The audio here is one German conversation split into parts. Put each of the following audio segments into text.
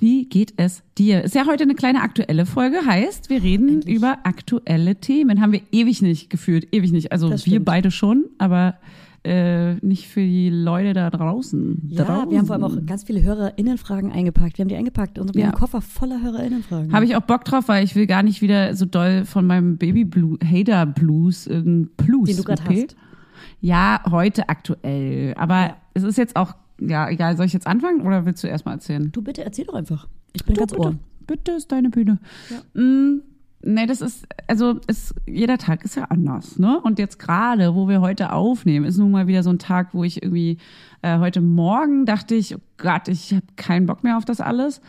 Wie geht es dir? Ist ja heute eine kleine aktuelle Folge. Heißt, wir reden über aktuelle Themen. Haben wir ewig nicht geführt. Ewig nicht. Also wir beide schon, aber äh, nicht für die Leute da draußen. Ja, draußen. wir haben vor allem auch ganz viele HörerInnenfragen eingepackt. Wir haben die eingepackt und wir Ja. haben einen Koffer voller HörerInnenfragen. Habe ich auch Bock drauf, weil ich will gar nicht wieder so doll von meinem Baby Blue, Hater Blues, irgendein Blues. Den du mit P. hast. Ja, heute aktuell. Aber Ja. es ist jetzt auch, ja, egal, soll ich jetzt anfangen oder willst du erst mal erzählen? Du bitte erzähl doch einfach. Ich bin Du, ganz bitte, ohr. bitte ist deine Bühne. Mm, nee, das ist, also ist, jeder Tag ist ja anders, ne? Und jetzt gerade, wo wir heute aufnehmen, ist nun mal wieder so ein Tag, wo ich irgendwie, äh, heute Morgen dachte ich, oh Gott, ich habe keinen Bock mehr auf das alles.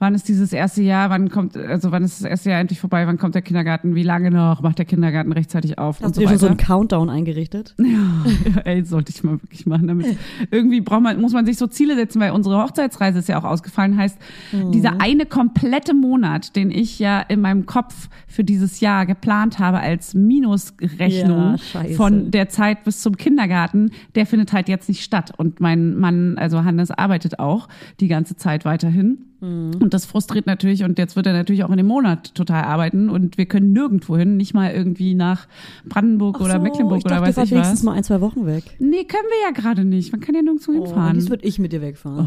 Wann ist dieses erste Jahr? Wann kommt, also wann ist das erste Jahr endlich vorbei? Wann kommt der Kindergarten? Wie lange noch? Macht der Kindergarten rechtzeitig auf? und Hast so du dir schon so einen Countdown eingerichtet? Ja, ey, sollte ich mal wirklich machen. Damit irgendwie braucht man, muss man sich so Ziele setzen, weil unsere Hochzeitsreise ist ja auch ausgefallen. Heißt, Mhm. dieser eine komplette Monat, den ich ja in meinem Kopf für dieses Jahr geplant habe als Minusrechnung Ja, von der Zeit bis zum Kindergarten, der findet halt jetzt nicht statt. Und mein Mann, also Hannes, arbeitet auch die ganze Zeit weiterhin. Mhm. Und das frustriert natürlich und jetzt wird er natürlich auch in dem Monat total arbeiten und wir können nirgendwo hin, nicht mal irgendwie nach Brandenburg oder so, Mecklenburg ich oder dachte, weiß ihr ich wenigstens was. mal ein, zwei Wochen weg. Nee, können wir ja gerade nicht. Man kann ja nirgendwo Oh, hinfahren. dies würde ich mit dir wegfahren.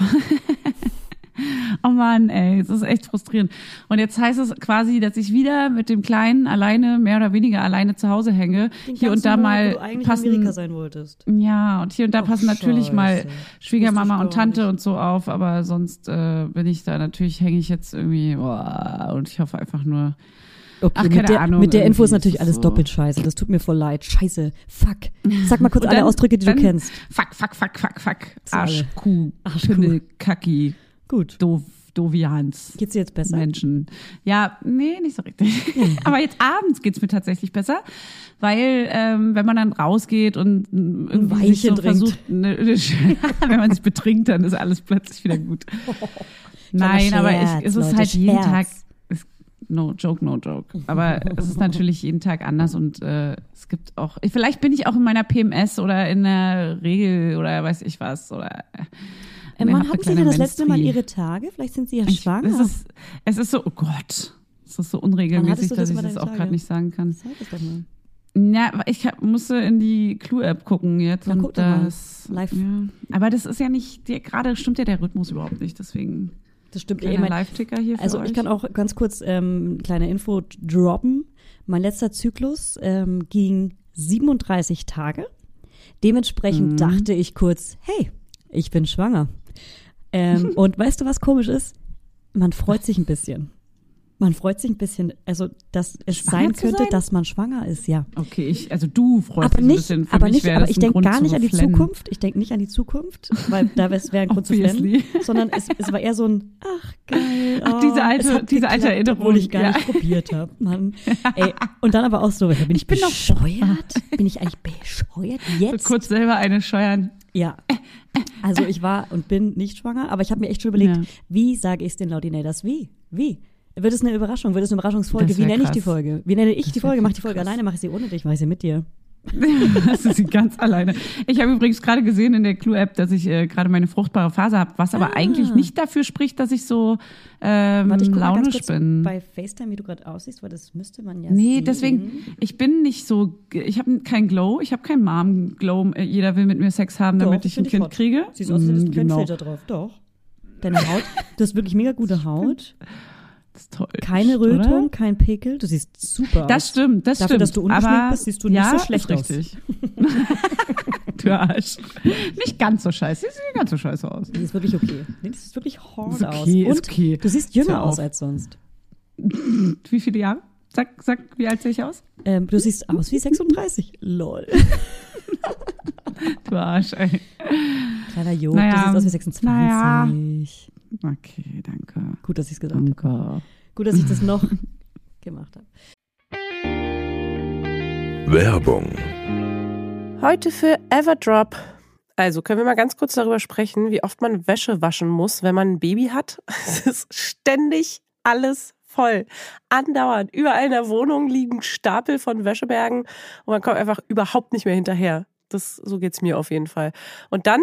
Oh Mann, ey, es ist echt frustrierend. Und jetzt heißt es quasi, dass ich wieder mit dem Kleinen alleine, mehr oder weniger alleine zu Hause hänge. Den hier und da Monat, mal du eigentlich passen. Amerika sein wolltest. Ja, und hier und da Ach, passen natürlich mal Scheiße. Schwiegermama Wusste ich und Tante nicht. und so auf, aber sonst äh, bin ich da natürlich, hänge ich jetzt irgendwie, boah, und ich hoffe einfach nur, Okay, Ach, keine mit, der, Ahnung, mit der Info ist natürlich alles so. doppelt scheiße. Das tut mir voll leid. Scheiße. Fuck. Sag mal kurz Und alle dann- Ausdrücke, die dann- du kennst. fuck, fuck, fuck, fuck, fuck. Arschkuh, Arschkuh. Pimmel, Kacki, Gut. doof, Dovians. Geht's dir jetzt besser? Menschen. Ja, nee, nicht so richtig. Aber jetzt abends geht's mir tatsächlich besser, weil ähm, wenn man dann rausgeht und irgendwie sich so trinkt. versucht, ne, wenn man sich betrinkt, dann ist alles plötzlich wieder gut. Nein, aber Scherz, ich, es ist Leute, halt jeden Scherz. Tag. ist- No joke, no joke. Aber es ist natürlich jeden Tag anders und äh, es gibt auch. Vielleicht bin ich auch in meiner PMS oder in der Regel oder weiß ich was oder. Ähm, wann hab eine hatten Sie denn das letzte Mal. Ihre Tage? Vielleicht sind Sie ja Ich- schwanger. Es ist, es ist so, oh Gott, es ist so unregelmäßig, dass das ich das auch gerade nicht sagen kann. Sag es doch mal. Ja, ich hab, musste in die Clue-App gucken jetzt Na, und guck das. Live. Ja. Aber das ist ja nicht, gerade stimmt ja der Rhythmus überhaupt nicht, deswegen. Das stimmt. Kleiner mein, Live-Ticker hier also ich kann auch ganz kurz ähm, kleine Info droppen. Mein letzter Zyklus ähm, ging 37 Tage. Dementsprechend Mhm. dachte ich kurz, hey, ich bin schwanger. Ähm, und weißt du, was komisch ist? Man freut sich ein bisschen. Man freut sich ein bisschen, also dass es Schwanger sein könnte, sein? dass man schwanger ist, ja. Okay, ich, also du freust aber dich ein nicht, bisschen. Für aber nicht, aber ich ein denke gar nicht an die. Zukunft. Ich denke nicht an die Zukunft, weil da wäre ein Grund zu flennen, sondern es, es war eher so ein, ach geil, Ach, oh, diese alte- es hat diese alte Erinnerung, obwohl ich gar ja. nicht probiert habe, Mann. Ey, und dann aber auch so, bin ich, bin doch bescheuert? Bin ich eigentlich bescheuert So jetzt? kurz selber eine scheuern. Ja. Also ich war und bin nicht schwanger, aber ich habe mir echt schon überlegt, Ja. wie sage ich es den Laudinators? Wie? Wie? Wird es eine Überraschung? Wird es eine Überraschungsfolge? Das Wie nenne ich die krass. Folge? Wie nenne ich die wär Folge? Mach die krass. Folge alleine, mache ich sie ohne dich, mache ich sie mit dir. Das ist sie ganz alleine. Ich habe übrigens gerade gesehen in der Clue-App, dass ich äh, gerade meine fruchtbare Phase habe, was aber Ah. eigentlich nicht dafür spricht, dass ich so ähm, Warte, ich launisch bin. bei FaceTime, wie du gerade aussiehst, weil das müsste man ja Nee, sehen. deswegen, ich bin nicht so, ich habe keinen Glow, ich habe keinen Mom-Glow. Äh, Jeder will mit mir Sex haben, damit Doch, ich ein find Kind hot. kriege. Siehst aus, als hättest du Mm, keinen genau. Filter drauf. Doch. Deine Haut, du hast wirklich mega gute Haut. Das ist toll. Keine oder? Rötung, kein Pickel. Du siehst super Das aus. stimmt, das Dafür, stimmt. dass du ungeschminkt bist, siehst du nicht ja, so schlecht ist aus. richtig. du Arsch. Nicht ganz so scheiße. Sieht nicht ganz so scheiße aus. Die ist wirklich okay. Nee, das sieht wirklich hard Ist okay, aus. ist Und okay. du siehst jünger aus als sonst. Wie viele Jahre? Sag, sag, wie alt sehe ich aus? Ähm, du siehst aus wie 36. Lol. Du Arsch, ey. Kleiner Jo, Naja, du siehst aus wie 26. naja. Okay, danke. Gut, dass ich es gesagt habe. Danke. Gut, dass ich das noch gemacht habe. Werbung. Heute für Everdrop. Also können wir mal ganz kurz darüber sprechen, wie oft man Wäsche waschen muss, wenn man ein Baby hat. Es ist ständig alles voll. Andauernd. Überall in der Wohnung liegen Stapel von Wäschebergen und man kommt einfach überhaupt nicht mehr hinterher. Das, so geht's mir auf jeden Fall. Und dann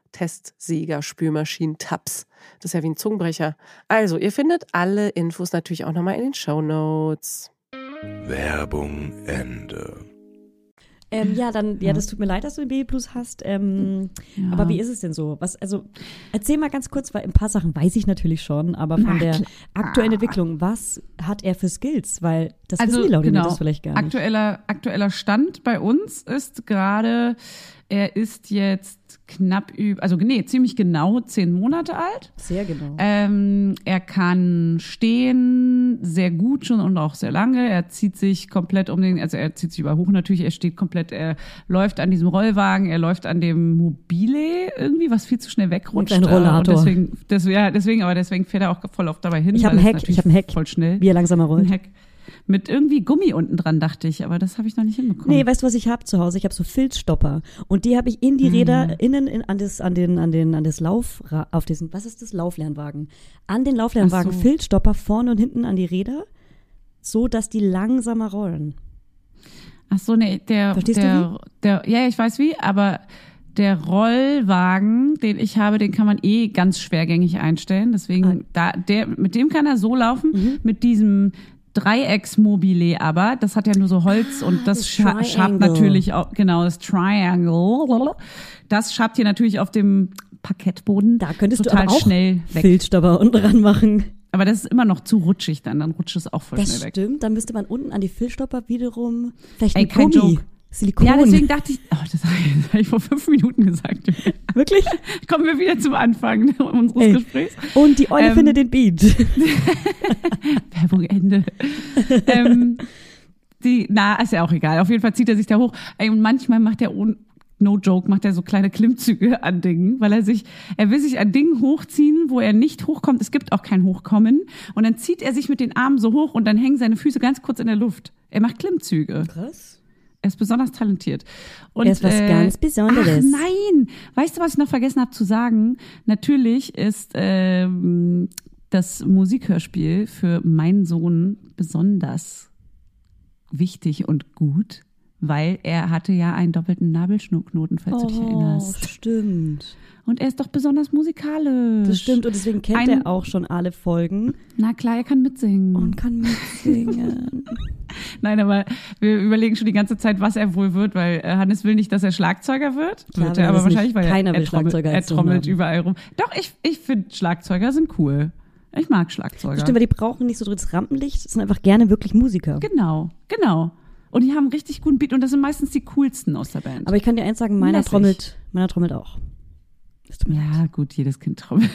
Testsieger, Spülmaschinen, Tabs. Das ist ja wie ein Zungenbrecher. Also, ihr findet alle Infos natürlich auch nochmal in den Show Notes. Werbung Ende. Ähm, ja, dann, ja, das tut mir leid, dass du den Baby Blues hast. Ähm, Ja. Aber wie ist es denn so? Was, also, erzähl mal ganz kurz, weil ein paar Sachen weiß ich natürlich schon, aber von Na der aktuellen Entwicklung, was hat er für Skills? Weil das Also wissen die Leute genau, das vielleicht gar nicht. aktueller, aktueller Stand bei uns ist gerade, er ist jetzt knapp über, also nee, ziemlich genau zehn Monate alt. Sehr genau. Ähm, er kann stehen, sehr gut schon und auch sehr lange. Er zieht sich komplett um den, also er zieht sich über hoch natürlich, er steht komplett, er läuft an diesem Rollwagen, er läuft an dem Mobile irgendwie, was viel zu schnell wegrutscht. Und ein Rollator. Und deswegen, das, ja, deswegen, aber deswegen fährt er auch voll oft dabei hin. Ich hab weil ein Heck, ich hab ein Heck. Voll schnell. Wie er langsamer rollt. Ein Heck. Mit irgendwie Gummi unten dran, dachte ich, aber das habe ich noch nicht hinbekommen. Nee, weißt du, was ich habe zu Hause? Ich habe so Filzstopper und die habe ich in die Mhm. Räder innen in, an das an den an den an das Lauf auf diesen was ist das Lauflernwagen? An den Lauflernwagen so. Filzstopper vorne und hinten an die Räder, so dass die langsamer rollen. Ach so, nee, der, Verstehst du der, der, ja, ich weiß wie, aber der Rollwagen, den ich habe, den kann man eh ganz schwergängig einstellen. Deswegen, Ah. da, der, mit dem kann er so laufen, Mhm. mit diesem Dreiecksmobile aber, das hat ja nur so Holz und das, das scha schabt natürlich auch, genau, das Triangle, das schabt hier natürlich auf dem Parkettboden Da könntest total du auch schnell weg. Filzstopper unten dran machen. Aber das ist immer noch zu rutschig dann, dann rutscht es auch voll Das schnell weg. stimmt, dann müsste man unten an die Filzstopper wiederum vielleicht Ey, ein kein Gummi, Joke. Silikon. Ja, deswegen dachte ich, oh, das habe ich, das hab ich vor fünf Minuten gesagt. Wirklich? Kommen wir wieder zum Anfang unseres Ey. Gesprächs. Und die Eule Ähm, findet den Beat. Werbung Ende. ähm, die, na, ist ja auch egal. Auf jeden Fall zieht er sich da hoch. Und manchmal macht er, ohne- no joke, macht er so kleine Klimmzüge an Dingen, weil er sich, er will sich an Dingen hochziehen, wo er nicht hochkommt. Es gibt auch kein Hochkommen. Und dann zieht er sich mit den Armen so hoch und dann hängen seine Füße ganz kurz in der Luft. Er macht Klimmzüge. Krass. Er ist besonders talentiert. Und, Er ist was ganz Besonderes. Ach nein, weißt du, was ich noch vergessen habe zu sagen? Natürlich ist ähm, das Musikhörspiel für meinen Sohn besonders wichtig und gut, weil er hatte ja einen doppelten Nabelschnurknoten, falls du dich Oh, erinnerst. stimmt. Und er ist doch besonders musikalisch. Das stimmt und deswegen kennt Ein- er auch schon alle Folgen Na klar, er kann mitsingen. und kann mitsingen. Nein, aber wir überlegen schon die ganze Zeit, was er wohl wird, weil äh, Hannes will nicht, dass er Schlagzeuger wird. Klar wird er er aber das wahrscheinlich, weil Keiner er, will trommelt, Schlagzeuger er trommelt haben. überall rum. Doch, ich, ich finde Schlagzeuger sind cool. Ich mag Schlagzeuger. Stimmt, weil die brauchen nicht so das Rampenlicht, sind einfach gerne wirklich Musiker. Genau, genau. Und die haben einen richtig guten Beat und das sind meistens die coolsten aus der Band. Aber ich kann dir eins sagen, meiner Lässig. trommelt, meiner trommelt auch. Es tut mir leid. Ja, gut, jedes Kind trommelt.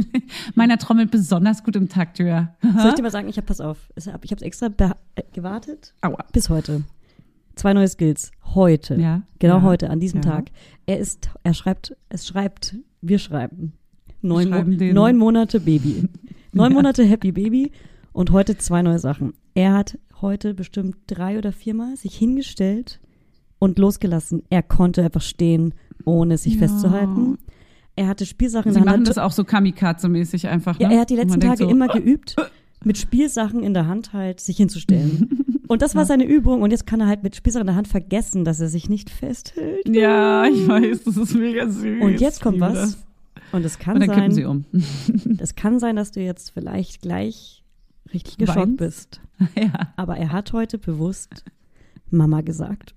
Meiner trommelt besonders gut im Takt, ja. Soll ich dir mal sagen, ich habe, pass auf, ich habe es extra äh, gewartet Aua. bis heute. Zwei neue Skills. Heute. Ja, Genau ja, heute, an diesem ja. Tag. Er ist, er schreibt, es schreibt, wir schreiben. Neun, schreiben Mo neun Monate Baby. Neun Ja. Monate Happy Baby und heute zwei neue Sachen. Er hat heute bestimmt drei oder viermal sich hingestellt und losgelassen. Er konnte einfach stehen, ohne sich festzuhalten. Er hatte Spielsachen Sie in der machen Hand. das auch so Kamikaze-mäßig einfach, ne? Ja, er hat die letzten Tage so, immer geübt, mit Spielsachen in der Hand halt sich hinzustellen. Und das war seine Übung. Und jetzt kann er halt mit Spielsachen in der Hand vergessen, dass er sich nicht festhält. Ja, ich weiß, das ist mega süß. Und jetzt kommt was. das. Und es kann Und dann kippen sie sein, um. es kann sein, dass du jetzt vielleicht gleich richtig geschockt Weinst? bist. ja. Aber er hat heute bewusst Mama gesagt.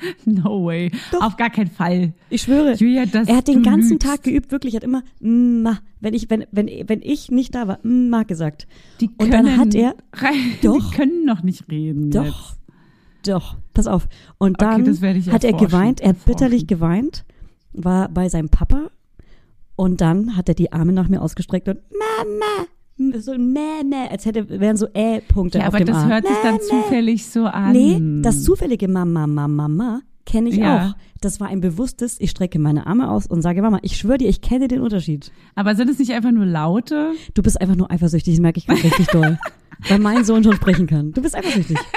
No way. Doch. Auf gar keinen Fall. Ich schwöre. Julia, Er hat den ganzen lügst. Tag geübt, wirklich, er hat immer Ma, wenn ich, wenn, wenn, wenn ich nicht da war, Ma gesagt. Die Und können, dann hat er- Die Doch. können noch nicht reden. Doch. Jetzt. Doch, pass auf. Und Okay, dann ich hat er geweint, er hat bitterlich geweint, war bei seinem Papa und dann hat er die Arme nach mir ausgestreckt und Mama, so ein Mäh, Mäh, als hätte, wären so Äh-Punkte Ja, auf aber dem das A. hört sich dann Mäh. zufällig so an. Nee, das zufällige Mama, Mama, Mama kenne ich Ja. auch. Das war ein bewusstes, ich strecke meine Arme aus und sage, Mama, ich schwöre dir, ich kenne den Unterschied. Aber sind es nicht einfach nur Laute? Du bist einfach nur eifersüchtig, das merke ich gerade richtig doll. Weil mein Sohn schon sprechen kann. Du bist eifersüchtig.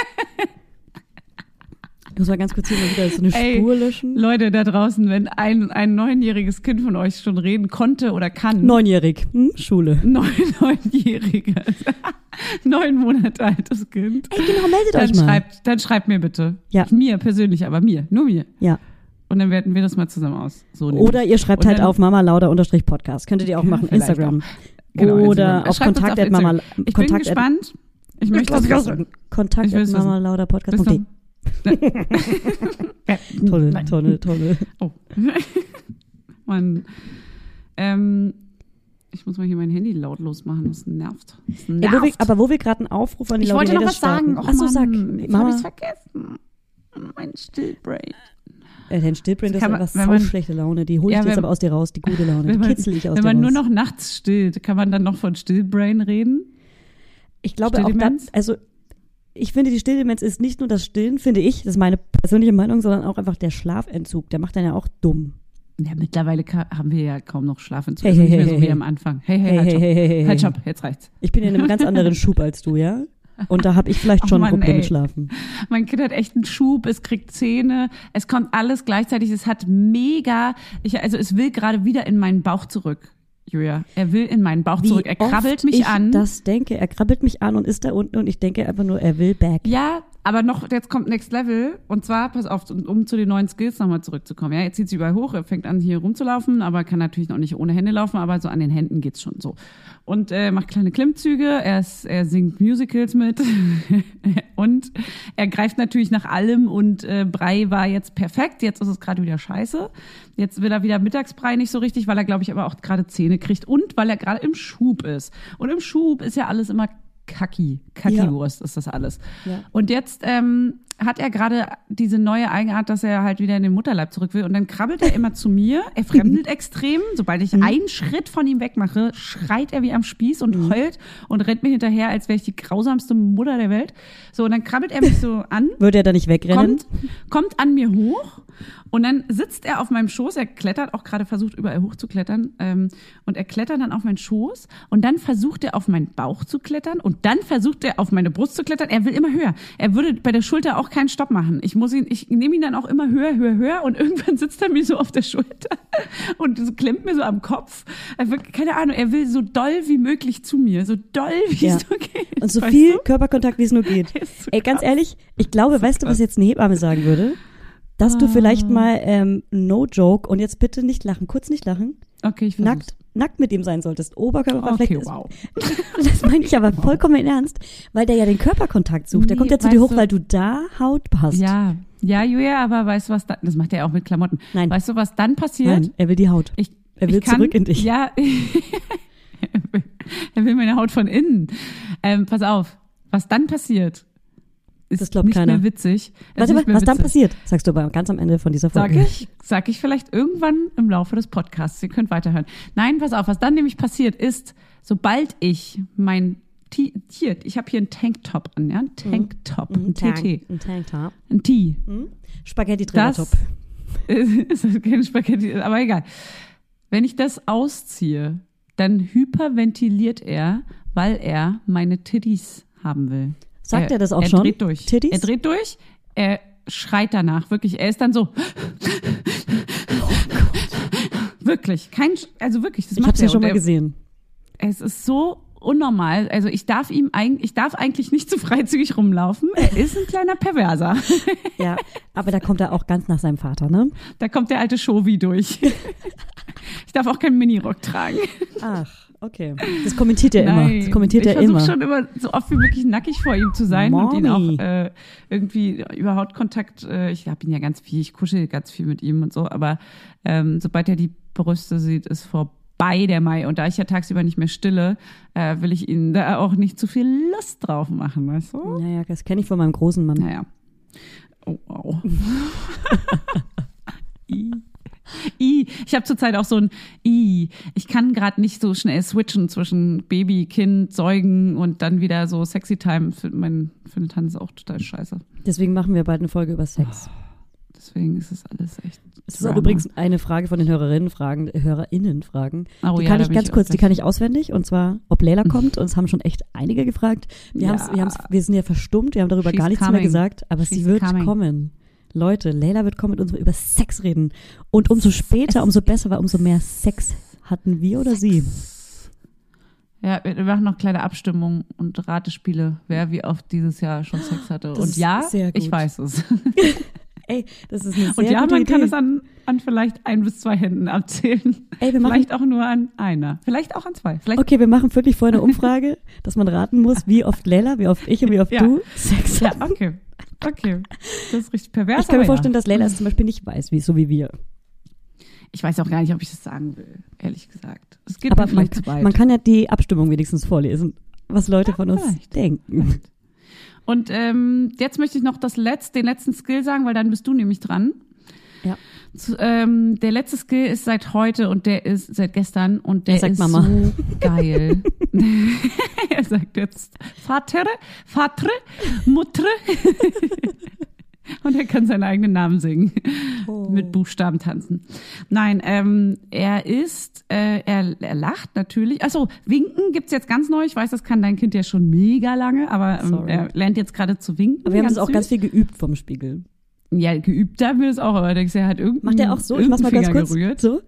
Ich muss mal ganz kurz hier mal wieder so eine Ey, Spur löschen. Leute da draußen, wenn ein, ein neunjähriges Kind von euch schon reden konnte oder kann. Neunjährig, hm? Schule. Neun, neunjähriges. Neun Monate altes Kind. Ey, genau, meldet Dann euch mal. schreibt, dann schreibt mir bitte. Ja. Mir persönlich, aber mir. Nur mir. Ja. Und dann werten wir das mal zusammen aus. So. Oder ihr schreibt halt auf Mama Lauda unterstrich Podcast. Könntet ihr auch Ja, machen. Instagram. Genau, Oder Instagram. auf Kontakt auf Mama. Ich bin Kontakt gespannt. Ich möchte das wissen. Kontakt Ich. Mama Lauda Podcast. Tolle, Nein. tolle, tolle. Oh. Mann. Ähm, ich muss mal hier mein Handy lautlos machen. Das nervt. Das Ey, nervt. wo wir, aber wo wir gerade einen Aufruf an die ich wollte noch was sagen. starten. Och, Achso, sag. Jetzt habe ich vergessen. Mein Stillbrain. äh, dein Stillbrain, das ist einfach wenn man- sau schlechte Laune. Die hole ich Ja, dir jetzt wenn- aber aus dir raus, die gute Laune. Wenn Die man, kitzel ich aus wenn dir man nur noch nachts stillt, kann man dann noch von Stillbrain reden? Ich glaube auch Stilldemenz? das, also ich finde, die Stilldemenz ist nicht nur das Stillen, finde ich, das ist meine persönliche Meinung, sondern auch einfach der Schlafentzug. Der macht dann ja auch dumm. Ja, mittlerweile haben wir ja kaum noch Schlafentzug. Hey, Also hey, nicht mehr so hey, wie am Anfang. Hey, hey, Hey, halt hey, hey, hey, hey. Halt stopp, jetzt reicht's. Ich bin in einem ganz anderen Schub als du, ja? Und da habe ich vielleicht Ach schon Mann, Probleme mit Schlafen. Mein Kind hat echt einen Schub, es kriegt Zähne, es kommt alles gleichzeitig, es hat mega, ich, also es will gerade wieder in meinen Bauch zurück, Julia. Er will in meinen Bauch zurück. Er krabbelt mich ich an. das denke, er krabbelt mich an und ist da unten und ich denke einfach nur, er will back. Ja, aber noch, jetzt kommt Next Level. Und zwar, pass auf, um zu den neuen Skills nochmal zurückzukommen. Ja, jetzt zieht sie überall hoch, er fängt an, hier rumzulaufen, aber kann natürlich noch nicht ohne Hände laufen, aber so an den Händen geht's schon so. Und äh, macht kleine Klimmzüge, er, ist, er singt Musicals mit und er greift natürlich nach allem und äh, Brei war jetzt perfekt, jetzt ist es gerade wieder scheiße. Jetzt will er wieder Mittagsbrei nicht so richtig, weil er, glaube ich, aber auch gerade Zähne kriegt und weil er gerade im Schub ist. Und im Schub ist ja alles immer Kacki, Kacki-Wurst ist das alles. Ja. Und jetzt ähm, hat er gerade diese neue Eigenart, dass er halt wieder in den Mutterleib zurück will. Und dann krabbelt er immer zu mir. Er fremdelt extrem. Sobald ich Mhm. einen Schritt von ihm wegmache, schreit er wie am Spieß und heult und rennt mir hinterher, als wäre ich die grausamste Mutter der Welt. So, und dann krabbelt er mich so an Würde er da nicht wegrennen? kommt, kommt an mir hoch Und dann sitzt er auf meinem Schoß, er klettert auch gerade versucht, überall hochzuklettern. Ähm, und er klettert dann auf meinen Schoß und dann versucht er auf meinen Bauch zu klettern und dann versucht er auf meine Brust zu klettern. Er will immer höher. Er würde bei der Schulter auch keinen Stopp machen. Ich muss ihn, ich nehme ihn dann auch immer höher, höher, höher und irgendwann sitzt er mir so auf der Schulter und so klemmt mir so am Kopf. Er will, keine Ahnung, er will so doll wie möglich zu mir, so doll wie Ja. es nur geht. Und so viel du? Körperkontakt, wie es nur geht. So Ey, ganz krass. ehrlich, ich glaube, weißt du, was jetzt eine Hebamme sagen würde? Dass du vielleicht Ah. mal, ähm, no joke, und jetzt bitte nicht lachen, kurz nicht lachen, Okay, ich versuch's. nackt, nackt mit ihm sein solltest. Oberkörper Okay, wow. Das meine ich aber vollkommen im ernst, weil der ja den Körperkontakt sucht. Der Nee, kommt ja zu dir hoch, du- weil du da Haut hast. Ja, ja, Julia, aber weißt du was, da, das macht er auch mit Klamotten. Nein. Weißt du, was dann passiert? Nein, er will die Haut. Ich, Er will kann, zurück in dich. Ja, er will- er will meine Haut von innen. Ähm, pass auf, was dann passiert, ist Das glaubt nicht keiner. mehr witzig. Ist Warte was dann witzig. passiert, sagst du aber ganz am Ende von dieser Sag Folge. ich, sag ich vielleicht irgendwann im Laufe des Podcasts. Ihr könnt weiterhören. Nein, pass auf, was dann nämlich passiert ist, sobald ich mein hier, ich habe hier einen Tanktop an, ja, ein Tanktop, ein Tank- TT, Ein Tanktop. ein T. Spaghetti-Trainertop. Das ist kein Spaghetti, aber egal. Wenn ich das ausziehe, dann hyperventiliert er, weil er meine Titties haben will. Sagt er das auch er schon? dreht durch. Titties? Er dreht durch, er schreit danach, wirklich. Er ist dann so. Wirklich, kein, also wirklich, das Ich macht hab's ja er. schon Und mal er- gesehen. Es ist so unnormal. Also ich darf ihm eigentlich, ich darf eigentlich nicht so freizügig rumlaufen. Er ist ein kleiner Perverser. Ja, aber da kommt er auch ganz nach seinem Vater, ne? Da kommt der alte Shovi durch. Ich darf auch keinen Minirock tragen. Ach, okay. Das kommentiert er immer. Das kommentiert ich er versuche immer. schon immer so oft wie möglich nackig vor ihm zu sein und ihn Mommy. auch äh, irgendwie über Hautkontakt. Äh, ich habe ihn ja ganz viel, ich kuschel ganz viel mit ihm und so, aber ähm, sobald er die Brüste sieht, ist vorbei der Mai. Und da ich ja tagsüber nicht mehr stille, äh, will ich ihn da auch nicht zu viel Lust drauf machen, weißt du? Naja, das kenne ich von meinem großen Mann. Naja. Oh, wow. I. Ich habe zurzeit auch so ein I. Ich kann gerade nicht so schnell switchen zwischen Baby, Kind, Säugen und dann wieder so Sexy Time. Für, mein, für den Tanz ist auch total scheiße. Deswegen machen wir bald eine Folge über Sex. Deswegen ist es alles echt. Es ist auch übrigens eine Frage von den Hörerinnen fragen, HörerInnen fragen. Oh die ja, kann ich ganz ich kurz, die kann ich auswendig und zwar, ob Leila kommt und es haben schon echt einige gefragt. Wir, Ja. wir, wir sind ja verstummt, wir haben darüber She's gar nichts coming. mehr gesagt, aber sie She's wird coming. kommen. Leute, Leila wird kommen mit uns über Sex reden. Und umso später, umso besser, weil umso mehr Sex hatten wir oder sie. Ja, wir machen noch kleine Abstimmungen und Ratespiele, wer wie oft dieses Jahr schon Sex hatte. Das und ja, ich weiß es. Ey, das ist eine sehr Und ja, man Idee. kann es an, an vielleicht ein bis zwei Händen abzählen. Ey, wir machen, Vielleicht auch nur an einer. Vielleicht auch an zwei. Vielleicht okay, wir machen wirklich vorher eine Umfrage, dass man raten muss, wie oft Leila, wie oft ich und wie oft Ja. du Sex Ja, hatten. okay. Okay. Das ist richtig pervers. Ich kann mir vorstellen, ja. dass Leila es zum Beispiel nicht weiß, wie so wie wir. Ich weiß auch gar nicht, ob ich das sagen will, ehrlich gesagt. Es geht Aber man, zu weit. man kann ja die Abstimmung wenigstens vorlesen, was Leute von uns vielleicht. denken. Und ähm, jetzt möchte ich noch das Letz-, den letzten Skill sagen, weil dann bist du nämlich dran. Ja. Zu, ähm, der letzte Skill ist seit heute und der ist seit gestern und der Er sagt ist Mama. so geil. er sagt jetzt Vater, Vater, Mutter. und er kann seinen eigenen Namen singen. Mit Buchstaben tanzen. Nein, ähm, er ist, äh, er, er lacht natürlich. Also winken gibt's jetzt ganz neu. Ich weiß, das kann dein Kind ja schon mega lange, aber ähm, Sorry. er lernt jetzt gerade zu winken. Aber wir haben das auch ganz viel geübt vom Spiegel. Ja, geübt haben wir das auch, aber denkst du, er hat irgendeinen Macht er auch so? Ich mach's mal ganz kurz. gerührt. So?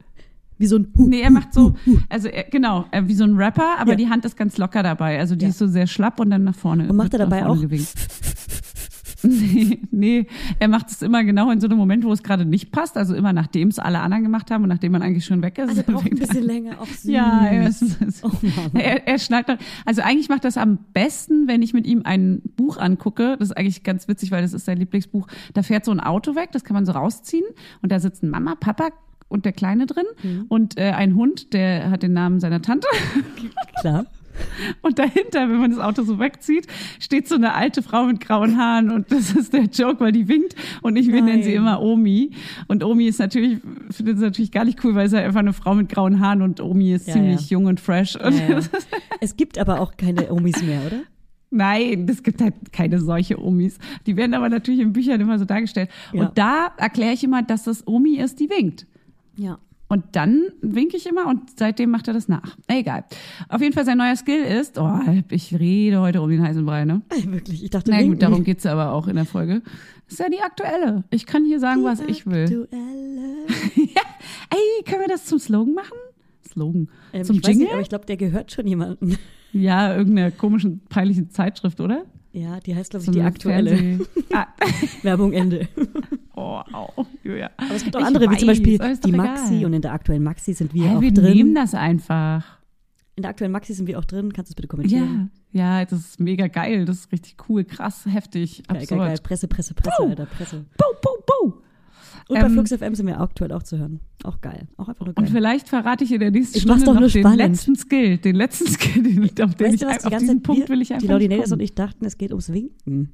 Wie so ein Hu, Nee, er macht so, also er, genau, er, wie so ein Rapper, aber Ja. die Hand ist ganz locker dabei. Also die Ja. ist so sehr schlapp und dann nach vorne. Und macht er dabei auch? Gewinkt. nee, nee, er macht es immer genau in so einem Moment, wo es gerade nicht passt. Also immer nachdem es alle anderen gemacht haben und nachdem man eigentlich schon weg ist. Also er braucht ein bisschen länger. Auch süß. ja, er, ist, Oh er, er schneidet dann. Also eigentlich macht das am besten, wenn ich mit ihm ein Buch angucke. Das ist eigentlich ganz witzig, weil das ist sein Lieblingsbuch. Da fährt so ein Auto weg, das kann man so rausziehen. Und da sitzen Mama, Papa und der Kleine drin. Mhm. Und äh, ein Hund, der hat den Namen seiner Tante. Klar. Und dahinter, wenn man das Auto so wegzieht, steht so eine alte Frau mit grauen Haaren und das ist der Joke, weil die winkt und ich wir nennen sie immer Omi. Und Omi ist natürlich, findet es natürlich gar nicht cool, weil es ja einfach eine Frau mit grauen Haaren und Omi ist Ja, ziemlich ja. jung und fresh. Und Ja, ja. Es gibt aber auch keine Omis mehr, oder? Nein, es gibt halt keine solche Omis. Die werden aber natürlich in Büchern immer so dargestellt. Ja. Und da erkläre ich immer, dass das Omi ist, die winkt. Ja. Und dann winke ich immer und seitdem macht er das nach. Egal. Auf jeden Fall sein neuer Skill ist, oh, ich rede heute um den heißen Brei, ne? Ey, wirklich, ich dachte, Na gut, winken. darum geht's aber auch in der Folge. Das ist ja die aktuelle. Ich kann hier sagen, was ich will. Aktuelle. ja. Ey, können wir das zum Slogan machen? Slogan. Ähm, zum ich Jingle? nicht, aber ich glaube, der gehört schon jemandem. ja, irgendeiner komischen, peinlichen Zeitschrift, oder? Ja, die heißt, glaube ich, So die aktuelle. Ah, Werbung Ende. oh, au, Julia. Aber es gibt auch Ich andere, wie zum weiß, Beispiel die Maxi. egal. Und in der aktuellen Maxi sind wir Hä, auch wir drin. nehmen das einfach. In der aktuellen Maxi sind wir auch drin. Kannst du es bitte kommentieren? Ja, ja, das ist mega geil. Das ist richtig cool, krass, heftig, Geil, absurd. geil, geil. Presse, Presse, Presse, Puh. Alter, Presse. Bau, bau, bau. Und bei Ähm, Flux FM sind wir aktuell auch zu hören. Auch geil. Auch einfach nur geil. Und vielleicht verrate ich in der nächsten Ich Stunde doch noch den spannend. letzten Skill. Den letzten Skill, den, auf den weißt ich du was, die auf diesen Punkt will ich einfach die Laudinators und ich dachten, es geht ums Winken.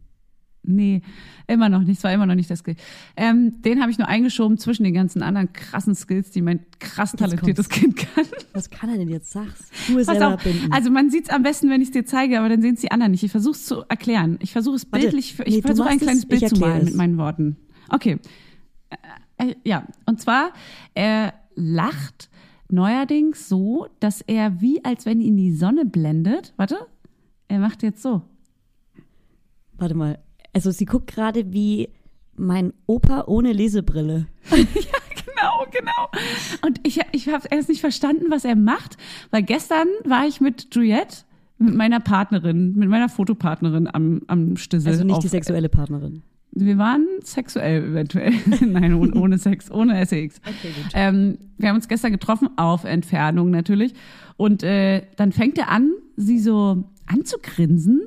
Nee, immer noch nicht. Es war immer noch nicht der Skill. Ähm, den habe ich nur eingeschoben zwischen den ganzen anderen krassen Skills, die mein krass talentiertes Kind kann. Was kann er denn jetzt? Sag's. Du es Pass selber auf. binden. Also man sieht's am besten, wenn ich es dir zeige, aber dann sehen es die anderen nicht. Ich versuche es zu erklären. Ich versuche es Warte. bildlich, Nee, ich du versuche ein kleines es, Bild zu malen es. mit meinen Worten. Okay. Äh, äh, ja, und zwar, er lacht neuerdings so, dass er wie als wenn ihn die Sonne blendet. Warte, er macht jetzt so. Warte mal. Also sie guckt gerade wie mein Opa ohne Lesebrille. Genau, genau. Und ich, ich habe erst nicht verstanden, was er macht, weil gestern war ich mit Juliette, mit meiner Partnerin, mit meiner Fotopartnerin am, am Stissel. Also nicht auf, die sexuelle Partnerin. Wir waren sexuell eventuell. Nein, ohne, ohne Sex, ohne SEX. Okay, gut. Ähm, wir haben uns gestern getroffen, auf Entfernung natürlich. Und äh, dann fängt er an, sie so anzugrinsen.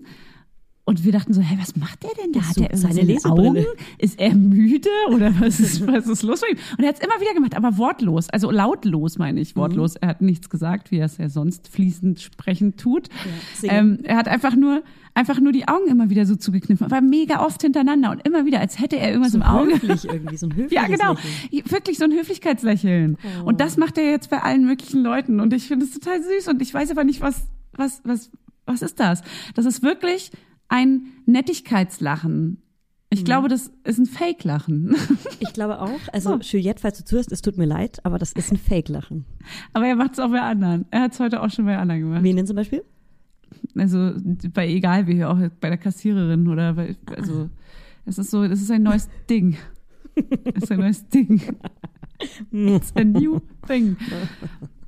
Und wir dachten so, hey, was macht der denn da? Hat er sucht seine irgendwas in den Lesebrille. Augen? Ist er müde oder was ist, was ist los mit ihm? Und er hat es immer wieder gemacht, aber wortlos, also lautlos meine Mhm. ich, wortlos. Er hat nichts gesagt, wie er es ja sonst fließend sprechend tut. singen. ähm, er hat einfach nur, einfach nur die Augen immer wieder so zugekniffen, aber mega oft hintereinander und immer wieder, als hätte er irgendwas So im Auge. höflich irgendwie, so ein höfliches Ja, genau. Lächeln. Wirklich so ein Höflichkeitslächeln. Oh. Und das macht er jetzt bei allen möglichen Leuten. Und ich finde es total süß. Und ich weiß aber nicht, was, was, was, was ist das? Das ist wirklich ein Nettigkeitslachen. Ich Mhm. glaube, das ist ein Fake-Lachen. Ich glaube auch. Also Juliette, falls du zuhörst, es tut mir leid, aber das ist ein Fake-Lachen. Aber er macht es auch bei anderen. Er hat es heute auch schon bei anderen gemacht. Wen denn zum Beispiel? Also bei egal wie, auch bei der Kassiererin oder bei, also es ist so, das ist ein neues Ding. Das ist ein neues Ding. It's a new thing.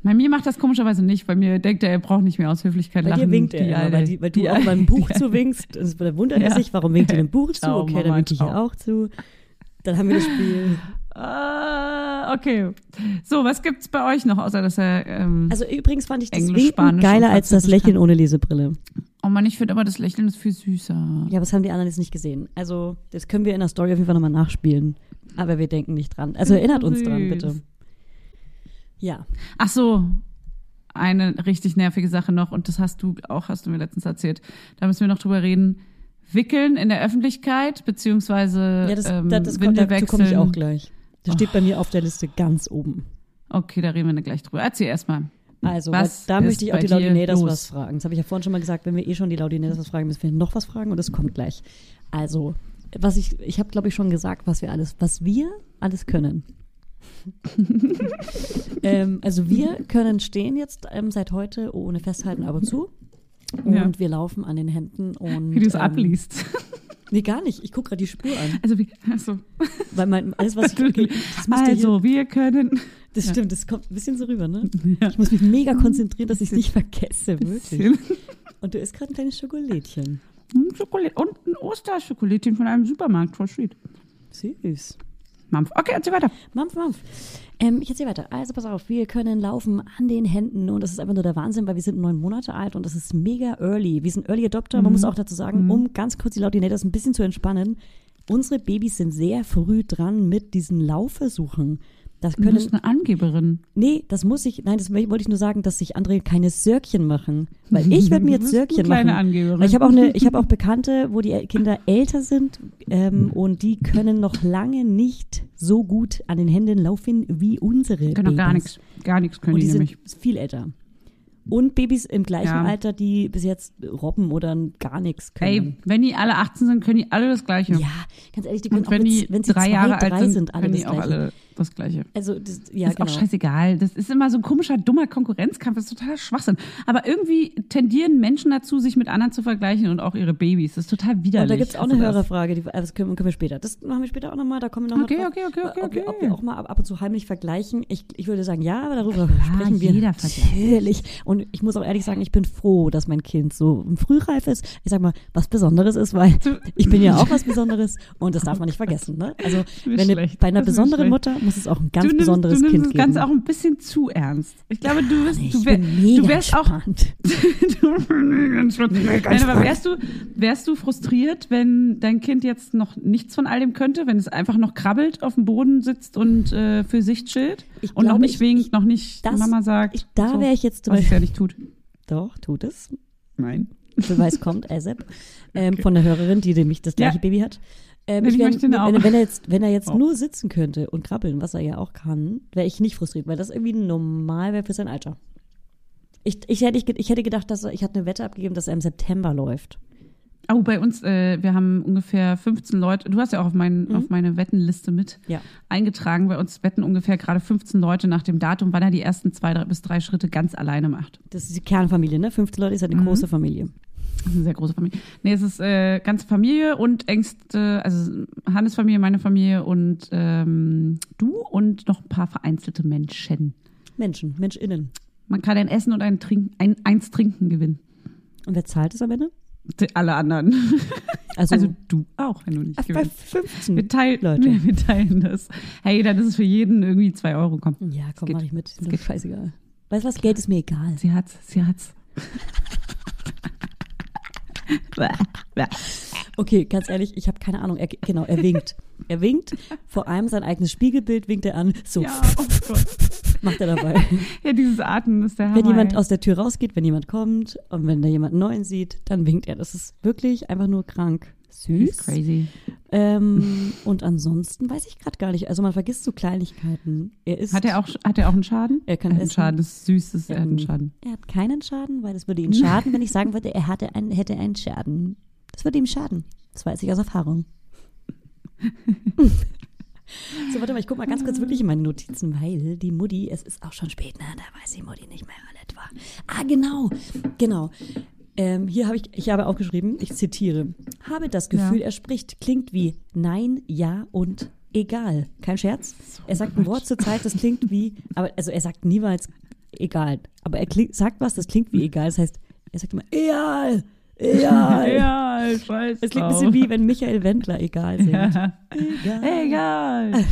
Bei mir macht das komischerweise nicht. Bei mir denkt er, er braucht nicht mehr aus Höflichkeit Bei lachen. dir winkt er alte- weil, die, weil du die auch beim Buch die- zuwinkst. Das, da wundert er Ja. sich, warum winkt er dem Buch zu? Ciao, Okay, dann winke ich ciao. auch zu. Dann haben wir das Spiel. Ah, okay. So, was gibt's bei euch noch, außer dass er. Ähm, Also übrigens fand ich das Englisch, Winken Spanisch geiler als das Lächeln kann. ohne Lesebrille. oh Mann, ich finde aber das Lächeln ist viel süßer. Ja, aber das haben die anderen jetzt nicht gesehen. Also das können wir in der Story auf jeden Fall nochmal nachspielen. Aber wir denken nicht dran. Also erinnert uns dran, bitte. Ja. Ach so, eine richtig nervige Sache noch und das hast du auch, hast du mir letztens erzählt. Da müssen wir noch drüber reden. Wickeln in der Öffentlichkeit beziehungsweise Ja, das, ähm, da, das kommt, dazu komme ich auch gleich. Das steht bei mir auf der Liste ganz oben. Okay, da reden wir dann gleich drüber. Erzähl erstmal. Also, Was da möchte ich auch die Laudinators was fragen. Das habe ich ja vorhin schon mal gesagt. Wenn wir eh schon die Laudinators was fragen, müssen wir noch was fragen und das kommt gleich. Also, was ich, ich habe glaube ich schon gesagt, was wir alles, was wir alles können. ähm, also wir können stehen jetzt ähm, seit heute ohne Festhalten aber zu. Und Ja. wir laufen an den Händen und. Wie du es ähm, abliest. Nee, gar nicht. Ich gucke gerade die Spur an. Also, wie, also, Weil mein, alles, was ich. Müsste hier, also wir können. das stimmt, das kommt ein bisschen so rüber, ne? Ja. Ich muss mich mega konzentrieren, dass ich es nicht vergesse, wirklich. Und du isst gerade ein kleines Schokolädchen. Hm, Schokolade und ein Osterschokolädchen von einem Supermarkt, sweet. Süß. Mampf. Okay, erzähl weiter. Mampf, Mampf. Ähm, ich erzähl weiter. Also pass auf, wir können laufen an den Händen und das ist einfach nur der Wahnsinn, weil wir sind neun Monate alt und das ist mega early. Wir sind Early Adopter. Man muss auch dazu sagen, um ganz kurz die Laudinators ein bisschen zu entspannen, unsere Babys sind sehr früh dran mit diesen Laufversuchen. Das Du können, bist eine Angeberin. nee, das muss ich, nein, das wollte ich nur sagen, dass sich andere keine Sörkchen machen. Weil ich werde mir Du jetzt Sörkchen machen. Angeberin. Weil ich habe auch eine, ich habe auch Bekannte, wo die Kinder älter sind ähm, und die können noch lange nicht so gut an den Händen laufen wie unsere Können doch gar nichts. Gar nichts können Und die, die sind nämlich. viel älter. Und Babys im gleichen Ja. Alter, die bis jetzt robben oder gar nichts können. Ey, wenn die alle 18 sind, können die alle das Gleiche. ja, ganz ehrlich, die können Und wenn auch die mit, wenn sie drei zwei, Jahre drei alt sind, sind, alle können das die auch Gleiche. alle das Gleiche. Also, das, ja, ist genau. auch scheißegal. Das ist immer so ein komischer, dummer Konkurrenzkampf. Das ist totaler Schwachsinn. Aber irgendwie tendieren Menschen dazu, sich mit anderen zu vergleichen und auch ihre Babys. Das ist total widerlich. Und da gibt's auch Hast eine? Hörerfrage, die, äh, das können, können wir später. Das machen wir später auch nochmal, da kommen wir nochmal Okay, drauf. okay, okay, okay, ob, wir, ob okay. wir auch mal ab, und zu heimlich vergleichen. Ich, ich würde sagen, ja, aber darüber Klar, sprechen wir jeder natürlich. Und ich muss auch ehrlich sagen, ich bin froh, dass mein Kind so frühreif ist. Ich sag mal, was Besonderes ist, weil ich bin ja auch was Besonderes und das darf man nicht vergessen. Ne? Also wenn eine, bei einer besonderen. Mutter muss es auch ein ganz nimmst, besonderes du nimmst Kind das geben. Ganze auch ein bisschen zu ernst. Ich glaube, du bist, ich du, wär, du wärst auch, entspannt. Nein, aber wärst du, wärst du frustriert, wenn dein Kind jetzt noch nichts von all dem könnte, wenn es einfach noch krabbelt, auf dem Boden sitzt und äh, für sich chillt Ich und noch nicht ich- winkt, noch nicht das- Mama sagt. Ich, da so, wäre ich jetzt zum was es Beispiel. ja nicht tut. Doch, tut es. Nein. Beweis kommt, ASAP, ähm, von der Hörerin, die nämlich das gleiche Ja. Baby hat. Ähm, Ich wär, wenn, wenn er jetzt, wenn er jetzt Oh. nur sitzen könnte und krabbeln, was er ja auch kann, wäre ich nicht frustriert, weil das irgendwie normal wäre für sein Alter. Ich, ich, hätte, ich, ich hätte gedacht, dass er, ich hatte eine Wette abgegeben, dass er im September läuft. Oh, bei uns, äh, wir haben ungefähr 15 Leute. Du hast ja auch auf, mein, auf meine Wettenliste mit Ja. eingetragen. Bei uns wetten ungefähr gerade 15 Leute nach dem Datum, wann er die ersten zwei drei, bis drei Schritte ganz alleine macht. Das ist die Kernfamilie, ne? 15 Leute ist ja eine Mhm. große Familie. Das ist eine sehr große Familie. Nee, es ist äh, ganze Familie und engste, also Hannes Familie, meine Familie und ähm, du und noch ein paar vereinzelte Menschen. Menschen, MenschInnen. Man kann ein Essen und ein, Trink, ein eins Trinken gewinnen. Und wer zahlt es am Ende? Die- Alle anderen. Also, Also du auch, wenn du nicht ach, bei gewinnst. 15 Wir teilen, Leute. wir teilen das. Hey, dann ist es für jeden irgendwie zwei Euro. Komm, Ja, komm, mach ich mit. Ist mir geht. scheißegal. Weißt du was? Geld ist mir egal. sie hat's, sie hat's. But. Okay, ganz ehrlich, ich habe keine Ahnung. Er, genau, er winkt. Er winkt. Vor allem sein eigenes Spiegelbild winkt er an. So ja, oh Gott. macht er dabei. Ja, dieses Atmen ist der Hammer. Wenn jemand aus der Tür rausgeht, wenn jemand kommt und wenn da jemand Neuen sieht, dann winkt er. Das ist wirklich einfach nur krank. Süß. crazy. Ähm, und ansonsten weiß ich gerade gar nicht. Also man vergisst so Kleinigkeiten. Er ist. Hat er auch, hat er auch einen Schaden? Er kann hat einen. Schaden, das ist süß, das, er hat einen Ähm, Schaden. Er hat keinen Schaden, weil es würde ihm schaden, wenn ich sagen würde, er hatte einen, hätte einen Schaden. Das würde ihm schaden. Das weiß ich aus Erfahrung. so, warte mal, ich guck mal ganz kurz wirklich in meine Notizen, weil die Mutti, es ist auch schon spät, ne? Da weiß die Mutti nicht mehr in etwa. Ah, genau, genau. Ähm, hier habe ich, ich habe aufgeschrieben, ich zitiere. Habe das Gefühl, Ja. er spricht, klingt wie Nein, Ja und egal. Kein Scherz. Er sagt ein Wort zur Zeit, das klingt wie, aber also er sagt niemals egal. Aber er klingt, sagt was, das klingt wie egal. Das heißt, er sagt immer egal, egal. Ja, ich weiß. Es klingt ein bisschen wie wenn Michael Wendler egal singt. Ja. Egal. Egal.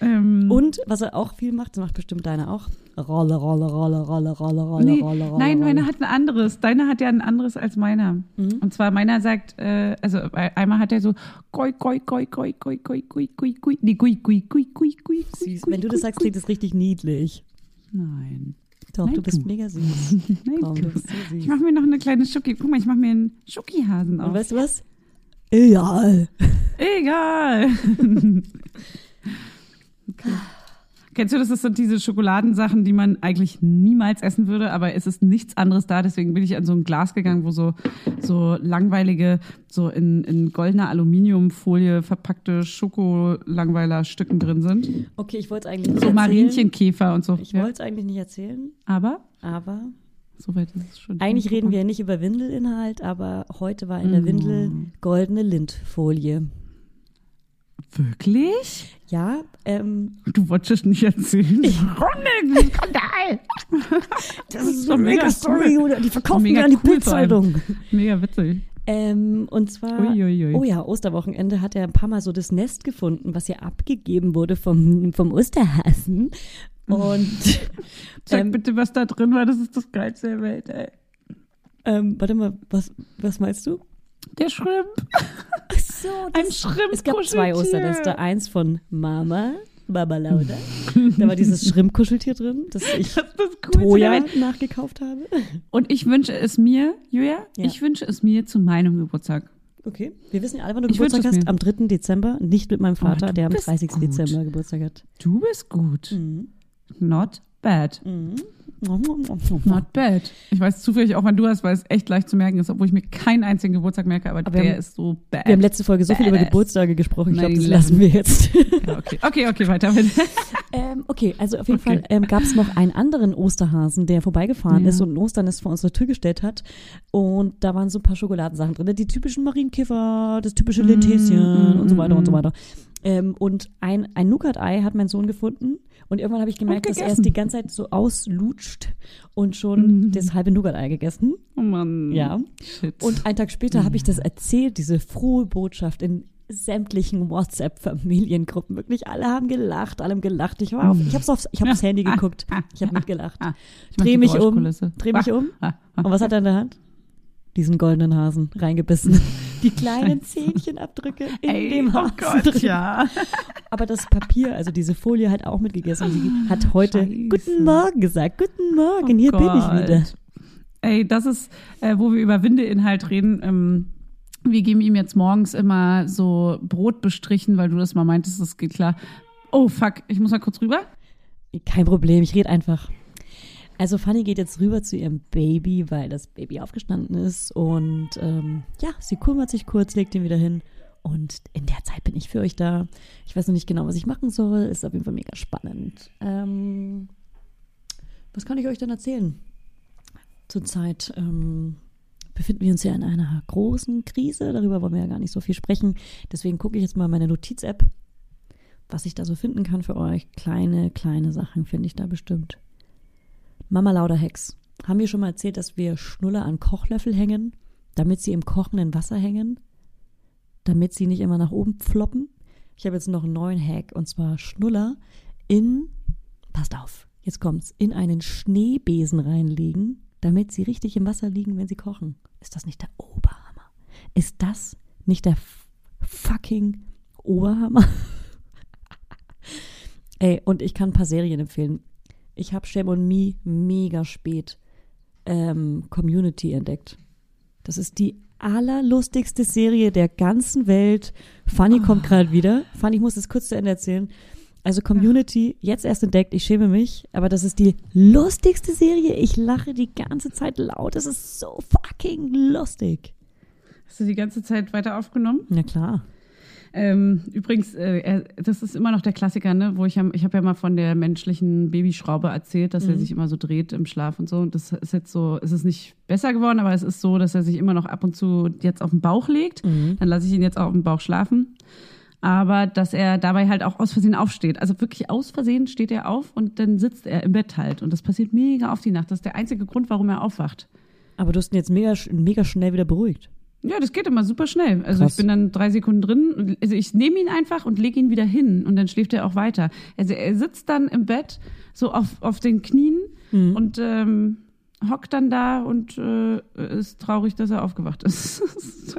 ähm, Und was er auch viel macht, das macht bestimmt deine auch. Rolle, Rolle, Rolle, Rolle, Rolle, Rolle, nee, Rolle, Rolle. nein, meiner hat ein anderes. Deiner hat ja ein anderes als meiner. Mhm. Und zwar meiner sagt, äh, also äh, einmal hat er so goi, goi, goi, goi, goi, goi, goi, goi, goi, nee, gui, gui, gui, gui, gui, Süß. gui, Wenn du das sagst, klingt es richtig niedlich. Nein. Doch, Nein, du bist du. mega süß. Nein, Komm, du. bist so süß. Ich mache mir noch eine kleine Schoki. Guck mal, ich mache mir einen Schokihasen Und auf. weißt du was? Egal. Egal. okay. Kennst du das? Das sind diese Schokoladensachen, die man eigentlich niemals essen würde, aber es ist nichts anderes da. Deswegen bin ich an so ein Glas gegangen, wo so, so langweilige, so in, in goldener Aluminiumfolie verpackte Schokolangweiler-Stücken drin sind. Okay, ich wollte es eigentlich nicht So erzählen. Marinchenkäfer und so. Ich Ja. wollte es eigentlich nicht erzählen, Aber aber soweit ist es schon. eigentlich reden wir ja nicht über Windelinhalt, aber heute war in der Mhm. Windel goldene Lindfolie. Wirklich? Ja, ähm, Du wolltest es nicht erzählen. Warum nicht? Skandal! das ist so eine mega mega Story, cool. oder? Die verkaufen Mega an die cool. Bildzeitung. Mega witzig. Ähm, und zwar, Uiuiui. oh ja, Osterwochenende hat er ein paar Mal so das Nest gefunden, was ja abgegeben wurde vom, vom Osterhasen. Und Sag ähm, bitte, was da drin war. Das ist das Geilste der Welt, ey. ähm, warte mal, was, was meinst du? Der Schrimp. So, Ein Schrimp. Es gab zwei Osternester. Eins von Mama, Baba Lauda. da war dieses Schrimpkuscheltier drin, das ich Das das Toja nachgekauft habe. Und ich wünsche es mir, Julia, Ja. ich wünsche es mir zu meinem Geburtstag. Okay. Wir wissen ja alle, wann du Ich Geburtstag hast. mir. Am 3. Dezember. Nicht mit meinem Vater, du der am bist 30. gut. Dezember Geburtstag hat. Du bist gut. Mhm. Not bad. Not bad. Ich weiß zufällig auch, wann du hast, weil es echt leicht zu merken ist, obwohl ich mir keinen einzigen Geburtstag merke, aber, Aber der haben- ist so bad. Wir haben letzte Folge so viel über. Geburtstage gesprochen. Ich glaube, das lassen wir jetzt. ja, okay. okay, okay, weiter mit. ähm, okay, also auf jeden Okay. Fall ähm, gab es noch einen anderen Osterhasen, der vorbeigefahren Ja. ist und ein Osternest vor unsere Tür gestellt hat. Und da waren so ein paar Schokoladensachen drin. Die typischen Marienkäfer, das typische Mm, Linthäschen mm, und so weiter mm, und so mm. weiter. Ähm, und ein, ein Nougat-Ei hat mein Sohn gefunden. Und irgendwann habe ich gemerkt, dass er es die ganze Zeit so auslutscht und schon Mm. das halbe Nougat-Ei gegessen. Oh Mann. Ja. Shit. Und einen Tag später habe ich das erzählt, diese frohe Botschaft in sämtlichen WhatsApp-Familiengruppen. Wirklich alle haben gelacht, alle haben gelacht. Ich, war auf, ich habe aufs, ich hab aufs Handy geguckt. Ich habe mitgelacht. Dreh mich um, dreh mich um. Und was hat er in der Hand? Diesen goldenen Hasen reingebissen. Die kleinen Zähnchenabdrücke in Ey, dem oh Hasen Gott, drin. ja. Aber das Papier, also diese Folie, hat auch mitgegessen. Sie hat heute Scheiße. Guten Morgen gesagt. Guten Morgen, Oh hier bin ich Gott. wieder. Ey, das ist, äh, wo wir über Windeinhalt reden. Ähm, wir geben ihm jetzt morgens immer so Brot bestrichen, weil du das mal meintest, das geht klar. Oh, fuck, ich muss mal kurz rüber. Kein Problem, ich rede einfach. Also Fanny geht jetzt rüber zu ihrem Baby, weil das Baby aufgestanden ist und ähm, ja, sie kümmert sich kurz, legt ihn wieder hin und in der Zeit bin ich für euch da. Ich weiß noch nicht genau, was ich machen soll, ist auf jeden Fall mega spannend. Ähm, was kann ich euch denn erzählen? Zurzeit ähm, befinden wir uns ja in einer großen Krise, darüber wollen wir ja gar nicht so viel sprechen. Deswegen gucke ich jetzt mal meine Notiz-App, was ich da so finden kann für euch. Kleine, kleine Sachen finde ich da bestimmt. Mama Lauder Hex. Haben wir schon mal erzählt, dass wir Schnuller an Kochlöffel hängen, damit sie im kochenden Wasser hängen? Damit sie nicht immer nach oben floppen? Ich habe jetzt noch einen neuen Hack und zwar Schnuller in, passt auf, jetzt kommt's, in einen Schneebesen reinlegen, damit sie richtig im Wasser liegen, wenn sie kochen. Ist das nicht der Oberhammer? Ist das nicht der fucking Oberhammer? Ey, und ich kann ein paar Serien empfehlen. Ich habe Shame on Me mega spät ähm, Community entdeckt. Das ist die allerlustigste Serie der ganzen Welt. Fanny kommt gerade wieder. Fanny, ich muss das kurz zu Ende erzählen. Also Community, jetzt erst entdeckt, ich schäme mich, aber das ist die lustigste Serie. Ich lache die ganze Zeit laut. Das ist so fucking lustig. Hast du die ganze Zeit weiter aufgenommen? Na klar. Ähm, übrigens, äh, das ist immer noch der Klassiker, ne? Wo ich, hab- ich habe ja mal von der menschlichen Babyschraube erzählt, dass er sich immer so dreht im Schlaf und so. Und das ist jetzt so, es ist nicht besser geworden, aber es ist so, dass er sich immer noch ab und zu jetzt auf den Bauch legt. Dann lasse ich ihn jetzt auch auf dem Bauch schlafen. Aber dass er dabei halt auch aus Versehen aufsteht. Also wirklich aus Versehen steht er auf und dann sitzt er im Bett halt. Und das passiert mega auf die Nacht. Das ist der einzige Grund, warum er aufwacht. Aber du hast ihn jetzt mega, mega schnell wieder beruhigt. Ja, das geht immer super schnell. Also Krass. ich bin dann drei Sekunden drin. Also ich nehme ihn einfach und lege ihn wieder hin und dann schläft er auch weiter. Also er sitzt dann im Bett so auf, auf den Knien Mhm. und ähm, hockt dann da und äh, ist traurig, dass er aufgewacht ist.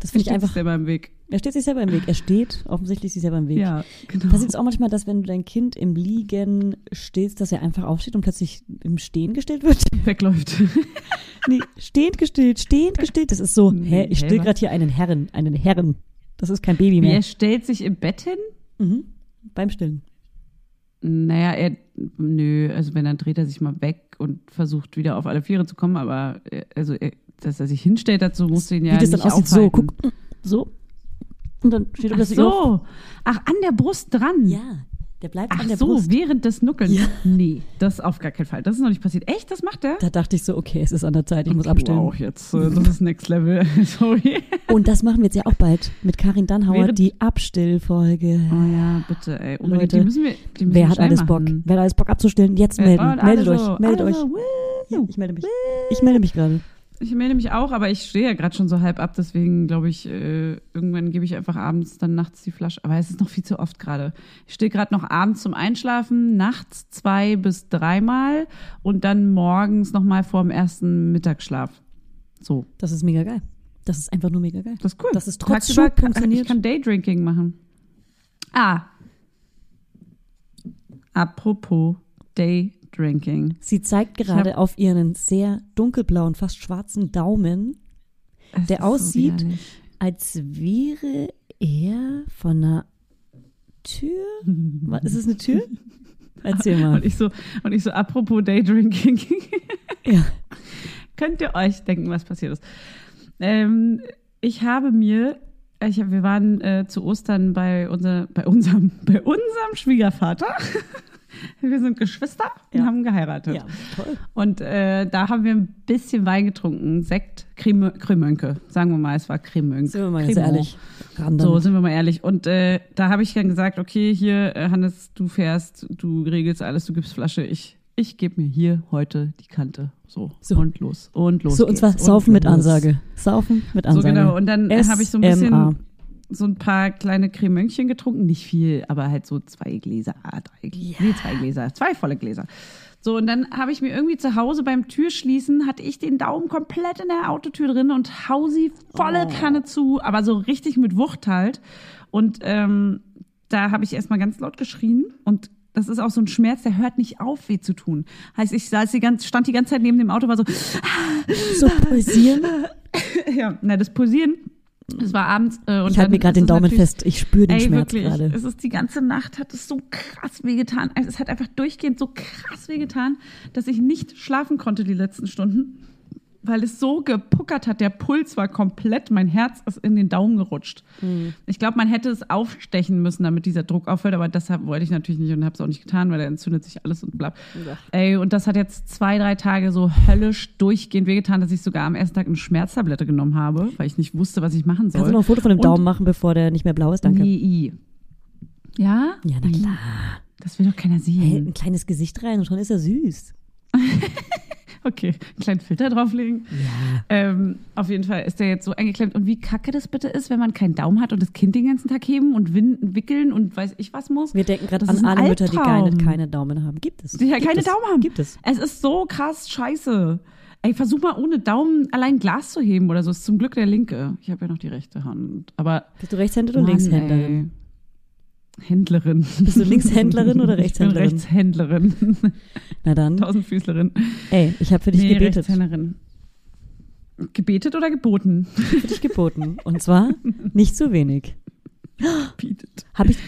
Das finde ich Steht sich einfach. selber im Weg. Er steht sich selber im Weg. Er steht offensichtlich sich selber im Weg. Ja, genau. Passiert es auch manchmal, dass wenn du dein Kind im Liegen stillst, dass er einfach aufsteht und plötzlich im Stehen gestillt wird? Wegläuft. nee, stehend gestillt, stehend gestillt. Das ist so, Nee, hä, ich still gerade hier einen Herren, einen Herren. Das ist kein Baby mehr. er stellt sich im Bett hin? Mhm. Beim Stillen. Naja, er, nö, also wenn, dann dreht er sich mal weg und versucht wieder auf alle Viere zu kommen, aber äh, also, er, dass er sich hinstellt dazu, musst du ihn ja Wie das dann nicht aussieht, so, aufhalten. guck, so. Und dann steht er Ach auf. so. Ach, an der Brust dran. Ja, der bleibt Ach an der so, Brust. während des Nuckelns. Ja. Nee, das auf gar keinen Fall. Das ist noch nicht passiert. Echt? Das macht der? Da dachte ich so, okay, es ist an der Zeit, ich muss Okay, abstellen. Wow, jetzt, das ist Next Level. Sorry. Und das machen wir jetzt ja auch bald mit Karin Dannhauer, Während- die Abstillfolge. Oh ja, bitte, ey. Unbedingt. Leute, die müssen wir, die müssen Wer hat alles Bock? machen. Wer hat alles Bock abzustillen? Jetzt melden. Meldet so, euch, meldet alle euch. Ja, ich melde mich. Ich melde mich gerade. Ich melde mich auch, aber ich stehe ja gerade schon so halb ab, deswegen glaube ich, äh, irgendwann gebe ich einfach abends dann nachts die Flasche. Aber es ist noch viel zu oft gerade. Ich stehe gerade noch abends zum Einschlafen, nachts zwei bis dreimal und dann morgens nochmal vor dem ersten Mittagsschlaf. So, Das ist mega geil. Das ist einfach nur mega geil. das ist cool. Es Tagsüber trotzdem kann- funktioniert. Ich kann Daydrinking machen. Ah. Apropos Daydrinking. Sie zeigt gerade auf ihren sehr dunkelblauen, fast schwarzen Daumen, Es Der so aussieht- widerlich. als wäre er von einer Tür. Was, ist es eine Tür? Erzähl mal. Und ich so, und ich so, apropos Daydrinking. Ja. Könnt ihr euch denken, was passiert ist? Ähm, ich habe mir, ich, wir waren äh, zu Ostern bei, unser, bei, unserem, bei unserem Schwiegervater. wir sind Geschwister und Ja. haben geheiratet. Ja, toll. Und äh, da haben wir ein bisschen Wein getrunken. Sekt, Cremönke. Sagen wir mal, es war Cremönke. Sind wir mal Cremant. ehrlich. So, sind wir mal ehrlich. Und äh, da habe ich dann gesagt, okay, hier, äh, Hannes, du fährst, du regelst alles, du gibst Flasche, ich, ich gebe mir hier heute die Kante. So, So. und los. Und los. So, und zwar geht's. Saufen mit los. Ansage. Saufen mit So Ansage. genau. Und dann habe ich so ein bisschen so ein paar kleine Cremönkchen getrunken. Nicht viel, aber halt so zwei Gläser, ah, drei Gläser. Nee, zwei Gläser, zwei volle Gläser. So, und dann habe ich mir irgendwie zu Hause beim Türschließen, hatte ich den Daumen komplett in der Autotür drin und hau sie volle Kanne zu, aber so richtig mit Wucht halt. Und ähm, da habe ich erstmal ganz laut geschrien und das ist auch so ein Schmerz, der hört nicht auf, weh zu tun. Heißt, ich saß die ganze, stand die ganze Zeit neben dem Auto, war so, So pulsieren. ja, na, das Pulsieren, das war abends. Äh, und Ich halte mir gerade den es Daumen fest. Ich spüre den Ey, Schmerz wirklich. gerade. Es ist die ganze Nacht, hat es so krass wehgetan. Also es hat einfach durchgehend so krass wehgetan, dass ich nicht schlafen konnte die letzten Stunden, weil es so gepuckert hat. Der Puls war komplett, mein Herz ist in den Daumen gerutscht. Hm. Ich glaube, man hätte es aufstechen müssen, damit dieser Druck aufhört, aber das hab, wollte ich natürlich nicht und habe es auch nicht getan, weil da entzündet sich alles und bla. Ey, und das hat jetzt zwei, drei Tage so höllisch durchgehend wehgetan, dass ich sogar am ersten Tag eine Schmerztablette genommen habe, weil ich nicht wusste, was ich machen soll. Kannst du noch ein Foto von dem Und- Daumen machen, bevor der nicht mehr blau ist? Danke. Nee. Ja? Ja, na klar. Das will doch keiner Hey, sehen. ein kleines Gesicht rein und schon ist er süß. Okay, einen kleinen Filter drauflegen. Ja. Ähm, auf jeden Fall ist der jetzt so eingeklemmt. Und wie kacke das bitte ist, wenn man keinen Daumen hat und das Kind den ganzen Tag heben und winden, wickeln und weiß ich was muss. Wir denken gerade an alle Mütter, die keine, keine Daumen haben. Gibt es. Die ja Gibt keine es. Daumen haben. Gibt es. Es ist so krass scheiße. Ey, versuch mal ohne Daumen allein Glas zu heben oder so. Ist zum Glück der linke. Ich habe ja noch die rechte Hand. Aber Bist du Rechtshänder oder Linkshänderin? Händlerin. Bist du Linkshändlerin oder Rechtshändlerin? Rechtshändlerin. Na dann. Tausendfüßlerin. Ey, ich habe für dich Nee, gebetet. Rechtshänderin. Gebetet oder geboten? Für dich geboten. Und zwar nicht zu wenig. Bietet. Habe ich.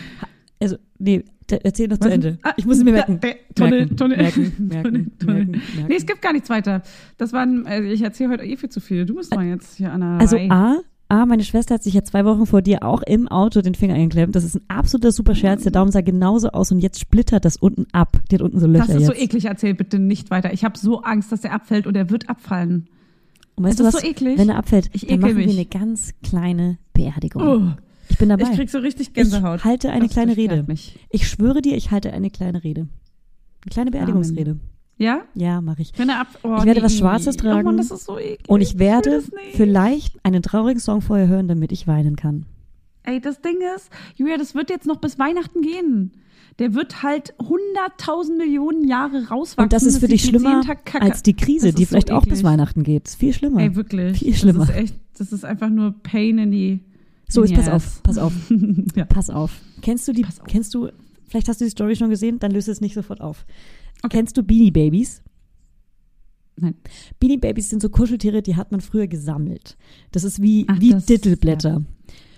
Also, nee, erzähl noch zu Was? Ende. Ah, Ich muss es mir da- merken. der- Tunnel, merken, Tunnel. merken, merken, Tunnel, merken, merken. Nee, es gibt gar nichts weiter. Das waren, also ich erzähle heute eh viel zu viel. Du musst mal jetzt hier an der Also. A, A, meine Schwester hat sich ja zwei Wochen vor dir auch im Auto den Finger eingeklemmt. Das ist ein absoluter super Scherz. Der Daumen sah genauso aus und jetzt splittert das unten ab. Die hat unten so Löcher Das ist so jetzt. eklig, erzähl bitte nicht weiter. Ich habe so Angst, dass der abfällt und er wird abfallen. Und weißt Das du ist was? so eklig. Wenn er abfällt, Ich dann machen wir mich. eine ganz kleine Beerdigung. Oh, Ich bin dabei. ich krieg so richtig Gänsehaut. Ich halte eine Das kleine Rede. Mich. Ich schwöre dir, ich halte eine kleine Rede. Eine kleine Beerdigungsrede. Ja? Ja, mache ich. Oh, Ich werde nee. was Schwarzes Oh tragen. Mann, das ist so eklig. Und ich werde nicht. vielleicht einen traurigen Song vorher hören, damit ich weinen kann. Ey, das Ding ist, Julia, das wird jetzt noch bis Weihnachten gehen. Der wird halt 100.000 Millionen Jahre rauswachsen. Und das ist für dich schlimmer als die Krise, die ist so vielleicht auch bis. Weihnachten geht. Ist viel schlimmer. Ey, wirklich. Viel schlimmer. Das ist echt, das ist einfach nur Pain in die. so, in jetzt pass ass. auf, pass auf, ja. pass auf. Kennst du die, auf. kennst du, vielleicht hast du die Story schon gesehen, dann löse es nicht sofort auf. Okay. Kennst du Beanie Babies? Nein. Beanie Babies sind so Kuscheltiere, die hat man früher gesammelt. Das ist wie, Ach, wie das- Dittelblätter.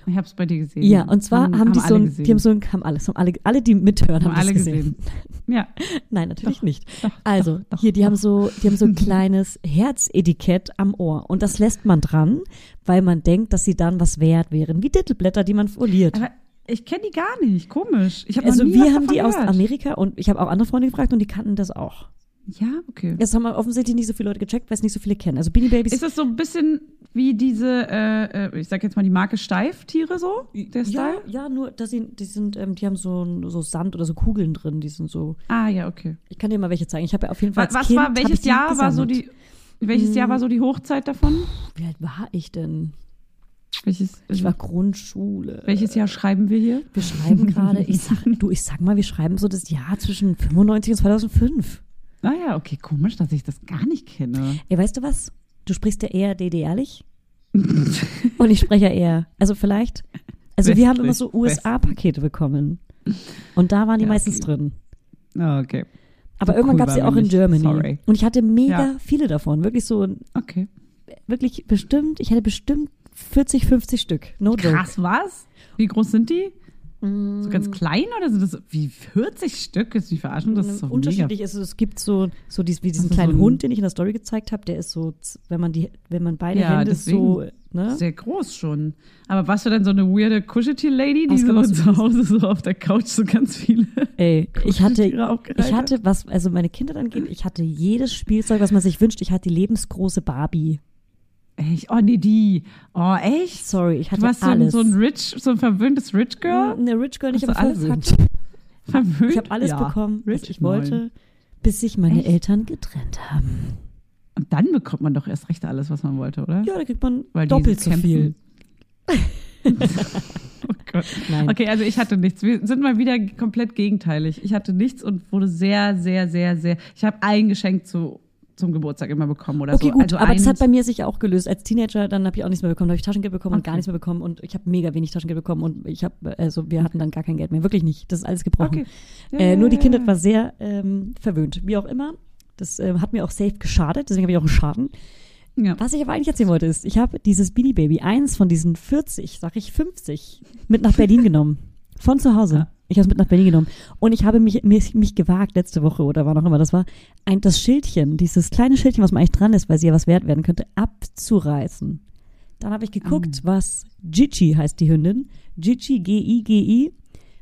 Ich hab's bei dir gesehen. Ja, und zwar haben, die so ein, die haben so ein, haben alles, haben alle, alle, die mithören, haben, haben alle das gesehen. gesehen. Ja. Nein, natürlich Doch, nicht. doch, also, doch, hier, die haben so, die haben so ein kleines Herzetikett am Ohr. Und das lässt man dran, weil man denkt, dass sie dann was wert wären. Wie Dittelblätter, die man foliert. Aber ich kenne die gar nicht. Komisch. Ich hab Also wir haben die aus gehört. Amerika und ich habe auch andere Freunde gefragt und die kannten das auch. Ja, okay. Das haben offensichtlich nicht so viele Leute gecheckt, weil es nicht so viele kennen. Also Beanie Babies. Ist das so ein bisschen wie diese, äh, äh, ich sag jetzt mal die Marke Steiftiere so? Der ja, Style? ja, nur, dass sie, die sind, ähm, die haben so, so Sand oder so Kugeln drin. Die sind so. Ah, ja, okay. Ich kann dir mal welche zeigen. Ich habe ja auf jeden Fall. Was, kind, war, welches Jahr war so die, welches Jahr Hm. war so die Hochzeit davon? Wie alt war ich denn? Welches, Ich war Grundschule. welches Jahr schreiben wir hier? Wir schreiben gerade, ich sag, du, ich sag mal, wir schreiben so das Jahr zwischen 95 und 2005. Ah ja, okay, komisch, dass ich das gar nicht kenne. Ey, weißt du was? Du sprichst ja eher DDRlich und ich spreche ja eher, also vielleicht, also wir haben immer so Westlich, USA-Pakete bekommen und da waren die Ja, meistens okay. drin. Ah, okay. Aber So irgendwann cool gab es sie auch in. Germany. Sorry. Und ich hatte mega Ja. viele davon. Wirklich so, Okay. wirklich bestimmt, ich hatte bestimmt 40, 50 Stück. No joke. Krass, was? Wie groß sind die? So ganz klein oder sind das wie 40 Stück? Ist mich verarschen? Das ist so unterschiedlich mega. ist es. Es gibt so, so dies, wie diesen Also so kleinen ein- Hund, den ich in der Story gezeigt habe, der ist so, wenn man die, wenn man beide Ja, Hände so, ne? Sehr groß schon. Aber warst du dann so eine weirde Kuscheltier-Lady, die so zu Hause so auf der Couch so ganz viele Ey, ich hatte, ich hatte, was, also meine Kinder angeht, ich hatte jedes Spielzeug, was man sich wünscht. Ich hatte die lebensgroße Barbie. Echt? Oh, nee, die. Oh, echt? Sorry, ich hatte Du warst so ein, alles. so ein rich, so ein verwöhntes Rich Girl? Eine Rich Girl, ich habe alles verwöhnt. Verwöhnt? Ich habe alles ja. bekommen, was Rich, ich wollte, nein. bis sich meine Echt? Eltern getrennt haben. Und dann bekommt man doch erst recht alles, was man wollte, oder? Ja, da kriegt man Weil doppelt so viel. Oh Gott. Nein. Okay, also ich hatte nichts. Wir sind mal wieder komplett gegenteilig. Ich hatte nichts und wurde sehr, sehr, sehr, sehr. Ich habe ein Geschenk zu, zum Geburtstag immer bekommen oder Okay, so. gut, also aber das hat bei mir sich auch gelöst. Als Teenager, dann habe ich auch nichts mehr bekommen. Da habe ich Taschengeld bekommen und Okay. gar nichts mehr bekommen. Und ich habe mega wenig Taschengeld bekommen und ich habe, also wir hatten dann gar kein Geld mehr. Wirklich nicht. Das ist alles gebrochen. Okay. Ja, Äh, nur die ja. war sehr ähm, verwöhnt. Wie auch immer. Das ähm, hat mir auch safe geschadet, deswegen habe ich auch einen Schaden. Ja. Was ich aber eigentlich erzählen wollte, ist, ich habe dieses Beanie Baby, eins von diesen 40, sag ich 50, mit nach Berlin genommen. Von zu Hause. Ja. Ich habe es mit nach Berlin genommen. Und ich habe mich, mich, mich gewagt, letzte Woche oder wann auch immer das war, ein, das Schildchen, dieses kleine Schildchen, was man eigentlich dran ist, weil sie ja was wert werden könnte, abzureißen. Dann habe ich geguckt, Oh. was Gigi heißt, die Hündin. Gigi, G-I-G-I,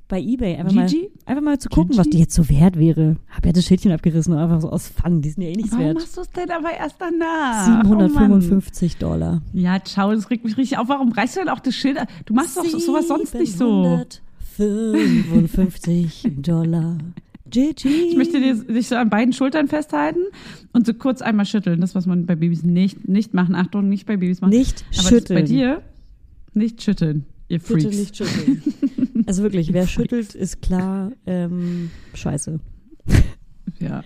bei Ebay. Einfach mal, Gigi? einfach mal zu gucken, Gigi? was die jetzt so wert wäre. Habe ja das Schildchen abgerissen, einfach so aus Fun. Die sind ja eh nichts Warum wert. machst du es denn aber erst danach? Oh 755 Dollar. Mann. ja, ciao, das regt mich richtig auf. Warum reißt du denn auch das Schild? ab? Du machst doch sowas sonst nicht so. 755 Dollar. Gigi. Ich möchte dir, dich so an beiden Schultern festhalten und so kurz einmal schütteln. Das, was man bei Babys nicht, nicht machen. Achtung, nicht bei Babys machen. Nicht aber schütteln. Bei dir nicht schütteln, ihr Freaks. Bitte nicht schütteln. Also wirklich, wer schüttelt, ist klar ähm, scheiße. Ja,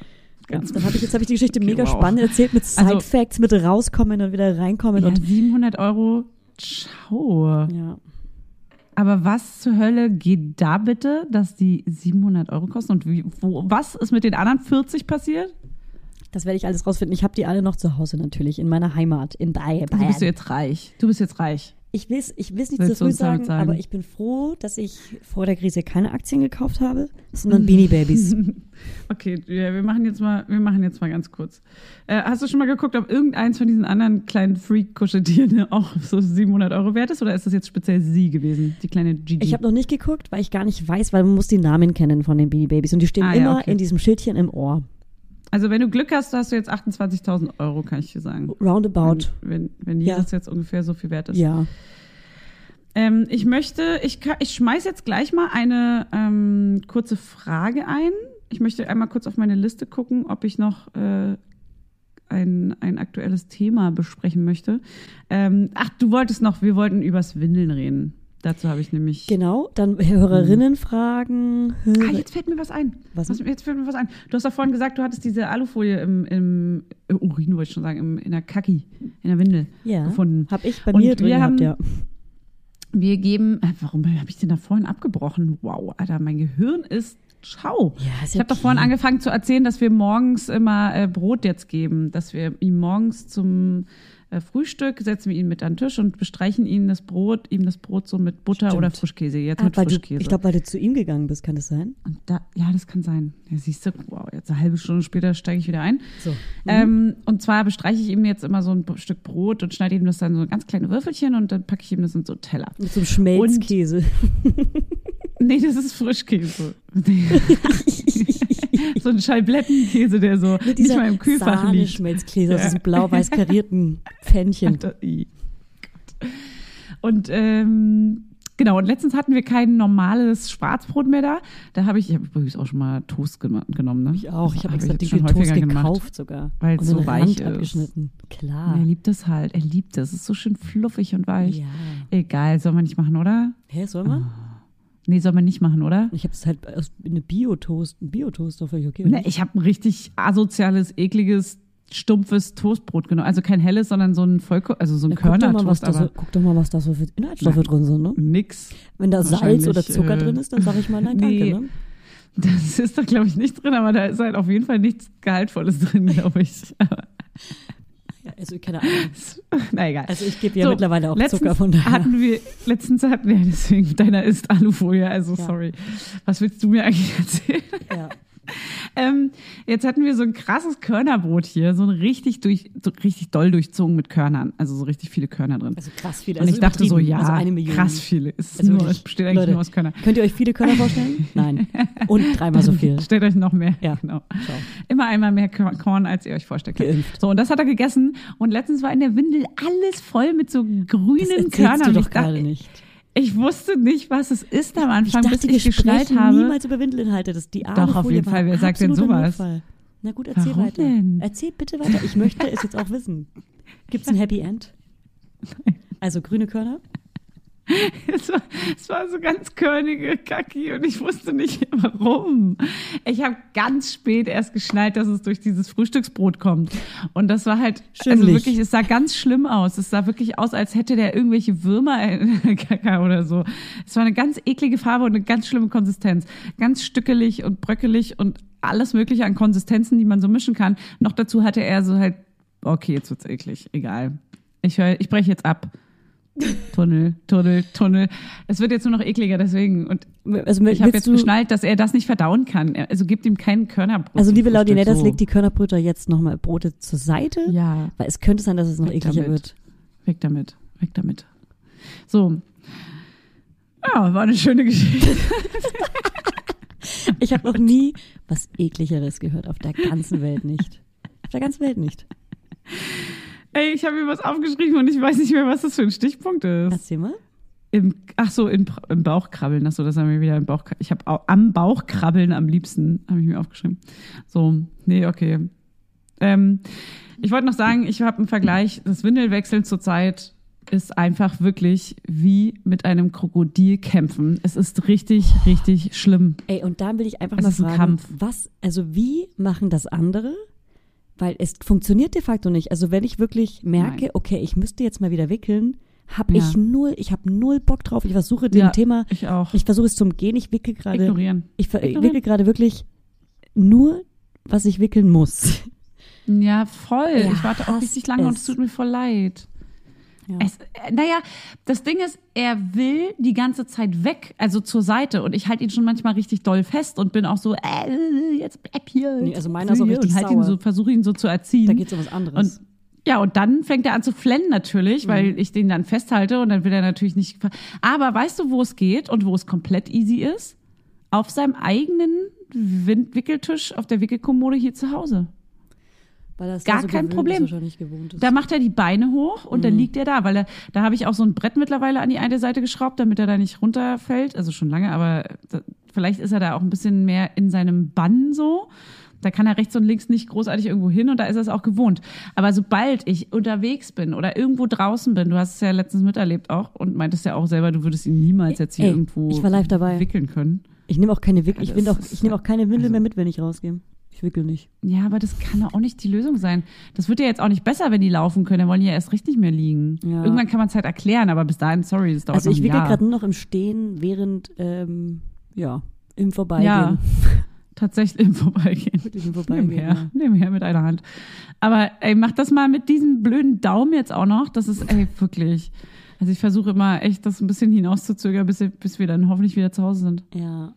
ganz Dann habe ich jetzt habe ich die Geschichte Okay, mega wow. spannend erzählt mit Side Also- Facts, mit rauskommen und wieder reinkommen Ja, und 700 Euro, ciao. ja. Aber was zur Hölle geht da bitte, dass die 700 Euro kosten? Und wie, wo, was ist mit den anderen 40 passiert? Das werde ich alles rausfinden. Ich habe die alle noch zu Hause natürlich, in meiner Heimat, in Bayern. Also bist du jetzt reich. Du bist jetzt reich. Ich will es ich will's nicht Willst zu früh sagen, sagen? aber ich bin froh, dass ich vor der Krise keine Aktien gekauft habe, sondern Beanie Babies. Okay, ja, wir machen jetzt mal, wir machen jetzt mal ganz kurz. Äh, hast du schon mal geguckt, ob irgendeins von diesen anderen kleinen Freak-Kuscheltieren auch so 700 Euro wert ist? Oder ist das jetzt speziell sie gewesen, die kleine Gigi? Ich habe noch nicht geguckt, weil ich gar nicht weiß, weil man muss die Namen kennen von den Beanie Babies und die stehen Ah, ja, immer okay. in diesem Schildchen im Ohr. Also wenn du Glück hast, hast du jetzt 28.000 Euro, kann ich dir sagen. Roundabout. Wenn, wenn Ja. jedes jetzt ungefähr so viel wert ist. Ja. Ähm, ich möchte, ich, ich schmeiß jetzt gleich mal eine ähm, kurze Frage ein. Ich möchte einmal kurz auf meine Liste gucken, ob ich noch äh, ein, ein aktuelles Thema besprechen möchte. Ähm, ach, du wolltest noch, wir wollten übers Windeln reden. Dazu habe ich nämlich. Genau, dann Hörerinnenfragen. Ah, Hörer jetzt fällt mir was ein. Was jetzt fällt mir was ein. Du hast doch vorhin gesagt, du hattest diese Alufolie im, im Urin, wollte ich schon sagen, im, in der Kacki, in der Windel ja, gefunden. habe ich bei Und mir drin wir gehabt, haben- ja. Wir geben, äh, warum habe ich denn da vorhin abgebrochen? Wow, Alter, mein Gehirn ist schau. Ja, ist Ich ja habe doch vorhin angefangen zu erzählen, dass wir morgens immer äh, Brot jetzt geben, dass wir ihm morgens zum Frühstück setzen wir ihn mit an den Tisch und bestreichen ihn das Brot, ihm das Brot so mit Butter Stimmt. oder Frischkäse. Jetzt Ah, mit weil du, Frischkäse. ich glaube, weil du zu ihm gegangen bist, kann das sein? und da, ja, das kann sein. Ja, siehst du, wow, jetzt eine halbe Stunde später steige ich wieder ein. So. Ähm, und zwar bestreiche ich ihm jetzt immer so ein Stück Brot und schneide ihm das dann so ganz kleine Würfelchen und dann packe ich ihm das in so Teller. Mit so einem Schmelzkäse. Nee, das ist Frischkäse. so ein Scheiblettenkäse, der so Mit nicht mal im Kühlfach liegt. Schmelzkäse aus diesem blau-weiß karierten Pfännchen. Und ähm, genau, und letztens hatten wir kein normales Schwarzbrot mehr da. Da habe ich, ich habe übrigens auch schon mal Toast geno- genommen, ne? Ich auch. Ich habe Hab extra jetzt dicke Toast häufiger gemacht. gekauft sogar. Weil es so weich Rand ist. abgeschnitten. Klar. Er liebt es halt. Er liebt es. Es ist so schön fluffig und weich. Ja. Egal, soll man nicht machen, oder? Hä, soll man? Nee, soll man nicht machen, oder? Ich habe es halt aus eine Bio-Toast, ein Bio-Toast, völlig okay. Ne, ich habe ein richtig asoziales, ekliges, stumpfes Toastbrot genommen. Also kein helles, sondern so ein Vollko also so ein Na, guck, doch mal, was Körnertoast, da so, guck doch mal, was da so für Inhaltsstoffe Nein. drin sind, ne? nix. Wenn da Salz oder Zucker äh, drin ist, dann sage ich mal nein, nee. danke, ne? Das ist da, glaube ich, nicht drin, aber da ist halt auf jeden Fall nichts Gehaltvolles drin, glaube ich. Also, keine Ahnung. Na egal. Also, ich gebe ja So, mittlerweile auch Zucker von daher. Hatten wir, letztens hatten wir, deswegen, deiner ist Alufolie, also Ja. sorry. Was willst du mir eigentlich erzählen? Ja. Ähm, jetzt hatten wir so ein krasses Körnerbrot hier, so ein richtig durch, so richtig doll durchzogen mit Körnern, also so richtig viele Körner drin. Also, krass viele. Und Also ich dachte so, ja, also eine Million. krass viele. Es, Also nur, es besteht eigentlich Leute, nur aus Körnern. Könnt ihr euch viele Körner vorstellen? Nein. Und dreimal so viel. Stellt euch noch mehr. Ja. Genau. Schau. Immer einmal mehr Kor- Korn, als ihr euch vorstellen könnt. Geimpft. So, und das hat er gegessen. Und letztens war in der Windel alles voll mit so Das grünen erzählst Körnern. du doch gerade nicht. Ich wusste nicht, was es ist am Anfang, ich dachte, bis ich sprechen habe. niemals über Windelinhalte. Das die Doch, auf jeden Fall. Wer sagt denn sowas? Notfall. Na gut, erzähl Warum weiter. denn? Erzähl bitte weiter. Ich möchte es jetzt auch wissen. Gibt es ein Happy End? Also grüne Körner? Es war, es war so ganz körnige Kacki und ich wusste nicht warum. Ich habe ganz spät erst geschnallt, dass es durch dieses Frühstücksbrot kommt. Und das war halt, also Schimmelig. wirklich, es sah ganz schlimm aus. Es sah wirklich aus, als hätte der irgendwelche Würmer in der Kacke oder so. Es war eine ganz eklige Farbe und eine ganz schlimme Konsistenz. Ganz stückelig und bröckelig und alles mögliche an Konsistenzen, die man so mischen kann. Noch dazu hatte er so halt, okay, jetzt wird's eklig, egal. Ich höre, ich breche jetzt ab. Tunnel, Tunnel, Tunnel. Es wird jetzt nur noch ekliger, deswegen. Und Also, ich habe jetzt geschnallt, dass er das nicht verdauen kann. Also gibt ihm keinen Körnerbrot. Also liebe Laudinettas, so. legt die Körnerbröter jetzt nochmal Brote zur Seite. Ja, Weil es könnte sein, dass es noch Weg ekliger damit. wird. weg damit, weg damit. So. Ja, war eine schöne Geschichte. Ich habe noch nie was ekligeres gehört. Auf der ganzen Welt nicht. Auf der ganzen Welt nicht. Ey, ich habe mir was aufgeschrieben und ich weiß nicht mehr, was das für ein Stichpunkt ist. Erzähl mal. Im, ach so, im, im Bauch krabbeln. Ach so, das haben wir wieder im Bauch. Ich habe am Bauch krabbeln am liebsten, habe ich mir aufgeschrieben. So, nee, okay. Ähm, ich wollte noch sagen, ich habe einen Vergleich. Das Windelwechseln zurzeit ist einfach wirklich wie mit einem Krokodil kämpfen. Es ist richtig, richtig schlimm. Ey, und da will ich einfach Es mal ist ein fragen, Kampf. was, also wie machen das andere? Weil es funktioniert de facto nicht. Also wenn ich wirklich merke, Nein. okay, ich müsste jetzt mal wieder wickeln, habe Ja. ich null, ich habe null Bock drauf. Ich versuche dem Ja. Thema, Ich auch. ich versuche es zum Gehen. Ich wickel gerade, Ignorieren. ich Ignorieren. wickel gerade wirklich nur, was ich wickeln muss. Ja, voll. Ja, ich warte auch richtig lange und es. es tut mir voll leid. Ja. Es, äh, naja, das Ding ist, er will die ganze Zeit weg, also zur Seite. Und ich halte ihn schon manchmal richtig doll fest und bin auch so, äh, jetzt bleib hier. Nee, also meiner ist auch richtig und halt ihn so, versuche ihn so zu erziehen. da geht es um was anderes. Und ja, und dann fängt er an zu flennen natürlich, Mhm. weil ich den dann festhalte und dann will er natürlich nicht. Aber weißt du, wo es geht und wo es komplett easy ist? Auf seinem eigenen Wickeltisch auf der Wickelkommode hier zu Hause. Weil das gar so kein Problem. Ist, wahrscheinlich gewohnt ist. Da macht er die Beine hoch und Mhm. dann liegt er da, weil er, da habe ich auch so ein Brett mittlerweile an die eine Seite geschraubt, damit er da nicht runterfällt. Also schon lange, aber da, vielleicht ist er da auch ein bisschen mehr in seinem Bann so. Da kann er rechts und links nicht großartig irgendwo hin und da ist er es auch gewohnt. Aber sobald ich unterwegs bin oder irgendwo draußen bin, du hast es ja letztens miterlebt auch und meintest ja auch selber, du würdest ihn niemals jetzt hier Ey, irgendwo ich war live dabei. wickeln können. ich nehme auch keine Wickel, ich, doch, ist- ich nehme auch keine Windel also- mehr mit, wenn ich rausgehe. Ich wickel nicht. Ja, aber das kann doch auch nicht die Lösung sein. Das wird ja jetzt auch nicht besser, wenn die laufen können. Dann wollen die ja erst recht nicht mehr liegen. Ja. Irgendwann kann man es halt erklären, aber bis dahin, sorry, das dauert Also ich wickel gerade nur noch im Stehen, während, ähm, ja, im Vorbeigehen. Ja, tatsächlich im Vorbeigehen. Wirklich im Vorbeigehen. Nebenher, Ja. nebenher mit einer Hand. Aber ey, mach das mal mit diesem blöden Daumen jetzt auch noch. Das ist ey, wirklich. Also ich versuche immer echt das ein bisschen hinauszuzögern, bis, bis wir dann hoffentlich wieder zu Hause sind. ja.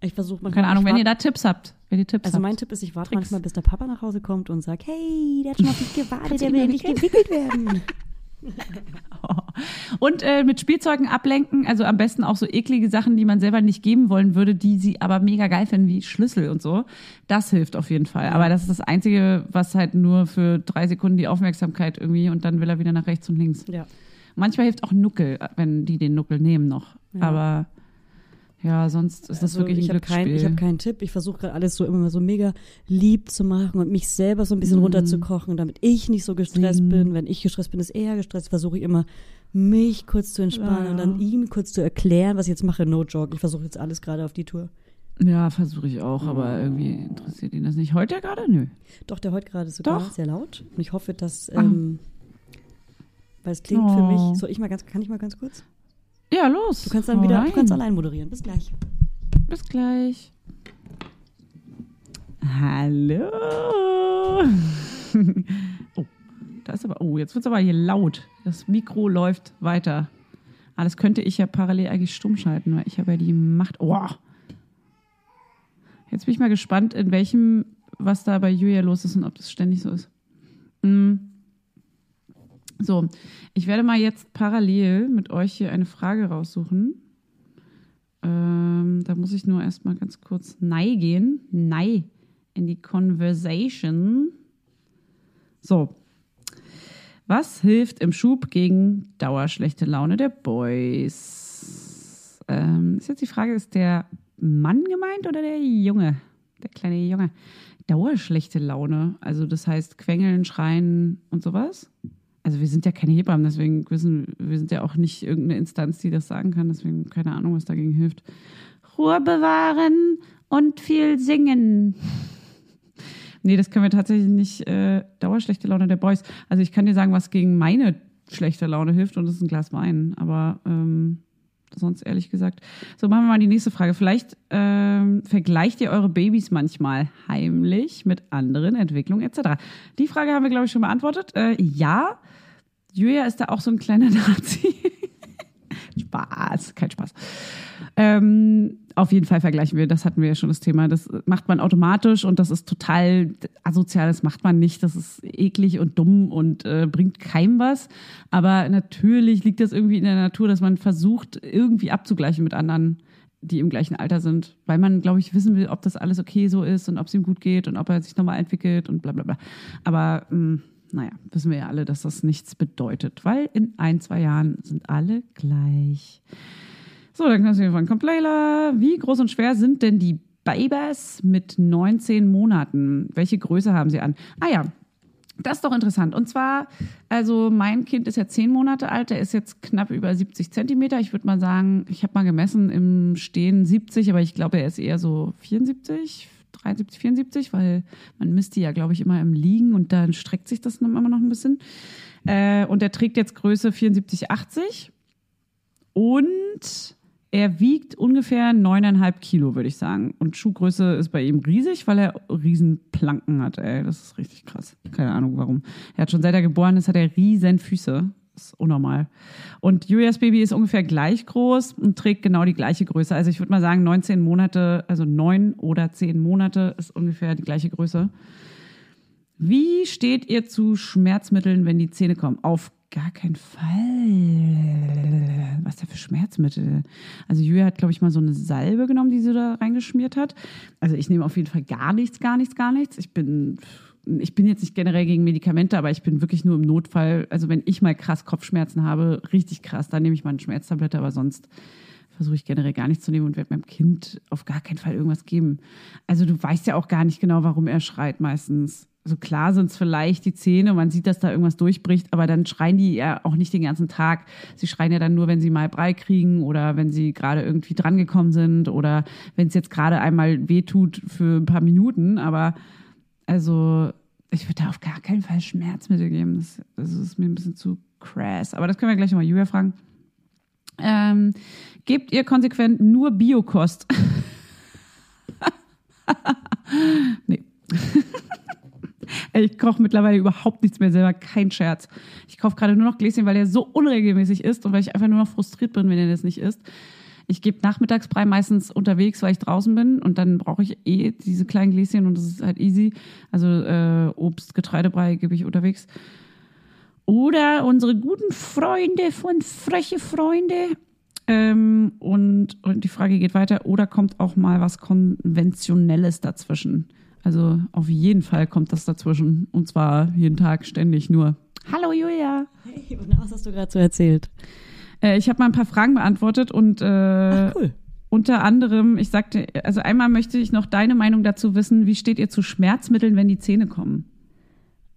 Ich versuche mal. Keine Ahnung, wenn ihr da Tipps habt. Wenn ihr Tipps Also habt. mein Tipp ist, ich warte Tricks. manchmal, bis der Papa nach Hause kommt und sagt, hey, der hat schon auf dich gewartet, der will nicht gewickelt werden. Und äh, mit Spielzeugen ablenken, also am besten auch so eklige Sachen, die man selber nicht geben wollen würde, die sie aber mega geil finden, wie Schlüssel und so. Das hilft auf jeden Fall. Aber das ist das Einzige, was halt nur für drei Sekunden die Aufmerksamkeit irgendwie und dann will er wieder nach rechts und links. Ja. Manchmal hilft auch Nuckel, wenn die den Nuckel nehmen noch. Ja. Aber ja, sonst ist das Also wirklich ein ich habe Glücksspiel. kein, ich hab keinen Tipp. Ich versuche gerade alles so immer so mega lieb zu machen und mich selber so ein bisschen Mhm. runterzukochen, damit ich nicht so gestresst Mhm. bin. Wenn ich gestresst bin, ist er gestresst. Versuche ich immer, mich kurz zu entspannen Ja. und dann ihm kurz zu erklären, was ich jetzt mache. No joke. Ich versuche jetzt alles gerade auf die Tour. ja, versuche ich auch, aber irgendwie interessiert ihn das nicht. Heute ja gerade? Nö. Doch, der heute gerade sogar Doch. sehr laut. Und ich hoffe, dass, Ah. ähm, weil es klingt für Oh. mich. Soll ich mal ganz, kann ich mal ganz kurz? Ja, los. Du kannst dann Hau wieder, rein. du kannst allein moderieren. Bis gleich. Bis gleich. Hallo. oh, Da ist aber, oh, jetzt wird es aber hier laut. Das Mikro läuft weiter. Ah, das könnte ich ja parallel eigentlich stumm schalten, weil ich habe ja die Macht. Oh. Jetzt bin ich mal gespannt, in welchem, was da bei Julia los ist und ob das ständig so ist. Mm. So, ich werde mal jetzt parallel mit euch hier eine Frage raussuchen. Ähm, da muss ich nur erstmal ganz kurz Nei gehen. Nei in die Conversation. So. Was hilft im Schub gegen dauerschlechte Laune der Boys? Ähm, ist jetzt die Frage, ist der Mann gemeint oder der Junge? Der kleine Junge. Dauerschlechte Laune. Also das heißt Quengeln, Schreien und sowas? Also wir sind ja keine Hebammen, deswegen wissen wir sind ja auch nicht irgendeine Instanz, die das sagen kann. Deswegen keine Ahnung, was dagegen hilft. Ruhe bewahren und viel singen. Nee, das können wir tatsächlich nicht. Äh, Dauerschlechte Laune der Boys. Also ich kann dir sagen, was gegen meine schlechte Laune hilft und das ist ein Glas Wein. Aber ähm, sonst ehrlich gesagt. So, machen wir mal die nächste Frage. Vielleicht ähm, vergleicht ihr eure Babys manchmal heimlich mit anderen Entwicklungen etc. Die Frage haben wir, glaube ich, schon beantwortet. Äh, ja, Julia ist da auch so ein kleiner Nazi. Spaß, kein Spaß. Ähm, auf jeden Fall vergleichen wir, das hatten wir ja schon das Thema. Das macht man automatisch und das ist total asozial, das macht man nicht. Das ist eklig und dumm und äh, bringt keinem was. Aber natürlich liegt das irgendwie in der Natur, dass man versucht, irgendwie abzugleichen mit anderen, die im gleichen Alter sind, weil man, glaube ich, wissen will, ob das alles okay so ist und ob es ihm gut geht und ob er sich nochmal entwickelt und bla bla bla. Aber mh, hm, naja, wissen wir ja alle, dass das nichts bedeutet, weil in ein, zwei Jahren sind alle gleich. So, dann kannst du fragen, kommt Leila, wie groß und schwer sind denn die Babys mit 19 Monaten? Welche Größe haben sie an? Ah ja, das ist doch interessant. Und zwar, also mein Kind ist ja zehn Monate alt, der ist jetzt knapp über 70 Zentimeter. Ich würde mal sagen, ich habe mal gemessen im Stehen 70, aber ich glaube, er ist eher so 74, 73, 74, weil man misst die ja, glaube ich, immer im Liegen und dann streckt sich das immer noch ein bisschen. Äh, und er trägt jetzt Größe 74, 80. Und er wiegt ungefähr neuneinhalb Kilo, würde ich sagen. Und Schuhgröße ist bei ihm riesig, weil er Riesenplanken hat. Ey, das ist richtig krass. Keine Ahnung warum. Er hat schon seit er geboren ist, hat er riesen Füße. Ist unnormal. Und Julias Baby ist ungefähr gleich groß und trägt genau die gleiche Größe. Also ich würde mal sagen, 19 Monate, also neun oder zehn Monate ist ungefähr die gleiche Größe. Wie steht ihr zu Schmerzmitteln, wenn die Zähne kommen? Auf gar keinen Fall. Was ist da für Schmerzmittel? Also Julia hat, glaube ich, mal so eine Salbe genommen, die sie da reingeschmiert hat. Also ich nehme auf jeden Fall gar nichts, gar nichts, gar nichts. Ich bin, ich bin jetzt nicht generell gegen Medikamente, aber ich bin wirklich nur im Notfall. Also wenn ich mal krass Kopfschmerzen habe, richtig krass, dann nehme ich mal eine Schmerztablette, aber sonst versuche ich generell gar nichts zu nehmen und werde meinem Kind auf gar keinen Fall irgendwas geben. Also du weißt ja auch gar nicht genau, warum er schreit meistens. Also klar sind es vielleicht die Zähne, man sieht, dass da irgendwas durchbricht, aber dann schreien die ja auch nicht den ganzen Tag. Sie schreien ja dann nur, wenn sie mal Brei kriegen oder wenn sie gerade irgendwie drangekommen sind oder wenn es jetzt gerade einmal wehtut für ein paar Minuten. Aber also ich würde da auf gar keinen Fall Schmerzmittel geben. Das, das ist mir ein bisschen zu crass. Aber das können wir gleich nochmal Julia fragen. Ähm, gebt ihr konsequent nur Biokost? nee. Ich koche mittlerweile überhaupt nichts mehr selber, kein Scherz. Ich kaufe gerade nur noch Gläschen, weil er so unregelmäßig ist und weil ich einfach nur noch frustriert bin, wenn er das nicht isst. Ich gebe Nachmittagsbrei meistens unterwegs, weil ich draußen bin und dann brauche ich eh diese kleinen Gläschen und das ist halt easy. Also äh, Obst, Getreidebrei gebe ich unterwegs. Oder unsere guten Freunde von Freche Freunde. Ähm, und, und die Frage geht weiter. Oder kommt auch mal was Konventionelles dazwischen? Also auf jeden Fall kommt das dazwischen. Und zwar jeden Tag, ständig nur. Hallo Julia. Hey, was hast du gerade so erzählt? Äh, ich habe mal ein paar Fragen beantwortet und äh, Ach, cool. unter anderem, ich sagte, also einmal möchte ich noch deine Meinung dazu wissen, wie steht ihr zu Schmerzmitteln, wenn die Zähne kommen?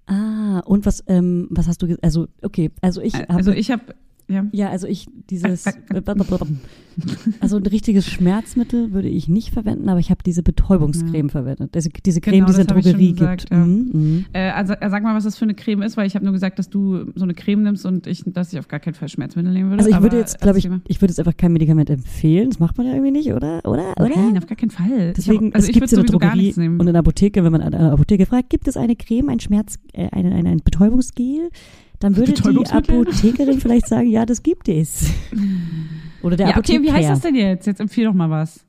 Ah, und was, ähm, was hast du, also okay, also ich habe. Also ich habe Ja. Ja, also ich dieses also ein richtiges Schmerzmittel würde ich nicht verwenden, aber ich habe diese Betäubungscreme verwendet. Diese, diese Creme, Genau, die es in schon Drogerie gesagt, gibt. ja. Mhm, mhm. Äh, also äh, sag mal, was das für eine Creme ist, weil ich habe nur gesagt, dass du so eine Creme nimmst und ich, dass ich auf gar keinen Fall Schmerzmittel nehmen würde. Also ich würde jetzt, glaube ich, ich würde jetzt einfach kein Medikament empfehlen. Das macht man ja irgendwie nicht, oder? Oder? oder? Nein, auf gar keinen Fall. Deswegen, hab, also es ich gibt würde in der Drogerie und in der Apotheke, wenn man an einer Apotheke fragt, gibt es eine Creme, ein Schmerz, äh, ein, ein, ein Betäubungsgel, dann würde die? Apothekerin vielleicht sagen, ja, das gibt es. Oder der ja, okay, Apotheker. wie heißt das denn jetzt? Jetzt empfehl doch mal was.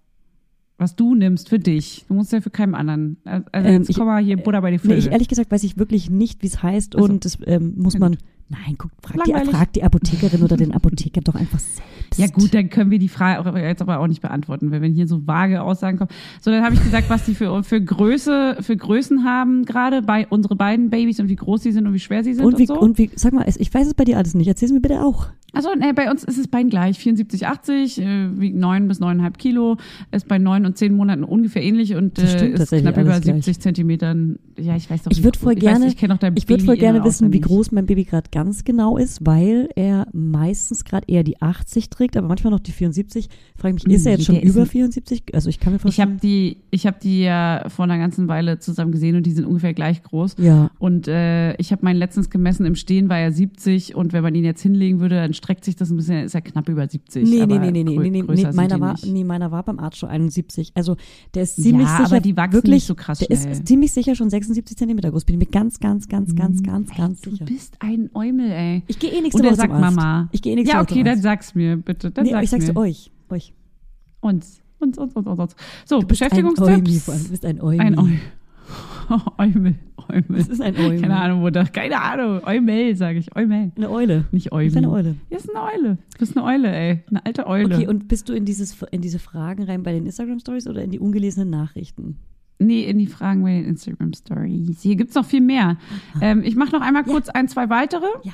Was du nimmst für dich. Du musst ja für keinen anderen. Also Ähm, jetzt ich- komm mal hier Butter bei die Nee, Fische. ich, ehrlich gesagt weiß ich wirklich nicht, wie es heißt Ach so. und das ähm, muss man. Nein, guck, frag die, frag die Apothekerin oder den Apotheker doch einfach selbst. Ja gut, dann können wir die Frage auch jetzt aber auch nicht beantworten, weil wenn hier so vage Aussagen kommen. So, dann habe ich gesagt, was die für, für Größe, für Größen haben gerade bei unsere beiden Babys und wie groß sie sind und wie schwer sie sind und, Und wie, so. und wie, sag mal, ich weiß es bei dir alles nicht. Erzähl es mir bitte auch. Also nee, bei uns ist es beiden gleich, 74, 80, äh, wiegt 9 bis 9,5 Kilo, ist bei 9 und 10 Monaten ungefähr ähnlich und äh, ist knapp über alles gleich. 70 Zentimetern. Ja, ich weiß doch Ich wie würd groß- voll ich gerne- ich Ich würde voll gerne wissen, wie groß mein Baby gerade ganz genau ist, weil er meistens gerade eher die 80 trägt, aber manchmal noch die 74. Frage mich, ist er Mhm, jetzt schon über ein- 74? Also ich kann mir Ich vorstellen. habe die, ich habe die ja vor einer ganzen Weile zusammen gesehen und die sind ungefähr gleich groß. ja, Und äh, ich habe meinen letztens gemessen, im Stehen war er 70 und wenn man ihn jetzt hinlegen würde, dann streckt sich das ein bisschen, ist er knapp über 70. Nee, nee, aber nee, nee, nee, nee, nee, nee, meiner war, nee, meiner war beim Arzt schon 71. Also der ist ziemlich ja, sicher, aber die wachsen wirklich, nicht so krass der schnell. ist ziemlich sicher schon 76 Zentimeter groß. Bin ich mir ganz, ganz, ganz, ganz, ganz, ganz du sicher. bist ein Eumel, ey. Ich gehe eh nächste Und er sagt. Mama. Ich gehe eh nächste Ja, okay, dann sag's mir, bitte. Dann Nee, sag's ich sag's mir. euch. Euch. Uns. Uns, uns, uns, uns, uns. So, Du bist ein Eumi, Beschäftigungstipps. Du bist ein Eumi. Ein Eumel. Eumel. Eumel. Was ist ein Eumi? Keine Ahnung, wo das, keine Ahnung. Eumel, sage ich. Eumel. Eine Eule. Nicht Eumel. eine Eule. Ja, ist eine Eule. Du bist eine Eule, ey. Eine alte Eule. Okay, und bist du in, dieses, in diese Fragen rein bei den Instagram-Stories oder in die ungelesenen Nachrichten? Nee, in die Fragen bei den Instagram Stories. Hier gibt's noch viel mehr. Ähm, ich mache noch einmal kurz ein, zwei weitere. Ja.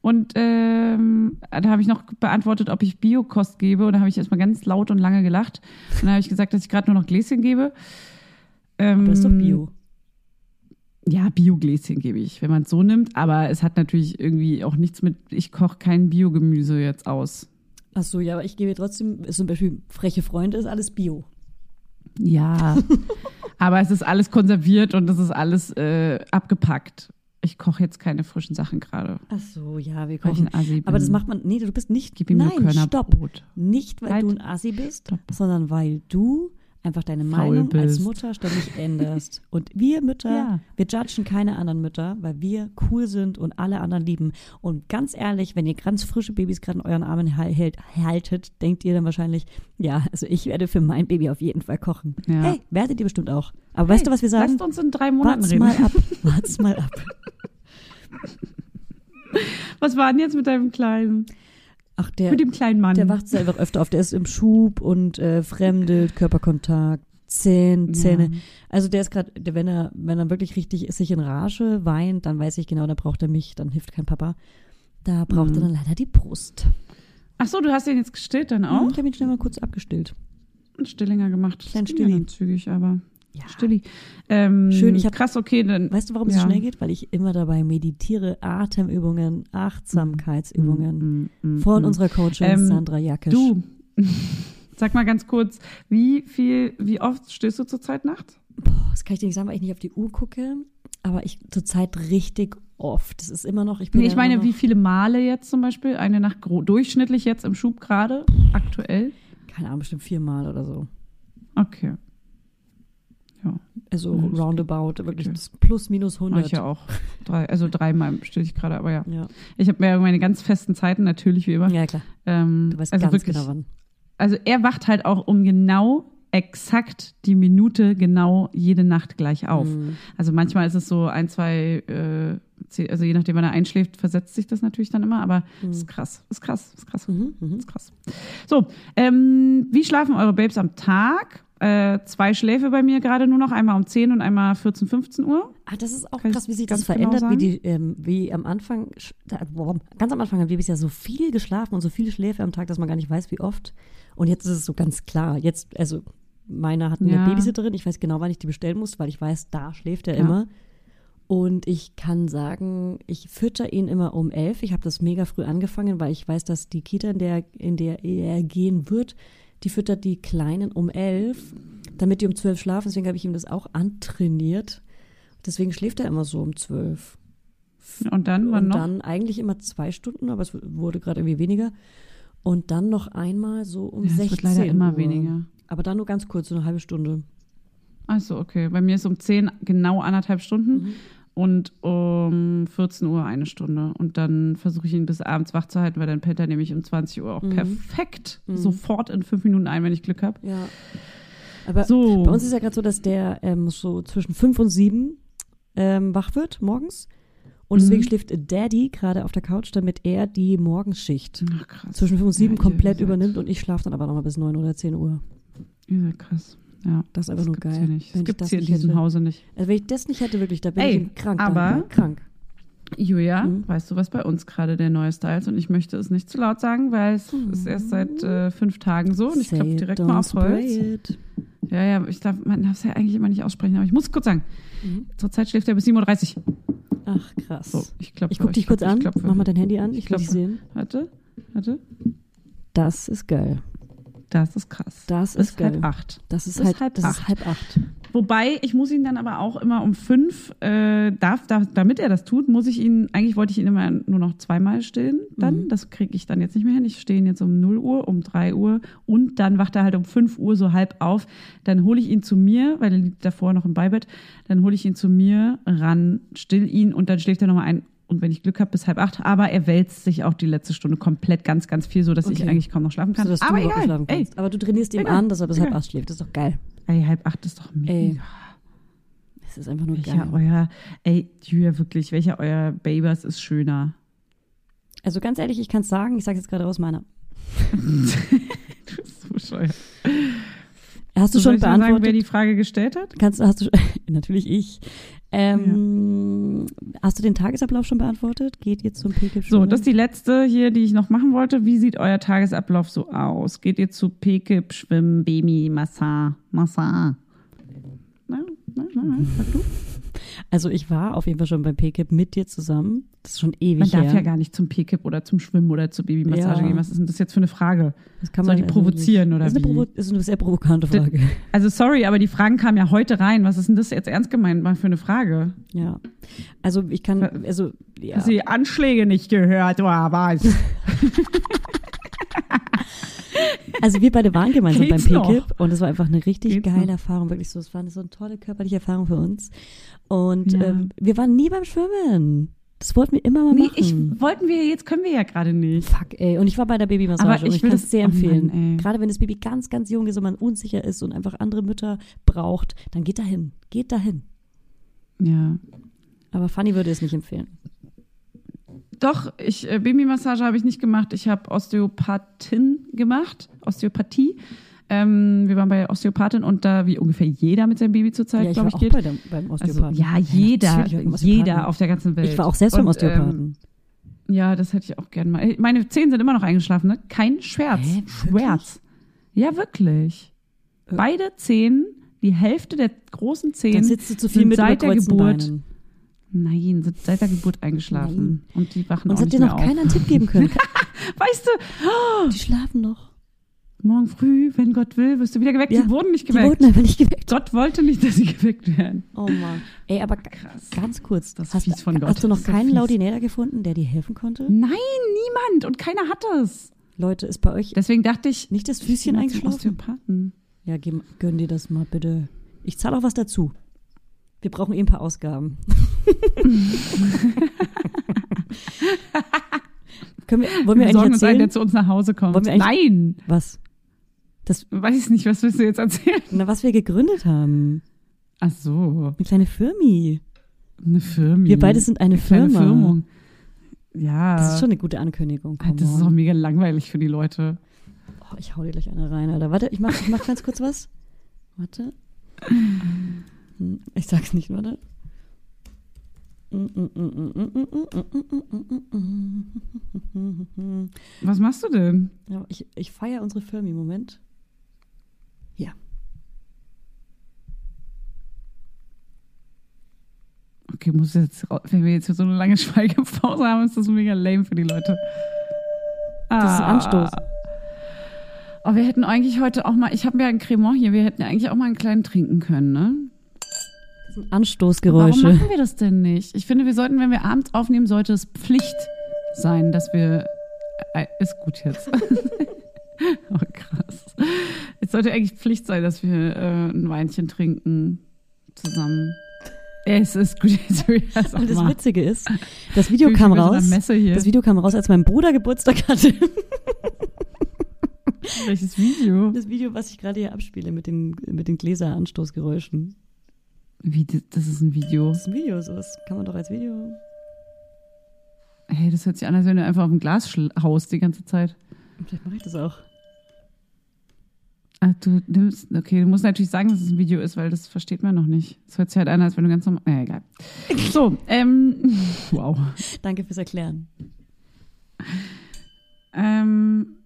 Und ähm, da habe ich noch beantwortet, ob ich Biokost gebe. Und da habe ich erstmal ganz laut und lange gelacht. Und dann habe ich gesagt, dass ich gerade nur noch Gläschen gebe. Ähm, Aber das ist doch Bio. Ja, Biogläschen gebe ich, wenn man es so nimmt. Aber es hat natürlich irgendwie auch nichts mit, ich koche kein Biogemüse jetzt aus. Ach so, ja, aber ich gebe trotzdem, zum Beispiel freche Freunde, ist alles Bio. Ja, aber es ist alles konserviert und es ist alles äh, abgepackt. Ich koche jetzt keine frischen Sachen gerade. Ach so, ja, wir kochen. Aber das macht man, nee, du bist nicht, Gib ihm nein, nur stopp. Körnerbrot. Nicht, weil Halt. du ein Assi bist, Stopp. sondern weil du einfach deine Meinung als bist. Mutter ständig änderst. Und wir Mütter, Ja. wir judgen keine anderen Mütter, weil wir cool sind und alle anderen lieben. Und ganz ehrlich, wenn ihr ganz frische Babys gerade in euren Armen hält, haltet, denkt ihr dann wahrscheinlich, ja, also ich werde für mein Baby auf jeden Fall kochen. Ja. Hey, werdet ihr bestimmt auch. Aber weißt du, was wir sagen? Lasst uns in drei Monaten Wart's reden. mal ab. Wart's mal ab. Was war denn jetzt mit deinem Kleinen? Ach, der, mit dem kleinen Mann. der wacht einfach öfter auf. Der ist im Schub und äh, fremdelt, Körperkontakt, Zähne, Zähne. Ja. Also der ist gerade, wenn er, wenn er wirklich richtig sich in Rage weint, dann weiß ich genau, da braucht er mich, dann hilft kein Papa. Da braucht Mhm. er dann leider die Brust. Ach so, du hast den jetzt gestillt dann Mhm, auch? Ich habe ihn schnell mal kurz abgestillt. Einen Stillinger gemacht. Das Kleinen ging ja Stilli. dann zügig, aber Ja. Stilli. Ähm, Schön, ich hab- krass, okay, dann. Weißt du, warum es Ja. so schnell geht? Weil ich immer dabei meditiere, Atemübungen, Achtsamkeitsübungen. Mm, mm, Von mm. unserer Coachin Ähm, Sandra Jakisch. Du, sag mal ganz kurz, wie viel, wie oft stehst du zurzeit nachts? Boah, das kann ich dir nicht sagen, weil ich nicht auf die Uhr gucke. Aber ich zurzeit richtig oft. Das ist immer noch, ich bin Nee, ich meine, wie viele Male jetzt zum Beispiel? Eine Nacht durchschnittlich jetzt im Schub gerade, aktuell? keine Ahnung, bestimmt viermal oder so. Okay. Ja, Also Ja, das roundabout, wirklich plus minus mach 100. ich ja auch. Drei, also dreimal still ich gerade, aber ja. Ja. Ich habe mir meine ganz festen Zeiten, natürlich wie immer. ja, klar. Ähm, Du weißt also ganz wirklich, genau wann. also er wacht halt auch um genau exakt die Minute genau jede Nacht gleich auf. Mhm. Also manchmal ist es so ein, zwei, äh, also je nachdem, wann er einschläft, versetzt sich das natürlich dann immer, aber ist krass, ist krass, ist krass, Mhm, mhm. ist krass. So, ähm, wie schlafen eure Babes am Tag? Äh, zwei Schläfe bei mir gerade nur noch, einmal um 10 und einmal 14, 15 Uhr. Ah, das ist auch Kann krass, wie sich das verändert, genau wie die, ähm, wie am Anfang, ganz am Anfang haben Babys ja so viel geschlafen und so viele Schläfe am Tag, dass man gar nicht weiß, wie oft. Und jetzt ist es so ganz klar. Jetzt, also meiner hat eine Ja. Babysitterin, ich weiß genau, wann ich die bestellen muss, weil ich weiß, da schläft er Ja. immer. Und ich kann sagen, ich fütter ihn immer um elf. Ich habe das mega früh angefangen, weil ich weiß, dass die Kita, in der, in der er gehen wird, die füttert die Kleinen um elf, damit die um zwölf schlafen. Deswegen habe ich ihm das auch antrainiert. Deswegen schläft er immer so um zwölf. Und dann, wann Und noch? dann eigentlich immer zwei Stunden, aber es wurde gerade irgendwie weniger. Und dann noch einmal so um Ja, es 16 wird leider immer Uhr. weniger. Aber dann nur ganz kurz, so eine halbe Stunde. Achso, okay. Bei mir ist um 10 genau anderthalb Stunden Mhm. Und um 14 Uhr eine Stunde. Und dann versuche ich ihn bis abends wach zu halten, weil dann pennt er nämlich um 20 Uhr auch Mhm. perfekt Mhm. sofort in fünf Minuten ein, wenn ich Glück habe. Ja. Aber So. bei uns ist ja gerade so, dass der ähm, so zwischen fünf und sieben ähm, wach wird morgens. Und deswegen Mhm. schläft Daddy gerade auf der Couch, damit er die Morgenschicht Ach, zwischen fünf und sieben Ja, komplett übernimmt und ich schlafe dann aber nochmal bis neun oder zehn Uhr. Seid krass. Ja. Das ist einfach nur gibt's geil. Nicht. Wenn Das ich gibt das es hier in diesem hätte. Hause nicht. Also wenn ich das nicht hätte, wirklich, da bin Ey, ich krank. aber- krank. Julia, Mhm. weißt du, was bei uns gerade der neue Style ist? Und ich möchte es nicht zu laut sagen, weil es ist erst seit äh, fünf Tagen so. Und ich klopfe direkt mal auf Holz. it. Ja, ja, ich darf, man darf es ja eigentlich immer nicht aussprechen, aber ich muss kurz sagen. Mhm. Zurzeit schläft er bis 7.30 Uhr. Ach, krass. So, ich klopfe. ich guck dich kurz klopfe, an. Ich. Mach mal dein Handy an. Ich Ich will dich sehen. Warte, warte. Das ist geil. Das ist krass. Das ist geil. halb acht. Das ist Bis halt halb das ist acht. halb acht. Wobei, ich muss ihn dann aber auch immer um fünf, äh, darf, darf, damit er das tut, muss ich ihn, eigentlich wollte ich ihn immer nur noch zweimal stillen dann. Mhm. Das kriege ich dann jetzt nicht mehr hin. Ich stehe ihn jetzt um 0 Uhr, um 3 Uhr und dann wacht er halt um 5 Uhr so halb auf. Dann hole ich ihn zu mir, weil er liegt davor noch im Beibett. Dann hole ich ihn zu mir ran, still ihn und dann schläft er nochmal ein. Und wenn ich Glück habe, bis halb acht. Aber er wälzt sich auch die letzte Stunde komplett ganz, ganz viel, so dass ich Okay. eigentlich kaum noch schlafen kann. So, dass du aber nicht egal. schlafen Ey, kannst. Aber du trainierst ihm Egal. an, dass er bis halb Egal. acht schläft. Das ist doch geil. ey, halb acht ist doch mega. Ey, Es ist einfach nur Welcher geil. euer, ey, Julia, wirklich, welcher euer Babers ist schöner? Also ganz ehrlich, ich kann es sagen, ich sage jetzt gerade aus meiner. Du bist so bescheuert. Hast du Soll schon ich mal sagen, beantwortet? wer die Frage gestellt hat? Kannst, hast du, natürlich ich. Ähm, Hast du den Tagesablauf schon beantwortet? Geht ihr zum PK So, das ist die letzte hier, die ich noch machen wollte. Wie sieht euer Tagesablauf so aus? Geht ihr zu Pekip, Schwimmen, Baby, Massage, Massage? Na, na, na, na, sag du? Also ich war auf jeden Fall schon beim PKIP mit dir zusammen. Das ist schon ewig Man darf her. ja gar nicht zum Pekip oder zum Schwimmen oder zur Babymassage Ja. gehen. Was ist denn das jetzt für eine Frage? das kann soll man die also provozieren, nicht. oder das ist eine, wie? provo ist eine sehr provokante Frage. Also sorry, aber die Fragen kamen ja heute rein. Was ist denn das jetzt ernst gemeint mal für eine Frage? Ja. Also ich kann, also ja. Hast du die Anschläge nicht gehört, oder was? Also wir beide waren gemeinsam Geht's beim PKIP und es war einfach eine richtig Geht's geile noch? Erfahrung, wirklich so. Es war so eine tolle körperliche Erfahrung für uns. Und Ja. ähm, wir waren nie beim Schwimmen. Das wollten wir immer mal Nee, machen. ich wollten wir, jetzt können wir ja gerade nicht. Fuck, ey. Und ich war bei der Babymassage Aber und ich ich will kann es sehr oh Mann, empfehlen. Gerade wenn das Baby ganz, ganz jung ist und man unsicher ist und einfach andere Mütter braucht, dann geht dahin. Geht dahin. Ja. Aber Fanny würde es nicht empfehlen. Doch, ich, äh, Babymassage habe ich nicht gemacht. Ich habe Osteopathin gemacht, Osteopathie. Ähm, wir waren bei Osteopathin und da, wie ungefähr jeder mit seinem Baby zurzeit, ja, ich glaube ich, auch geht. bei der, beim Also, Osteopathen. ja, jeder, Osteopathen. jeder auf der ganzen Welt. Ich war auch selbst beim Und, Osteopathen. Ähm, ja, das hätte ich auch gerne mal. Meine Zehen sind immer noch eingeschlafen, ne? Kein Scherz. Hä, Schmerz. Ja, wirklich. Äh. Beide Zehen, die Hälfte der großen Zehen Dann sitzt du zu viel sind mit seit der Geburt, Beinen. nein, sind seit der Geburt eingeschlafen. Und die wachen Uns auch hat dir noch auf. keiner einen Tipp geben können. Weißt du, Die schlafen noch. Morgen früh, wenn Gott will, wirst du wieder geweckt. Ja, die wurden nicht Die geweckt. wurden einfach nicht geweckt. Gott wollte nicht, dass sie geweckt werden. Oh Mann. Ey, aber Krass. ganz kurz. Das ist hast, fies von Gott. hast du noch so keinen. Laudinäder gefunden, der dir helfen konnte? Nein, niemand. Und keiner hat es. Leute, ist bei euch Deswegen dachte ich, nicht das Füßchen? Osteopathen. Ja, gönn dir das mal bitte. Ich zahle auch was dazu. Wir brauchen eh ein paar Ausgaben. Können wir, wollen wir, Wir eigentlich uns einen, erzählen? der zu uns nach Hause kommt. Nein. was? Das, Weiß nicht, was willst du jetzt erzählen? na, was wir gegründet haben. Ach so, Eine kleine Firmi. eine Firma. Wir beide sind eine kleine Firma. Firmung. Ja. Das ist schon eine gute Ankündigung. Come das ist on. auch mega langweilig für die Leute. Oh, ich hau dir gleich eine rein, Alter. Warte, ich mach, ich mach ganz kurz was. Warte. Hm, Ich sag's nicht, warte. Was machst du denn? Ja, ich, ich feiere unsere Firma im Moment. Okay, muss jetzt, wenn wir jetzt so eine lange Schweigepause haben, ist das mega lame für die Leute. Das ist ein Anstoß. Aber wir hätten eigentlich heute auch mal, ich habe ja ein Cremant hier, wir hätten ja eigentlich auch mal einen kleinen trinken können, ne? Das sind Warum Anstoßgeräusche. machen wir das denn nicht? Ich finde, wir sollten, wenn wir abends aufnehmen, sollte es Pflicht sein, dass wir. Äh, ist gut jetzt. oh, krass. Es sollte eigentlich Pflicht sein, dass wir äh, ein Weinchen trinken zusammen. Es ist gut Und das. Witzige ist, das Video kam raus. Das Video kam raus, als mein Bruder Geburtstag hatte. Welches Video? Das Video, was ich gerade hier abspiele mit den, mit den Gläser-Anstoßgeräuschen. Wie, das ist ein Video. Das ist ein Video, sowas kann man doch als Video. Hey, das hört sich an, als wenn du einfach auf dem Glas haust die ganze Zeit. Vielleicht mache ich das auch. Ah, du nimmst, okay, du musst natürlich sagen, dass es ein Video ist, weil das versteht man noch nicht. Es hört sich halt an, als wenn du ganz normal. Naja, egal. So, ähm, wow. Danke fürs Erklären. Ähm,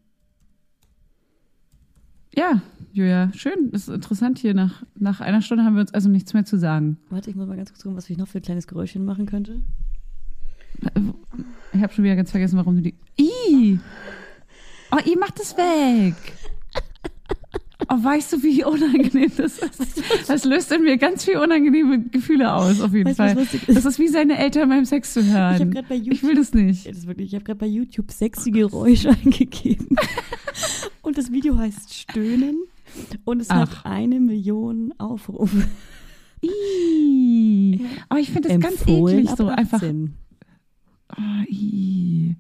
ja, Julia, schön. Das ist interessant hier. Nach, nach einer Stunde haben wir uns also nichts mehr zu sagen. Warte, ich muss mal ganz kurz gucken, was ich noch für ein kleines Geräuschchen machen könnte. Ich habe schon wieder ganz vergessen, warum du die. Ih! Oh, ihr macht das weg! Oh, weißt du, wie unangenehm das ist? Das löst in mir ganz viel unangenehme Gefühle aus, auf jeden Weißt Fall. ist? Das ist wie seine Eltern beim Sex zu hören. Ich habe gerade bei YouTube. Ich will das nicht. Das wirklich, ich habe gerade bei YouTube sexy Geräusche eingegeben. Und das Video heißt Stöhnen. Und es Ach. hat eine Million Aufrufe. Ih. Aber ich finde das ganz Empfohlen eklig, ab so einfach. 18. Oh.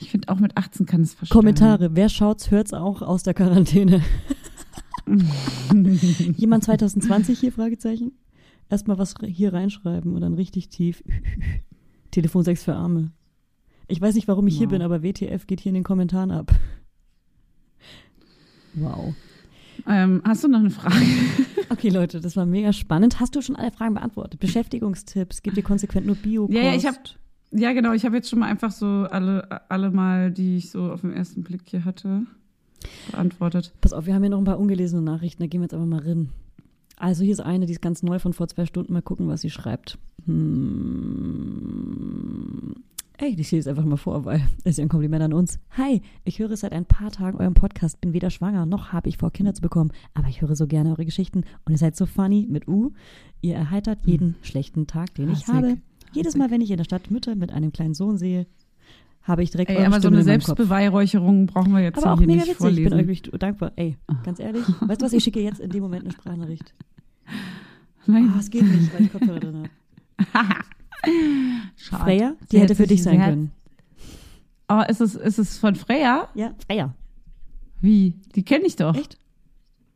Ich finde auch mit 18 kann es verstehen. Kommentare. Wer schaut's, hört's auch aus der Quarantäne. Jemand 2020 hier? Fragezeichen. Erstmal was hier reinschreiben und dann richtig tief. Telefonsex für Arme. Ich weiß nicht, warum ich hier Wow. bin, aber WTF geht hier in den Kommentaren ab. Wow. Ähm, hast du noch eine Frage? Okay, Leute, das war mega spannend. Hast du schon alle Fragen beantwortet? Beschäftigungstipps? Gibt dir konsequent nur bio Ja, ja, ich hab- Ja, genau. Ich habe jetzt schon mal einfach so alle, alle mal, die ich so auf den ersten Blick hier hatte, beantwortet. Pass auf, wir haben hier noch ein paar ungelesene Nachrichten, da gehen wir jetzt einfach mal rein. Also hier ist eine, die ist ganz neu von vor zwei Stunden. Mal gucken, was sie schreibt. Hm. Ey, ich lese es einfach mal vor, weil es ist ja ein Kompliment an uns. Hi, ich höre seit ein paar Tagen euren Podcast, bin weder schwanger noch habe ich vor, Kinder zu bekommen, aber ich höre so gerne eure Geschichten und ihr seid so funny mit U. Ihr erheitert jeden schlechten Tag, den ich Hassig. habe. Jedes Mal, wenn ich in der Stadt Mütter mit einem kleinen Sohn sehe, habe ich direkt Ey, aber so Stimmen eine. Selbstbeweihräucherung brauchen wir jetzt Aber auch hier mega nicht witzig. Ich bin vorlesen. euch wirklich dankbar. Ey, ganz ehrlich, weißt du was? Ich schicke jetzt in dem Moment eine Sprachnachricht. Nein. Ah, es geht nicht, weil ich Kopfhörer drin habe. Freya, die hätte für dich sein können. Aber ist es, ist es von Freya? Ja, Freya. Wie? Die kenne ich doch. Echt?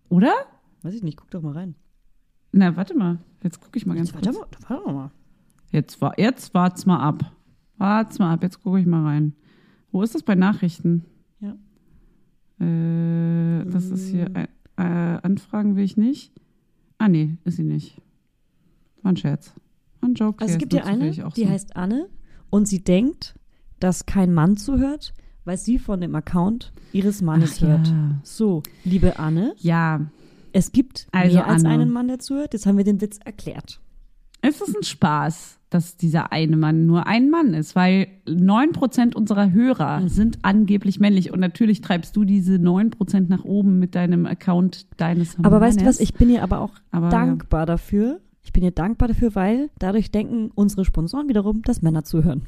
Oder? Weiß ich nicht, guck doch mal rein. Na, warte mal. Jetzt gucke ich mal ganz Warte kurz. mal, warte mal. Jetzt, wa- jetzt wart's mal ab. Wart's mal ab. Jetzt gucke ich mal rein. Wo ist das bei Nachrichten? Ja. Äh, das ist hier. Ein, äh, Anfragen will ich nicht. Ah, nee, ist sie nicht. War ein Scherz. War ein Joke. Also es gibt nur eine, die so. heißt Anne und sie denkt, dass kein Mann zuhört, weil sie von dem Account ihres Mannes Ach, hört. ja. So, liebe Anne, Ja, es gibt Also, mehr als Anne. einen Mann, der zuhört. Jetzt haben wir den Witz erklärt. es ist ein Spaß, dass dieser eine Mann nur ein Mann ist, weil 9% unserer Hörer Mhm. sind angeblich männlich. Und natürlich treibst du diese 9% nach oben mit deinem Account deines Aber weißt du was, ich bin ihr aber auch Aber, dankbar dafür. Ich bin ihr dankbar dafür, weil dadurch denken unsere Sponsoren wiederum, dass Männer zuhören.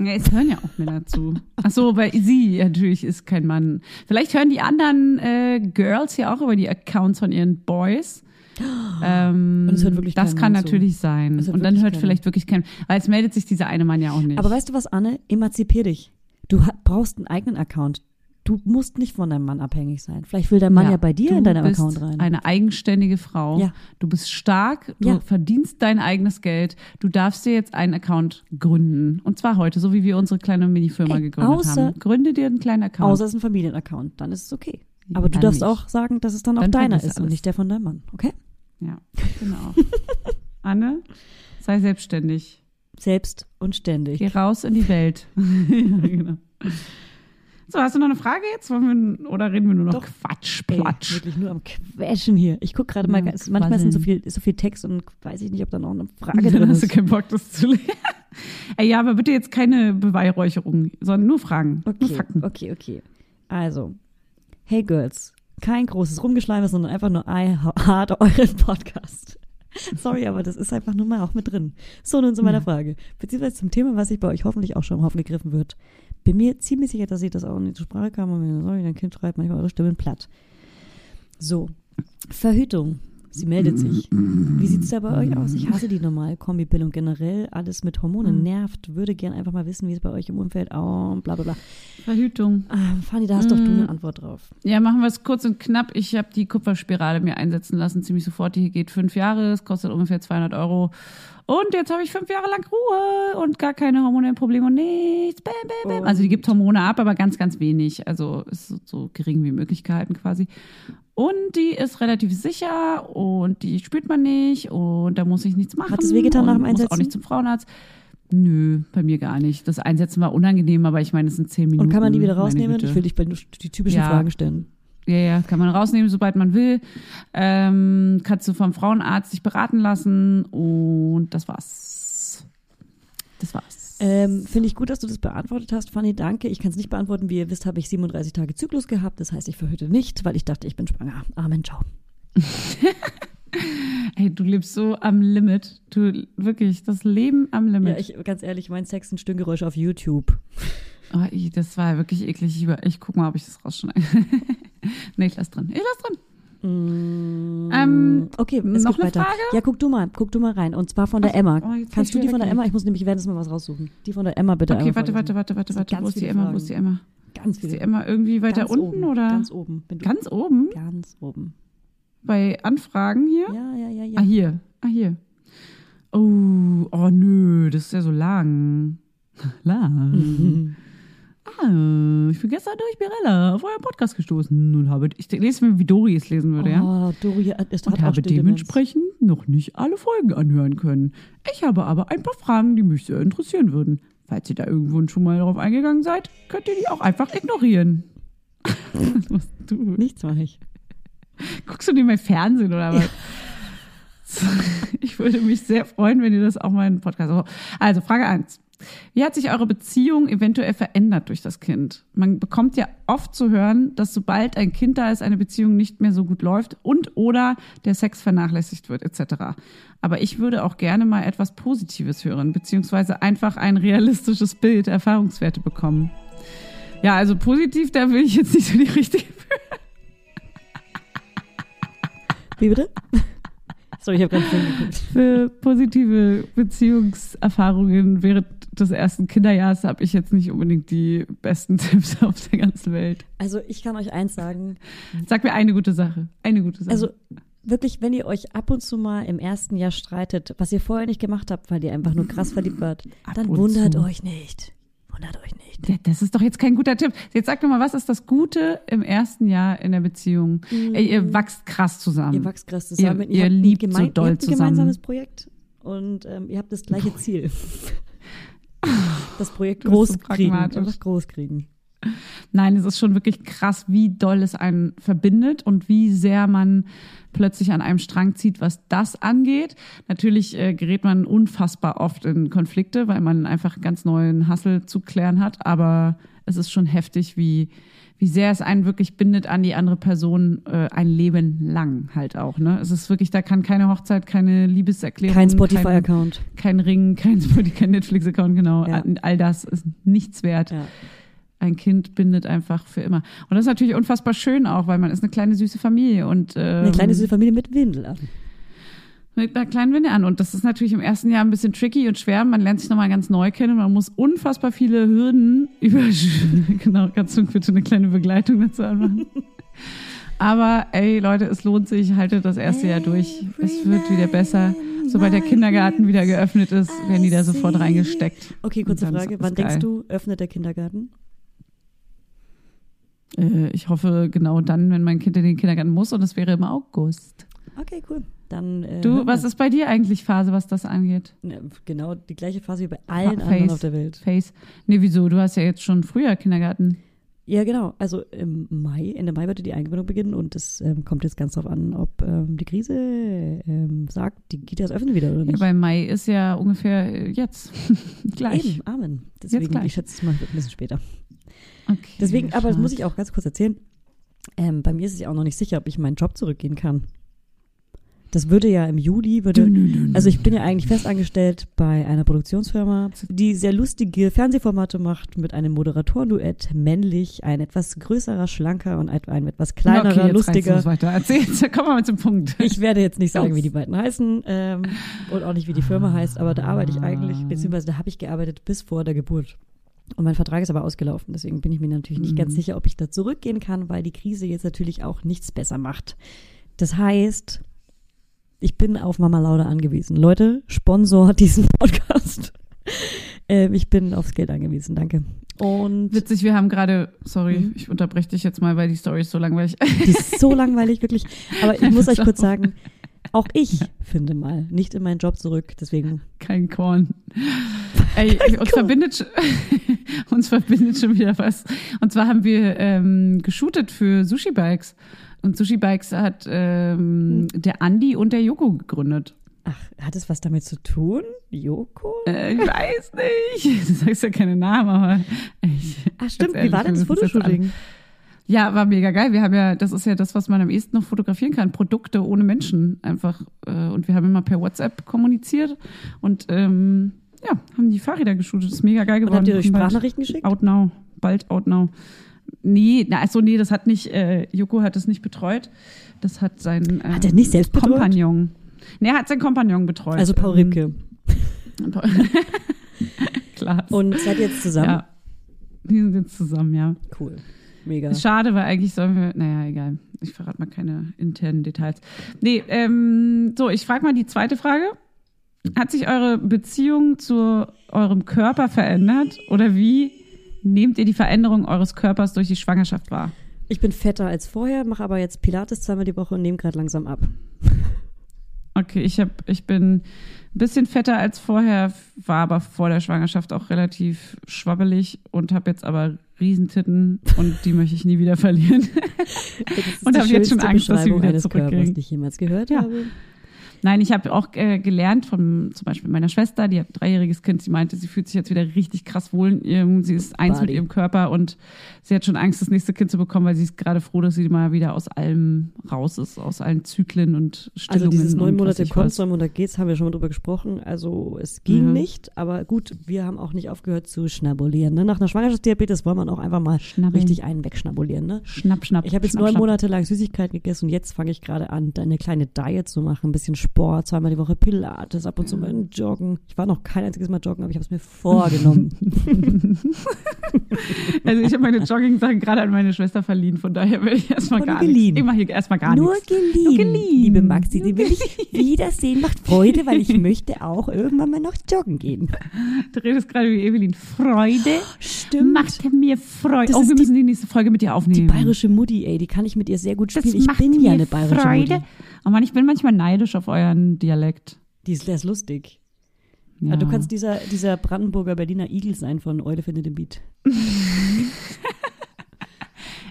Ja, es hören ja auch Männer zu. Ach so, weil sie natürlich ist kein Mann. Vielleicht hören die anderen äh, Girls ja auch über die Accounts von ihren Boys. Ähm, Und es hört wirklich das kann Mann zu. natürlich sein. Und dann hört vielleicht wirklich kein, weil es meldet sich dieser eine Mann ja auch nicht. Aber weißt du was, Anne? Emanzipier dich. Du brauchst einen eigenen Account. Du musst nicht von deinem Mann abhängig sein. Vielleicht will der Mann ja, bei dir du in deinem bist Account rein. Eine eigenständige Frau. Ja. Du bist stark, du Ja. verdienst dein eigenes Geld. Du darfst dir jetzt einen Account gründen. Und zwar heute, so wie wir unsere kleine Mini-Firma gegründet außer- haben. Gründe dir einen kleinen Account. Außer es ist ein Familienaccount. Dann ist es okay. Aber du darfst nicht. auch sagen, dass es dann auch Dann deiner vergiss ist und alles. nicht der von deinem Mann. Okay? Ja, genau. Anne, sei selbstständig. Selbst und ständig. Geh raus in die Welt. ja, genau. So, hast du noch eine Frage jetzt? Wir, oder reden wir nur noch Doch. Quatsch, Ey, Platsch? wirklich nur am Quetschen hier. Ich gucke gerade mal, Ja, ganz- manchmal ist so quasseln. viel, ist so viel Text und weiß ich nicht, ob da noch eine Frage drin hast du ist. keinen Bock, das zu lesen. Ey, ja, aber bitte jetzt keine Beweihräucherung, sondern nur Fragen, nur Okay, Fakten. okay, okay. Also, hey Girls, kein großes Rumgeschleime, sondern einfach nur I hard euren Podcast. Sorry, aber das ist einfach nur mal auch mit drin. So, nun zu meiner Ja. Frage. Beziehungsweise zum Thema, was sich bei euch hoffentlich auch schon im Haufen gegriffen wird. Bin mir ziemlich sicher, dass ich das auch nicht zur Sprache kam und mir, sorry, dein Kind schreibt manchmal eure Stimmen platt. So, Verhütung. Sie meldet sich. Wie sieht es da bei euch aus? Ich hasse die normale Kombipillung generell. Alles mit Hormonen nervt. Würde gern einfach mal wissen, wie es bei euch im Umfeld, oh, bla bla bla. Verhütung. Ah, Fanny, da hast doch du eine Antwort drauf. Ja, machen wir es kurz und knapp. Ich habe die Kupferspirale mir einsetzen lassen, ziemlich sofort. Die geht fünf Jahre, es kostet ungefähr 200 Euro. Und jetzt habe ich fünf Jahre lang Ruhe und gar keine hormonellen Probleme und nichts. Bäm, bäm, bäm. Also die gibt Hormone ab, aber ganz, ganz wenig. Also ist so- so gering wie möglich gehalten quasi. Und die ist relativ sicher und die spürt man nicht und da muss ich nichts machen. Hat es wehgetan nach dem und muss Einsetzen? auch nicht zum Frauenarzt. Nö, bei mir gar nicht. Das Einsetzen war unangenehm, aber ich meine, es sind zehn Minuten. Und kann man die wieder rausnehmen? Ich will dich bei die typischen Ja. Fragen stellen. Ja, ja, kann man rausnehmen, sobald man will. Ähm, kannst du vom Frauenarzt dich beraten lassen und das war's. Das war's. Ähm, Finde ich gut, dass du das beantwortet hast, Fanny. Danke. Ich kann es nicht beantworten. Wie ihr wisst, habe ich 37 Tage Zyklus gehabt. Das heißt, ich verhüte nicht, weil ich dachte, ich bin schwanger. Amen, ciao. Ey, du lebst so am Limit. Du wirklich, das Leben am Limit. Ja, ich, ganz ehrlich, mein Sex sind Stöhngeräusche auf YouTube. Oh, ich, das war wirklich eklig. Ich, ich guck mal, ob ich das rausschneide. nee, ich lass drin. Ich lass drin. Ähm, Okay, es noch geht eine weiter. Frage? Ja, guck du mal, guck du mal rein. Und zwar von der Emma. oh, Kannst du die von der Emma? Ich muss nämlich währenddessen mal was raussuchen. Die von der Emma bitte. Okay, warte, warte, warte, warte, warte. Wo ist die Emma? Wo Fragen. ist die Emma? Ganz Ist viele. die Emma irgendwie weiter ganz unten oben, oder? Ganz oben. Ganz oben? ganz oben. Bei Anfragen hier? Ja, ja, ja, ja. Ah, hier. Ah, hier. Oh, oh nö, das ist ja so lang. lang. Ich bin gestern durch Birella auf euren Podcast gestoßen und habe, ich lese mir, wie Dori es lesen würde, ja. Oh, Dori, es hat Und habe dementsprechend noch nicht alle Folgen anhören können. Ich habe aber ein paar Fragen, die mich sehr interessieren würden. Falls ihr da irgendwo schon mal darauf eingegangen seid, könnt ihr die auch einfach ignorieren. Was machst du? Nichts mache ich. Guckst du dir mein Fernsehen oder was? Ich würde mich sehr freuen, wenn ihr das auch mal in den Podcast. Also, Frage eins: Wie hat sich eure Beziehung eventuell verändert durch das Kind? Man bekommt ja oft zu hören, dass sobald ein Kind da ist, eine Beziehung nicht mehr so gut läuft und oder der Sex vernachlässigt wird, etc. Aber ich würde auch gerne mal etwas Positives hören, beziehungsweise einfach ein realistisches Bild, Erfahrungswerte bekommen. Ja, also positiv, da will ich jetzt nicht so die richtige Wie bitte? Sorry, ich habe gerade Film geguckt. für positive Beziehungserfahrungen während des ersten Kinderjahres habe ich jetzt nicht unbedingt die besten Tipps auf der ganzen Welt. Also ich kann euch eins sagen. Sag mir eine gute Sache. Eine gute Sache. Also wirklich, wenn ihr euch ab und zu mal im ersten Jahr streitet, was ihr vorher nicht gemacht habt, weil ihr einfach nur krass verliebt wart, Ab dann und wundert zu. euch nicht. Wundert euch nicht. Ja, das ist doch jetzt kein guter Tipp. Jetzt sag doch mal, was ist das Gute im ersten Jahr in der Beziehung? Ey, ihr wachst krass zusammen. Ihr wachst krass zusammen. Ihr- ihr ein liebt so doll ihr habt ein zusammen. gemeinsames Projekt und ähm, ihr habt das gleiche Ziel. Das Projekt bist so groß kriegen. Einfach groß kriegen. Nein, es ist schon wirklich krass, wie doll es einen verbindet und wie sehr man plötzlich an einem Strang zieht, was das angeht. Natürlich äh, gerät man unfassbar oft in Konflikte, weil man einfach einen ganz neuen Hassel zu klären hat. Aber es ist schon heftig, wie, wie sehr es einen wirklich bindet an die andere Person äh, ein Leben lang halt auch. Ne? Es ist wirklich, da kann keine Hochzeit, keine Liebeserklärung, Kein kein, Spotify-Account. kein Ring, kein, kein Netflix-Account, genau. Ja. All das ist nichts wert Ja. ein Kind bindet einfach für immer. Und das ist natürlich unfassbar schön auch, weil man ist eine kleine süße Familie und ähm, Eine kleine süße Familie mit Windel an. Mit einer kleinen Winde an. Und das ist natürlich im ersten Jahr ein bisschen tricky und schwer. Man lernt sich nochmal ganz neu kennen. Man muss unfassbar viele Hürden über. genau, kannst du bitte eine kleine Begleitung dazu anmachen? Aber ey, Leute, es lohnt sich. Haltet das erste Jahr durch. Es wird wieder besser. Sobald der Kindergarten wieder geöffnet ist, werden die da sofort reingesteckt. Okay, kurze Frage. Wann denkst geil. du, öffnet der Kindergarten? Äh, ich hoffe genau dann, wenn mein Kind in den Kindergarten muss. Und das wäre im August. Okay, cool. Dann, äh, Du, was ist bei dir eigentlich Phase, was das angeht? Ja, genau die gleiche Phase wie bei allen Face. anderen auf der Welt. Face. Nee, wieso? Du hast ja jetzt schon früher Kindergarten. Ja, genau. Also im Mai, Ende Mai würde die Eingewöhnung beginnen und es ähm, kommt jetzt ganz darauf an, ob ähm, die Krise ähm, sagt, die Kitas öffnen wieder oder Ja, nicht. bei Mai ist ja ungefähr äh, jetzt. Gleich. Eben, Amen. Deswegen, gleich. ich schätze es mal wird ein bisschen später. Okay, Deswegen, aber das muss ich auch ganz kurz erzählen. Ähm, bei mir ist es ja auch noch nicht sicher, ob ich meinen Job zurückgehen kann. Das würde ja im Juli, würde, also ich bin ja eigentlich festangestellt bei einer Produktionsfirma, die sehr lustige Fernsehformate macht mit einem Moderatorenduett, männlich, ein etwas größerer, schlanker und ein, etwas kleinerer, okay, jetzt lustiger. uns weiter. Erzähl, jetzt kommen wir mal zum Punkt. Ich werde jetzt nicht sagen, wie die beiden heißen ähm, und auch nicht, wie die Firma heißt, aber da arbeite ich eigentlich, beziehungsweise da habe ich gearbeitet bis vor der Geburt. Und mein Vertrag ist aber ausgelaufen, deswegen bin ich mir natürlich nicht ganz sicher, ob ich da zurückgehen kann, weil die Krise jetzt natürlich auch nichts besser macht. Das heißt, ich bin auf Mama Lauda angewiesen. Leute, Sponsor diesen Podcast. ähm, ich bin aufs Geld angewiesen, danke. Und Witzig, wir haben gerade, sorry, Mhm. ich unterbreche dich jetzt mal, weil die Story ist so langweilig. die ist so langweilig, wirklich. Aber ich muss euch kurz sagen, auch ich finde mal nicht in meinen Job zurück, deswegen Kein Korn. Ey, uns, verbindet, sch- uns verbindet schon wieder was. Und zwar haben wir ähm, geshootet für Sushi Bikes. Und Sushi Bikes hat ähm, Hm. der Andi und der Joko gegründet. Ach, hat es was damit zu tun? Joko? Äh, ich weiß nicht. Du sagst ja keine Namen, aber ich, Ach stimmt, ganz wie war denn das. Fotoshooting? Ja, war mega geil. Wir haben ja, das ist ja das, was man am ehesten noch fotografieren kann. Produkte ohne Menschen einfach. Äh, und wir haben immer per WhatsApp kommuniziert und ähm, ja, haben die Fahrräder geshootet. Das ist mega geil Und geworden. habt ihr euch Und Sprachnachrichten geschickt? Out now. Bald out now. Nee, na, also nee, das hat nicht, äh, Joko hat es nicht betreut. Das hat sein ähm, Hat er nicht selbst betreut? Kompagnon. Nee, er hat seinen Kompagnon betreut. Also Paul Ähm, Ribke. Klar. Und seid ihr jetzt zusammen? ja. Die sind jetzt zusammen, ja. Cool. Mega. Schade, weil eigentlich sollen wir, naja, egal. Ich verrate mal keine internen Details. Nee, ähm, so, ich frage mal die zweite Frage. Hat sich eure Beziehung zu eurem Körper verändert oder wie nehmt ihr die Veränderung eures Körpers durch die Schwangerschaft wahr? Ich bin fetter als vorher, mache aber jetzt Pilates zweimal die Woche und nehme gerade langsam ab. Okay, ich hab, ich bin ein bisschen fetter als vorher, war aber vor der Schwangerschaft auch relativ schwabbelig und habe jetzt aber Riesentitten und die möchte ich nie wieder verlieren. Und die hab jetzt schon Angst, dass sie wieder eines Körpers, die ich jemals gehört Ja. habe. Nein, ich habe auch äh, gelernt von zum Beispiel meiner Schwester, die hat ein dreijähriges Kind, sie meinte, sie fühlt sich jetzt wieder richtig krass wohl in ihrem, sie ist eins mit Body. ihrem Körper und sie hat schon Angst, das nächste Kind zu bekommen, weil sie ist gerade froh, dass sie mal wieder aus allem raus ist, aus allen Zyklen und Also Stillungen. dieses neun Monate kommt, neun Monate geht's, haben wir schon mal drüber gesprochen. Also es ging Ja. nicht, aber gut, wir haben auch nicht aufgehört zu schnabulieren. Ne? Nach einer Schwangerschaftsdiabetes wollen man auch einfach mal Schnabbeln. richtig einen wegschnabulieren. Ne? Schnapp, schnapp. Ich habe jetzt schnapp, neun schnapp. Monate lang Süßigkeiten gegessen und jetzt fange ich gerade an, eine kleine Diet zu machen. Ein bisschen Sport, zweimal die Woche Pilates, ab und zu mal joggen. Ich war noch kein einziges Mal joggen, aber ich habe es mir vorgenommen. Also ich habe meine Jogging-Sachen gerade an meine Schwester verliehen, von daher will ich erstmal gar geliehen. nichts. Ich mache hier erstmal gar Nur nichts. geliehen, Nur geliehen. liebe Maxi. Den will ich wiedersehen, macht Freude, weil ich möchte auch irgendwann mal noch joggen gehen. Du redest gerade wie Evelyn. Freude Stimmt. macht mir Freude. Das Oh, wir die- müssen die nächste Folge mit dir Die aufnehmen. bayerische Mutti, ey, die kann ich mit ihr sehr gut Das spielen. Ich macht bin ja eine bayerische Freude. Mutti. Oh Mann, ich bin manchmal neidisch auf euren Dialekt. Die ist, der ist lustig. Ja. Ja. Du kannst dieser, dieser Brandenburger Berliner Igel sein von Eule findet den Beat.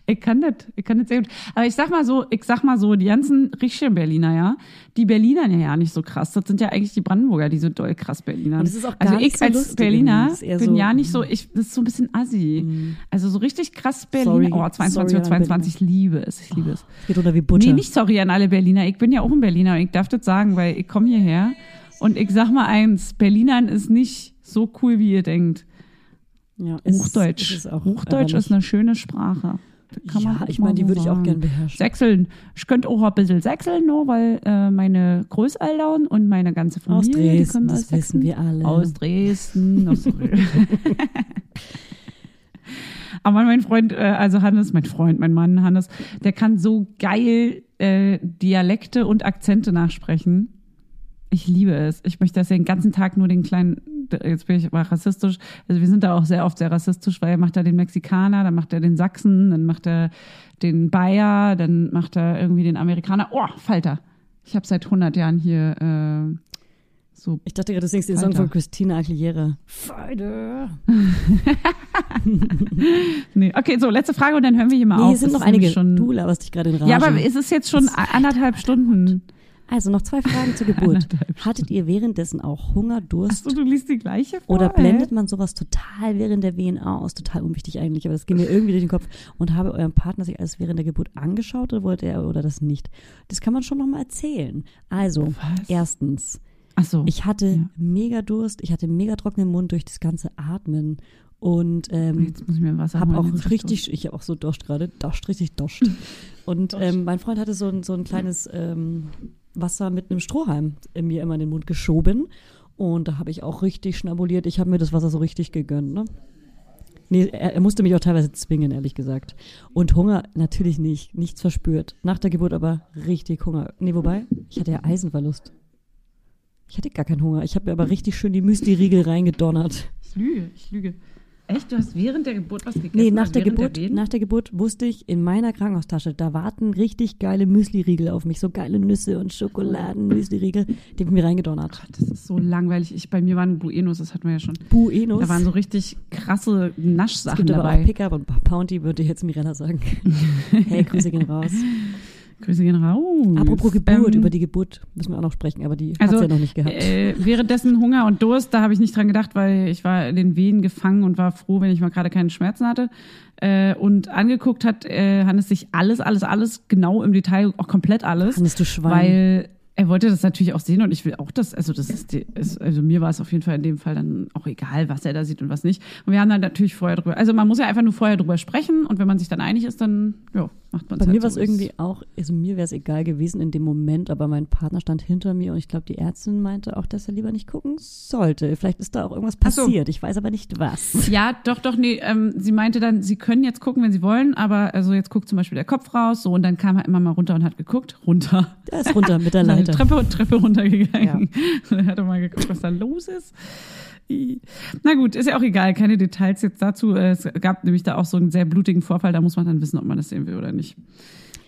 Ich kann das, ich kann das sehr gut. Aber ich sag mal so, ich sag mal so, die ganzen richtigen Berliner, ja, die Berliner ja nicht so krass. Das sind ja eigentlich die Brandenburger, die so doll krass Berliner. Und es ist auch also gar nicht ich so als lustig Berliner ist eher bin so, ja nicht so, mm. ich, das ist so ein bisschen assi. Also so richtig krass Berliner. Sorry, oh, 22 sorry Uhr an 22, ich liebe es, ich liebe es. Es geht runter wie Butter. Nee, nicht sorry an alle Berliner. Ich bin ja auch ein Berliner und ich darf das sagen, weil ich komme hierher und ich sag mal eins, Berlinern ist nicht so cool, wie ihr denkt. ja, ist- Hochdeutsch. es ist auch Hochdeutsch ist eine schöne Sprache. Ja, ich meine, die würde ich auch sagen. gern beherrschen. Sächseln. Ich könnte auch ein bisschen sächseln, nur weil äh, meine Großeltern und meine ganze Aus Familie, die Dresden, das aus wissen wir alle. Aus Dresden. Aus Aber mein Freund, äh, also Hannes, mein Freund, mein Mann Hannes, der kann so geil äh, Dialekte und Akzente nachsprechen. Ich liebe es. Ich möchte, dass er den ganzen Tag nur den kleinen, jetzt bin ich aber rassistisch, also wir sind da auch sehr oft sehr rassistisch, weil er macht da den Mexikaner, dann macht er den Sachsen, dann macht er den Bayer, dann macht er irgendwie den Amerikaner. Oh, Falter. Ich habe seit 100 Jahren hier äh, So. Ich dachte gerade, du singst den Song von Christina Aguilera. Fighter. nee, okay, so, letzte Frage und dann hören wir hier mal Nee, auf. hier sind Es noch einige. Schon, Du laberst dich gerade in Rage. ja, aber es ist jetzt schon anderthalb Stunden. Also noch zwei Fragen zur Geburt. Hattet ihr währenddessen auch Hunger, Durst? Achso, du liest die gleiche vor, Oder blendet man sowas total während der Wehen aus? Total unwichtig eigentlich, aber das ging mir irgendwie durch den Kopf. Und habe eurem Partner sich alles während der Geburt angeschaut oder wollte er oder das nicht? Das kann man schon nochmal erzählen. Also, Was? erstens, Achso. ich hatte Ja. mega Durst, ich hatte mega trockenen Mund durch das ganze Atmen und ähm, Jetzt muss ich mir Wasser habe auch richtig, ich habe auch so Dost gerade, Dost, richtig Dost. Und ähm, mein Freund hatte so ein, so ein kleines ähm, Wasser mit einem Strohhalm in mir immer in den Mund geschoben. Und da habe ich auch richtig schnabuliert. Ich habe mir das Wasser so richtig gegönnt. Ne? Nee, er, er musste mich auch teilweise zwingen, ehrlich gesagt. Und Hunger natürlich nicht, nichts verspürt. Nach der Geburt aber richtig Hunger. Nee, wobei, ich hatte ja Eisenverlust. Ich hatte gar keinen Hunger. Ich habe mir aber richtig schön die Müsli-Riegel reingedonnert. Ich lüge, ich lüge. Echt? Du hast während der Geburt was gegessen? Nee, nach der, Geburt, Wehen? nach der Geburt wusste ich, in meiner Krankenhaustasche, da warten richtig geile Müsli-Riegel auf mich. So geile Nüsse und Schokoladen-Müsli-Riegel. Die hab ich mir reingedonnert. Gott, das ist so langweilig. Ich, bei mir waren Buenos, das hatten wir ja schon. Buenos. Da waren so richtig krasse es Naschsachen gibt aber dabei. auch Pickup und Pounty, würde jetzt Mirella sagen. hey, Grüße gehen raus. Grüße gehen raus. Apropos Geburt, Ähm, über die Geburt müssen wir auch noch sprechen, aber die Also, hat's ja noch nicht gehabt. Äh, währenddessen Hunger und Durst, da habe ich nicht dran gedacht, weil ich war in den Wehen gefangen und war froh, wenn ich mal gerade keine Schmerzen hatte. Äh, und angeguckt hat äh, Hannes sich alles, alles, alles genau im Detail, auch komplett alles. Hannes, du Schwein. Weil er wollte das natürlich auch sehen und ich will auch das, also das ist, die, ist also mir war es auf jeden Fall in dem Fall dann auch egal, was er da sieht und was nicht. Und wir haben dann natürlich vorher drüber, also man muss ja einfach nur vorher drüber sprechen und wenn man sich dann einig ist, dann ja, macht man es Bei halt mir war es so. irgendwie auch, also mir wäre es egal gewesen in dem Moment, aber mein Partner stand hinter mir und ich glaube, die Ärztin meinte auch, dass er lieber nicht gucken sollte. Vielleicht ist da auch irgendwas Ach so. passiert. Ich weiß aber nicht was. Ja, doch, doch, nee. Ähm, sie meinte dann, sie können jetzt gucken, wenn sie wollen, aber also jetzt guckt zum Beispiel der Kopf raus, so und dann kam er immer mal runter und hat geguckt, runter. Der ist runter mit der Leiter. Treppe, Treppe runtergegangen. Und er hat mal geguckt, was da los ist. Na gut, ist ja auch egal, keine Details jetzt dazu. Es gab nämlich da auch so einen sehr blutigen Vorfall, da muss man dann wissen, ob man das sehen will oder nicht.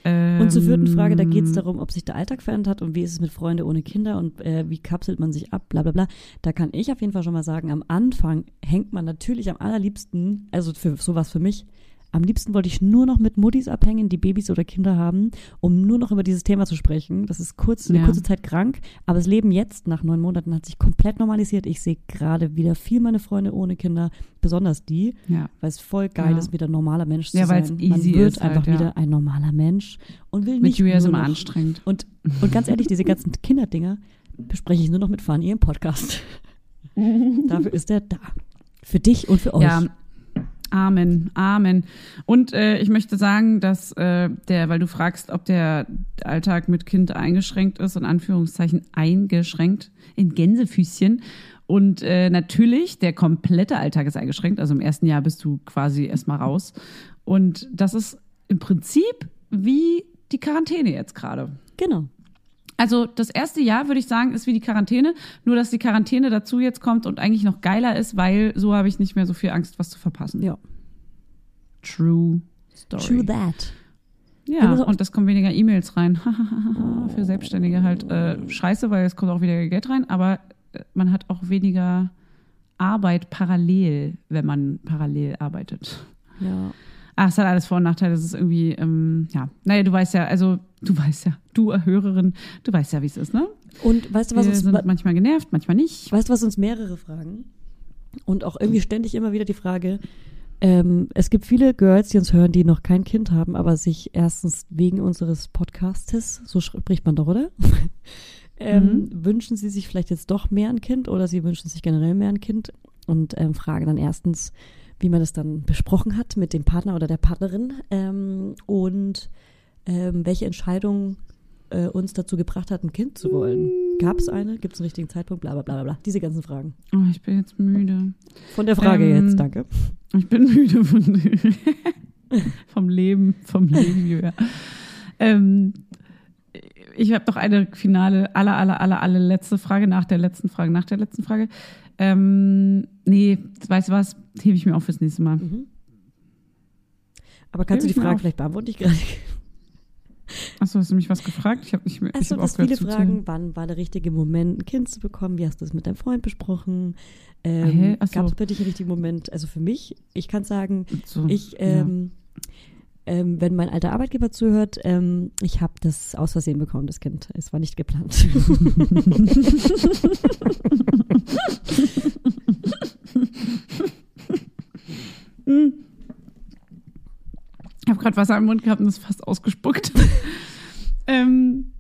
Und zur vierten Frage, da geht es Ähm, darum, ob sich der Alltag verändert hat und wie ist es mit Freunde ohne Kinder und äh, wie kapselt man sich ab, bla bla bla. Da kann ich auf jeden Fall schon mal sagen, am Anfang hängt man natürlich am allerliebsten, also für sowas für mich, am liebsten wollte ich nur noch mit Muttis abhängen, die Babys oder Kinder haben, um nur noch über dieses Thema zu sprechen. Das ist kurz, eine Ja. kurze Zeit krank, aber das Leben jetzt nach neun Monaten hat sich komplett normalisiert. Ich sehe gerade wieder viel meine Freunde ohne Kinder, besonders die, Ja. weil es voll geil Ja. ist, wieder ein normaler Mensch zu Ja, sein. easy Man wird ist halt, einfach ja. wieder ein normaler Mensch und will Mit nicht Julia ist immer noch- anstrengend. Und, und ganz ehrlich, diese ganzen Kinderdinger bespreche ich nur noch mit Fanny im Podcast. Dafür ist er da. Für dich und für euch. Ja, Amen, Amen. Und äh, ich möchte sagen, dass äh, der, weil du fragst, ob der Alltag mit Kind eingeschränkt ist, in Anführungszeichen eingeschränkt, in Gänsefüßchen. Und äh, natürlich, der komplette Alltag ist eingeschränkt. Also im ersten Jahr bist du quasi erstmal raus. Und das ist im Prinzip wie die Quarantäne jetzt gerade. Genau. Also das erste Jahr, würde ich sagen, ist wie die Quarantäne, nur dass die Quarantäne dazu jetzt kommt und eigentlich noch geiler ist, weil so habe ich nicht mehr so viel Angst, was zu verpassen. Ja. True Story. True that. Ja, und es kommen weniger E-Mails rein. Für Selbstständige halt äh, scheiße, weil es kommt auch weniger Geld rein, aber äh, man hat auch weniger Arbeit parallel, wenn man parallel arbeitet. Ja. Ach, es hat alles Vor- und Nachteile. Das ist irgendwie, ähm, ja. Naja, du weißt ja, also du weißt ja, du Hörerin, du weißt ja, wie es ist, ne? Und weißt du, was Wir uns, sind manchmal genervt, manchmal nicht. weißt du, was uns mehrere fragen? Und auch irgendwie ständig immer wieder die Frage, ähm, es gibt viele Girls, die uns hören, die noch kein Kind haben, aber sich erstens wegen unseres Podcastes, so spricht man doch, oder? ähm, Wünschen sie sich vielleicht jetzt doch mehr ein Kind oder sie wünschen sich generell mehr ein Kind und ähm, fragen dann erstens, wie man das dann besprochen hat mit dem Partner oder der Partnerin ähm, und ähm, welche Entscheidung äh, uns dazu gebracht hat, ein Kind zu wollen. Gab es eine? Gibt es einen richtigen Zeitpunkt? Bla bla bla bla. Diese ganzen Fragen. Oh, ich bin jetzt müde. Von der Frage Ähm, jetzt, danke. Ich bin müde von, vom Leben, vom Leben, Julia. Ähm, ich habe noch eine finale, aller, aller, aller, aller letzte Frage nach der letzten Frage, nach der letzten Frage. Ähm, nee, weißt du was? Hebe ich mir auf fürs nächste Mal. Aber kannst du Hebe die ich mir Frage vielleicht beantworten? Ich gerade. Achso, hast du mich was gefragt? Ich habe nicht mehr. Hab dass viele fragen, wann war der richtige Moment, ein Kind zu bekommen? Wie hast du das mit deinem Freund besprochen? Ähm. Gab es bei dich einen richtigen Moment? Also für mich, ich kann sagen, So, ich, ja. Ähm, wenn mein alter Arbeitgeber zuhört, ähm, ich habe das aus Versehen bekommen, das Kind. Es war nicht geplant. Ich habe gerade Wasser im Mund gehabt und das fast ausgespuckt. ähm,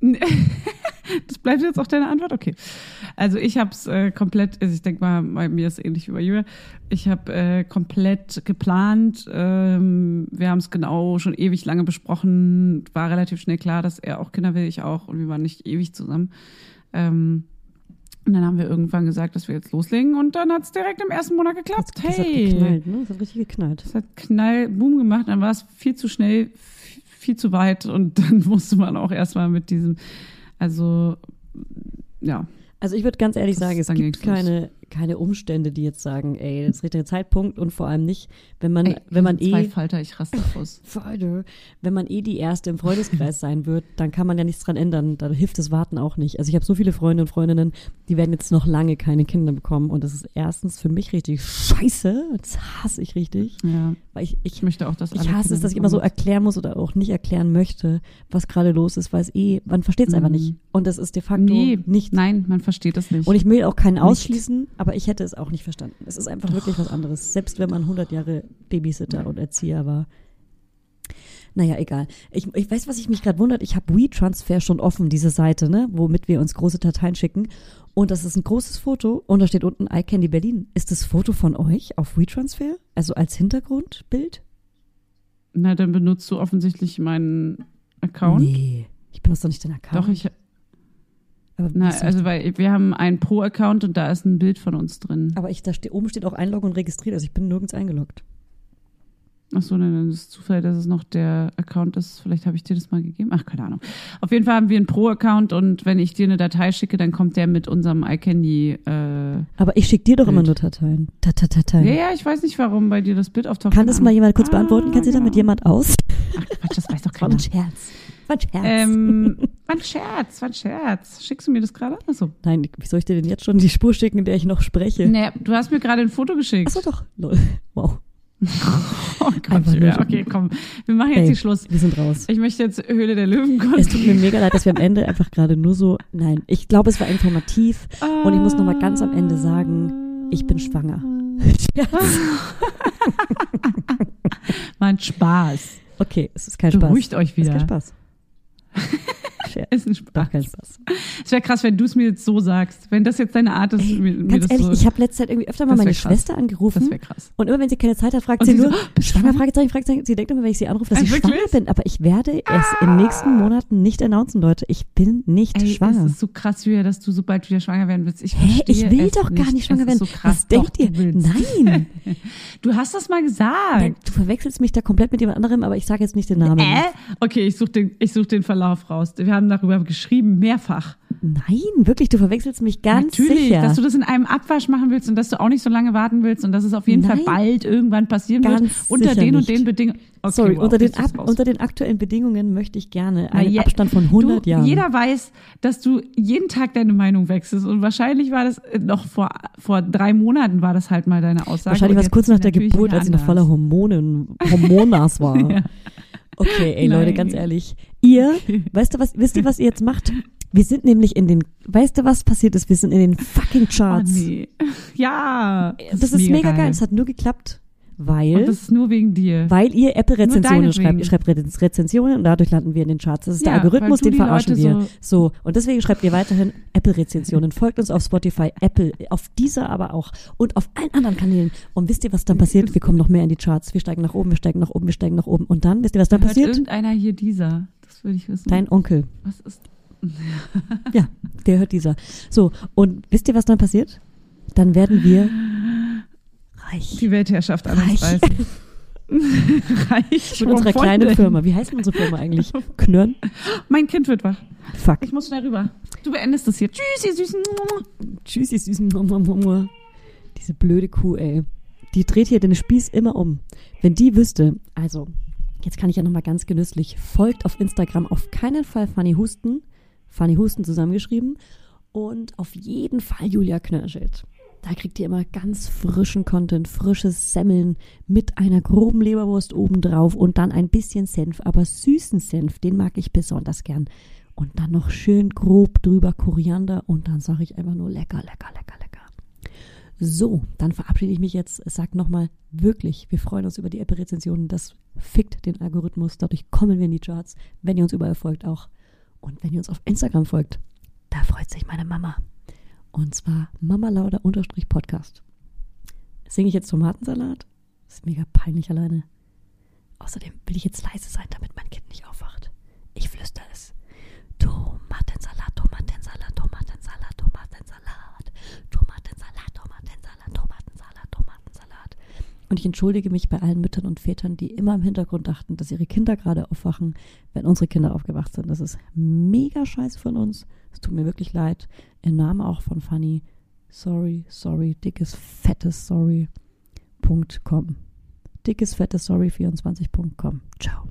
das bleibt jetzt auch deine Antwort? Okay. Also ich habe es äh, komplett, also ich denke mal, bei mir ist es ähnlich wie bei Julia. Ich habe äh, komplett geplant. Ähm, wir haben es genau schon ewig lange besprochen. War relativ schnell klar, dass er auch Kinder will, ich auch. Und wir waren nicht ewig zusammen. Ähm, und dann haben wir irgendwann gesagt, dass wir jetzt loslegen. Und dann hat es direkt im ersten Monat geklappt. Das hat hey, geknallt, ne? Das hat richtig geknallt. das hat Knall, Boom gemacht, dann war es viel zu schnell, viel zu weit und dann musste man auch erstmal mit diesem, also ja, Also ich würde ganz ehrlich sagen, es gibt keine, keine Umstände, die jetzt sagen, ey, das ist der richtige Zeitpunkt und vor allem nicht, wenn man, ey, wenn man zwei eh, Falter, ich raste aus. Freude, wenn man eh die Erste im Freundeskreis sein wird, dann kann man ja nichts dran ändern. Da hilft das Warten auch nicht. Also ich habe so viele Freunde und Freundinnen, die werden jetzt noch lange keine Kinder bekommen und das ist erstens für mich richtig scheiße. Das hasse ich richtig, Ja, weil ich, ich ich möchte auch, dass ich hasse Kinder es, dass ich immer so erklären muss oder auch nicht erklären möchte, was gerade los ist, weil es eh, man versteht es einfach Mhm. nicht. Und das ist de facto Nee, nicht. Nein, man versteht das nicht. Und ich will auch keinen Nicht. ausschließen, aber ich hätte es auch nicht verstanden. Es ist einfach wirklich was anderes, selbst wenn man 100 Jahre Babysitter und Erzieher war. Naja, egal. Ich, ich weiß, was ich mich gerade wundert. Ich habe WeTransfer schon offen, diese Seite, ne, womit wir uns große Dateien schicken. Und das ist ein großes Foto und da steht unten iCandy Berlin. Ist das Foto von euch auf WeTransfer? Also als Hintergrundbild? Na, dann benutzt du offensichtlich meinen Account. Nee, ich benutze doch nicht den Account. Doch, ich, na, wieso- also weil wir haben einen Pro-Account und da ist ein Bild von uns drin. aber ich, da steht, oben steht auch einloggen und registriert, also ich bin nirgends eingeloggt. Ach so, dann ist es Zufall, dass es noch der Account ist. Vielleicht habe ich dir das mal gegeben. Ach, keine Ahnung. Auf jeden Fall haben wir einen Pro-Account und wenn ich dir eine Datei schicke, dann kommt der mit unserem iCandy. Äh, Aber ich schicke dir doch immer Bild. nur Dateien. -Dateien. ja, ja, ich weiß nicht, warum bei dir das Bild auftaucht. Kann das mal jemand kurz beantworten? Ah, Kennt sich damit genau. jemand aus? Ach Quatsch, das weiß doch War ein keiner. Scherz. War ein Scherz. Ähm, war ein Scherz, war ein Scherz. Schickst du mir das gerade? Achso. Nein, wie soll ich dir denn jetzt schon die Spur schicken, in der ich noch spreche? Nee, du hast mir gerade ein Foto geschickt. Achso, doch. Lol. Wow. Oh Gott, ja, okay, komm. Wir machen jetzt Ey, hier Schluss. Wir sind raus. Ich möchte jetzt Höhle der Löwen kommen. Es tut mir mega leid, dass wir am Ende einfach gerade nur so. Nein, ich glaube, es war informativ. Und ich muss noch mal ganz am Ende sagen, ich bin schwanger. Scherz. War ein Spaß. Okay, es ist kein Spaß. Beruhigt euch Es ist wieder. kein Spaß. Ist ein Spaß. Doch kein Spaß. Es wäre krass, wenn du es mir jetzt so sagst. Wenn das jetzt deine Art ist, Ey, mir, mir Ganz das ehrlich, so. ich habe letzte Zeit irgendwie öfter mal Das meine krass. Schwester angerufen. das wäre krass. Und immer wenn sie keine Zeit hat, fragt sie sie nur, so, "Oh, schwanger, schwanger?" Fragezeichen, Fragezeichen. Sie denkt immer, wenn ich sie anrufe, dass Ah, ich wirklich? schwanger bin. Aber ich werde es in den nächsten Monaten nicht announcen, Leute. Ich bin nicht Ey, schwanger. es ist so krass, Julia, dass du so bald wieder schwanger werden willst. Ich Hä? Ich will doch gar nicht schwanger werden. Ist so krass. Was denkt doch, ihr? Du, willst. Nein. du hast das mal gesagt. Nein, Du verwechselst mich da komplett mit jemand anderem, aber ich sage jetzt nicht den Namen. Äh? Okay, ich suche den, ich such den Verlauf raus. Wir haben darüber geschrieben, mehrfach. Nein, wirklich, du verwechselst mich ganz Natürlich, sicher. dass du das in einem Abwasch machen willst und dass du auch nicht so lange warten willst und dass es auf jeden Nein. Fall bald irgendwann passieren wird. Unter den und nicht. den Bedingungen. Okay, Sorry, wow, unter, den ab, unter den aktuellen Bedingungen möchte ich gerne Na, einen je- Abstand von 100 du, Jahren. Jeder weiß, dass du jeden Tag deine Meinung wechselst und wahrscheinlich war das äh, noch vor, vor drei Monaten war das halt mal deine Aussage. Wahrscheinlich und war es kurz nach der Geburt, als ich noch voller Hormonen, Hormonas war. Ja. Okay, ey Leute, Nein. ganz ehrlich. Ihr, weißt du was, wisst ihr, was ihr jetzt macht? Wir sind nämlich in den, weißt du, was passiert ist? Wir sind in den fucking Oh, Charts. nee. Ja, das, ist mega geil. Es hat nur geklappt, weil, Und das ist nur wegen dir. weil ihr Apple-Rezensionen schreibt. Ihr schreibt Re- Rezensionen und dadurch landen wir in den Charts. Das ist der Ja, Algorithmus, weil du den verarschen Leute wir. So, und deswegen schreibt ihr weiterhin Apple-Rezensionen. Folgt uns auf Spotify, Apple, auf dieser aber auch und auf allen anderen Kanälen. Und wisst ihr, was dann passiert? Wir kommen noch mehr in die Charts. Wir steigen nach oben, wir steigen nach oben, wir steigen nach oben. Und dann, wisst ihr, was dann Hört passiert? irgendeiner hier dieser? Das würde ich wissen. Dein Onkel. Was ist? Ja, der hört dieser. So, und wisst ihr, was dann passiert? Dann werden wir reich. Die Weltherrschaft an uns Reich. reißen. Reich. Mit unserer kleinen denn? Firma. Wie heißt denn unsere Firma eigentlich? Knörn? Mein Kind wird wach. Fuck. Ich muss schnell rüber. Du beendest das hier. Tschüss, ihr Süßen. Tschüss, ihr süßen. Diese blöde Kuh, ey. Die dreht hier den Spieß immer um. Wenn die wüsste, also, Jetzt kann ich ja nochmal ganz genüsslich. Folgt auf Instagram auf keinen Fall Fanny Husten. Fanny Husten zusammengeschrieben. Und auf jeden Fall Julia Knörschild. Da kriegt ihr immer ganz frischen Content, frisches Semmeln mit einer groben Leberwurst obendrauf und dann ein bisschen Senf, aber süßen Senf, den mag ich besonders gern. Und dann noch schön grob drüber Koriander und dann sage ich einfach nur lecker, lecker, lecker, lecker. So, dann verabschiede ich mich jetzt. Sag nochmal wirklich, wir freuen uns über die Apple-Rezensionen. Das fickt den Algorithmus. Dadurch kommen wir in die Charts. Wenn ihr uns überall folgt auch. Und wenn ihr uns auf Instagram folgt, da freut sich meine Mama. Und zwar Mama Lauda unterstrich Podcast. Singe ich jetzt Tomatensalat? Ist mega peinlich alleine. Außerdem will ich jetzt leise sein, damit mein Kind nicht aufwacht. Ich flüstere es. Tomatensalat, Tomatensalat, Tomatensalat, Tomatensalat, Tomatensalat, Tomatensalat, Tomatensalat, Tomatensalat. Und ich entschuldige mich bei allen Müttern und Vätern, die immer im Hintergrund dachten, dass ihre Kinder gerade aufwachen, wenn unsere Kinder aufgewacht sind. Das ist mega scheiße von uns. Es tut mir wirklich leid. Im Namen auch von Fanny. Sorry, sorry, dickes, fettes Sorry.com. Dickes, fettes Sorry24.com. Ciao.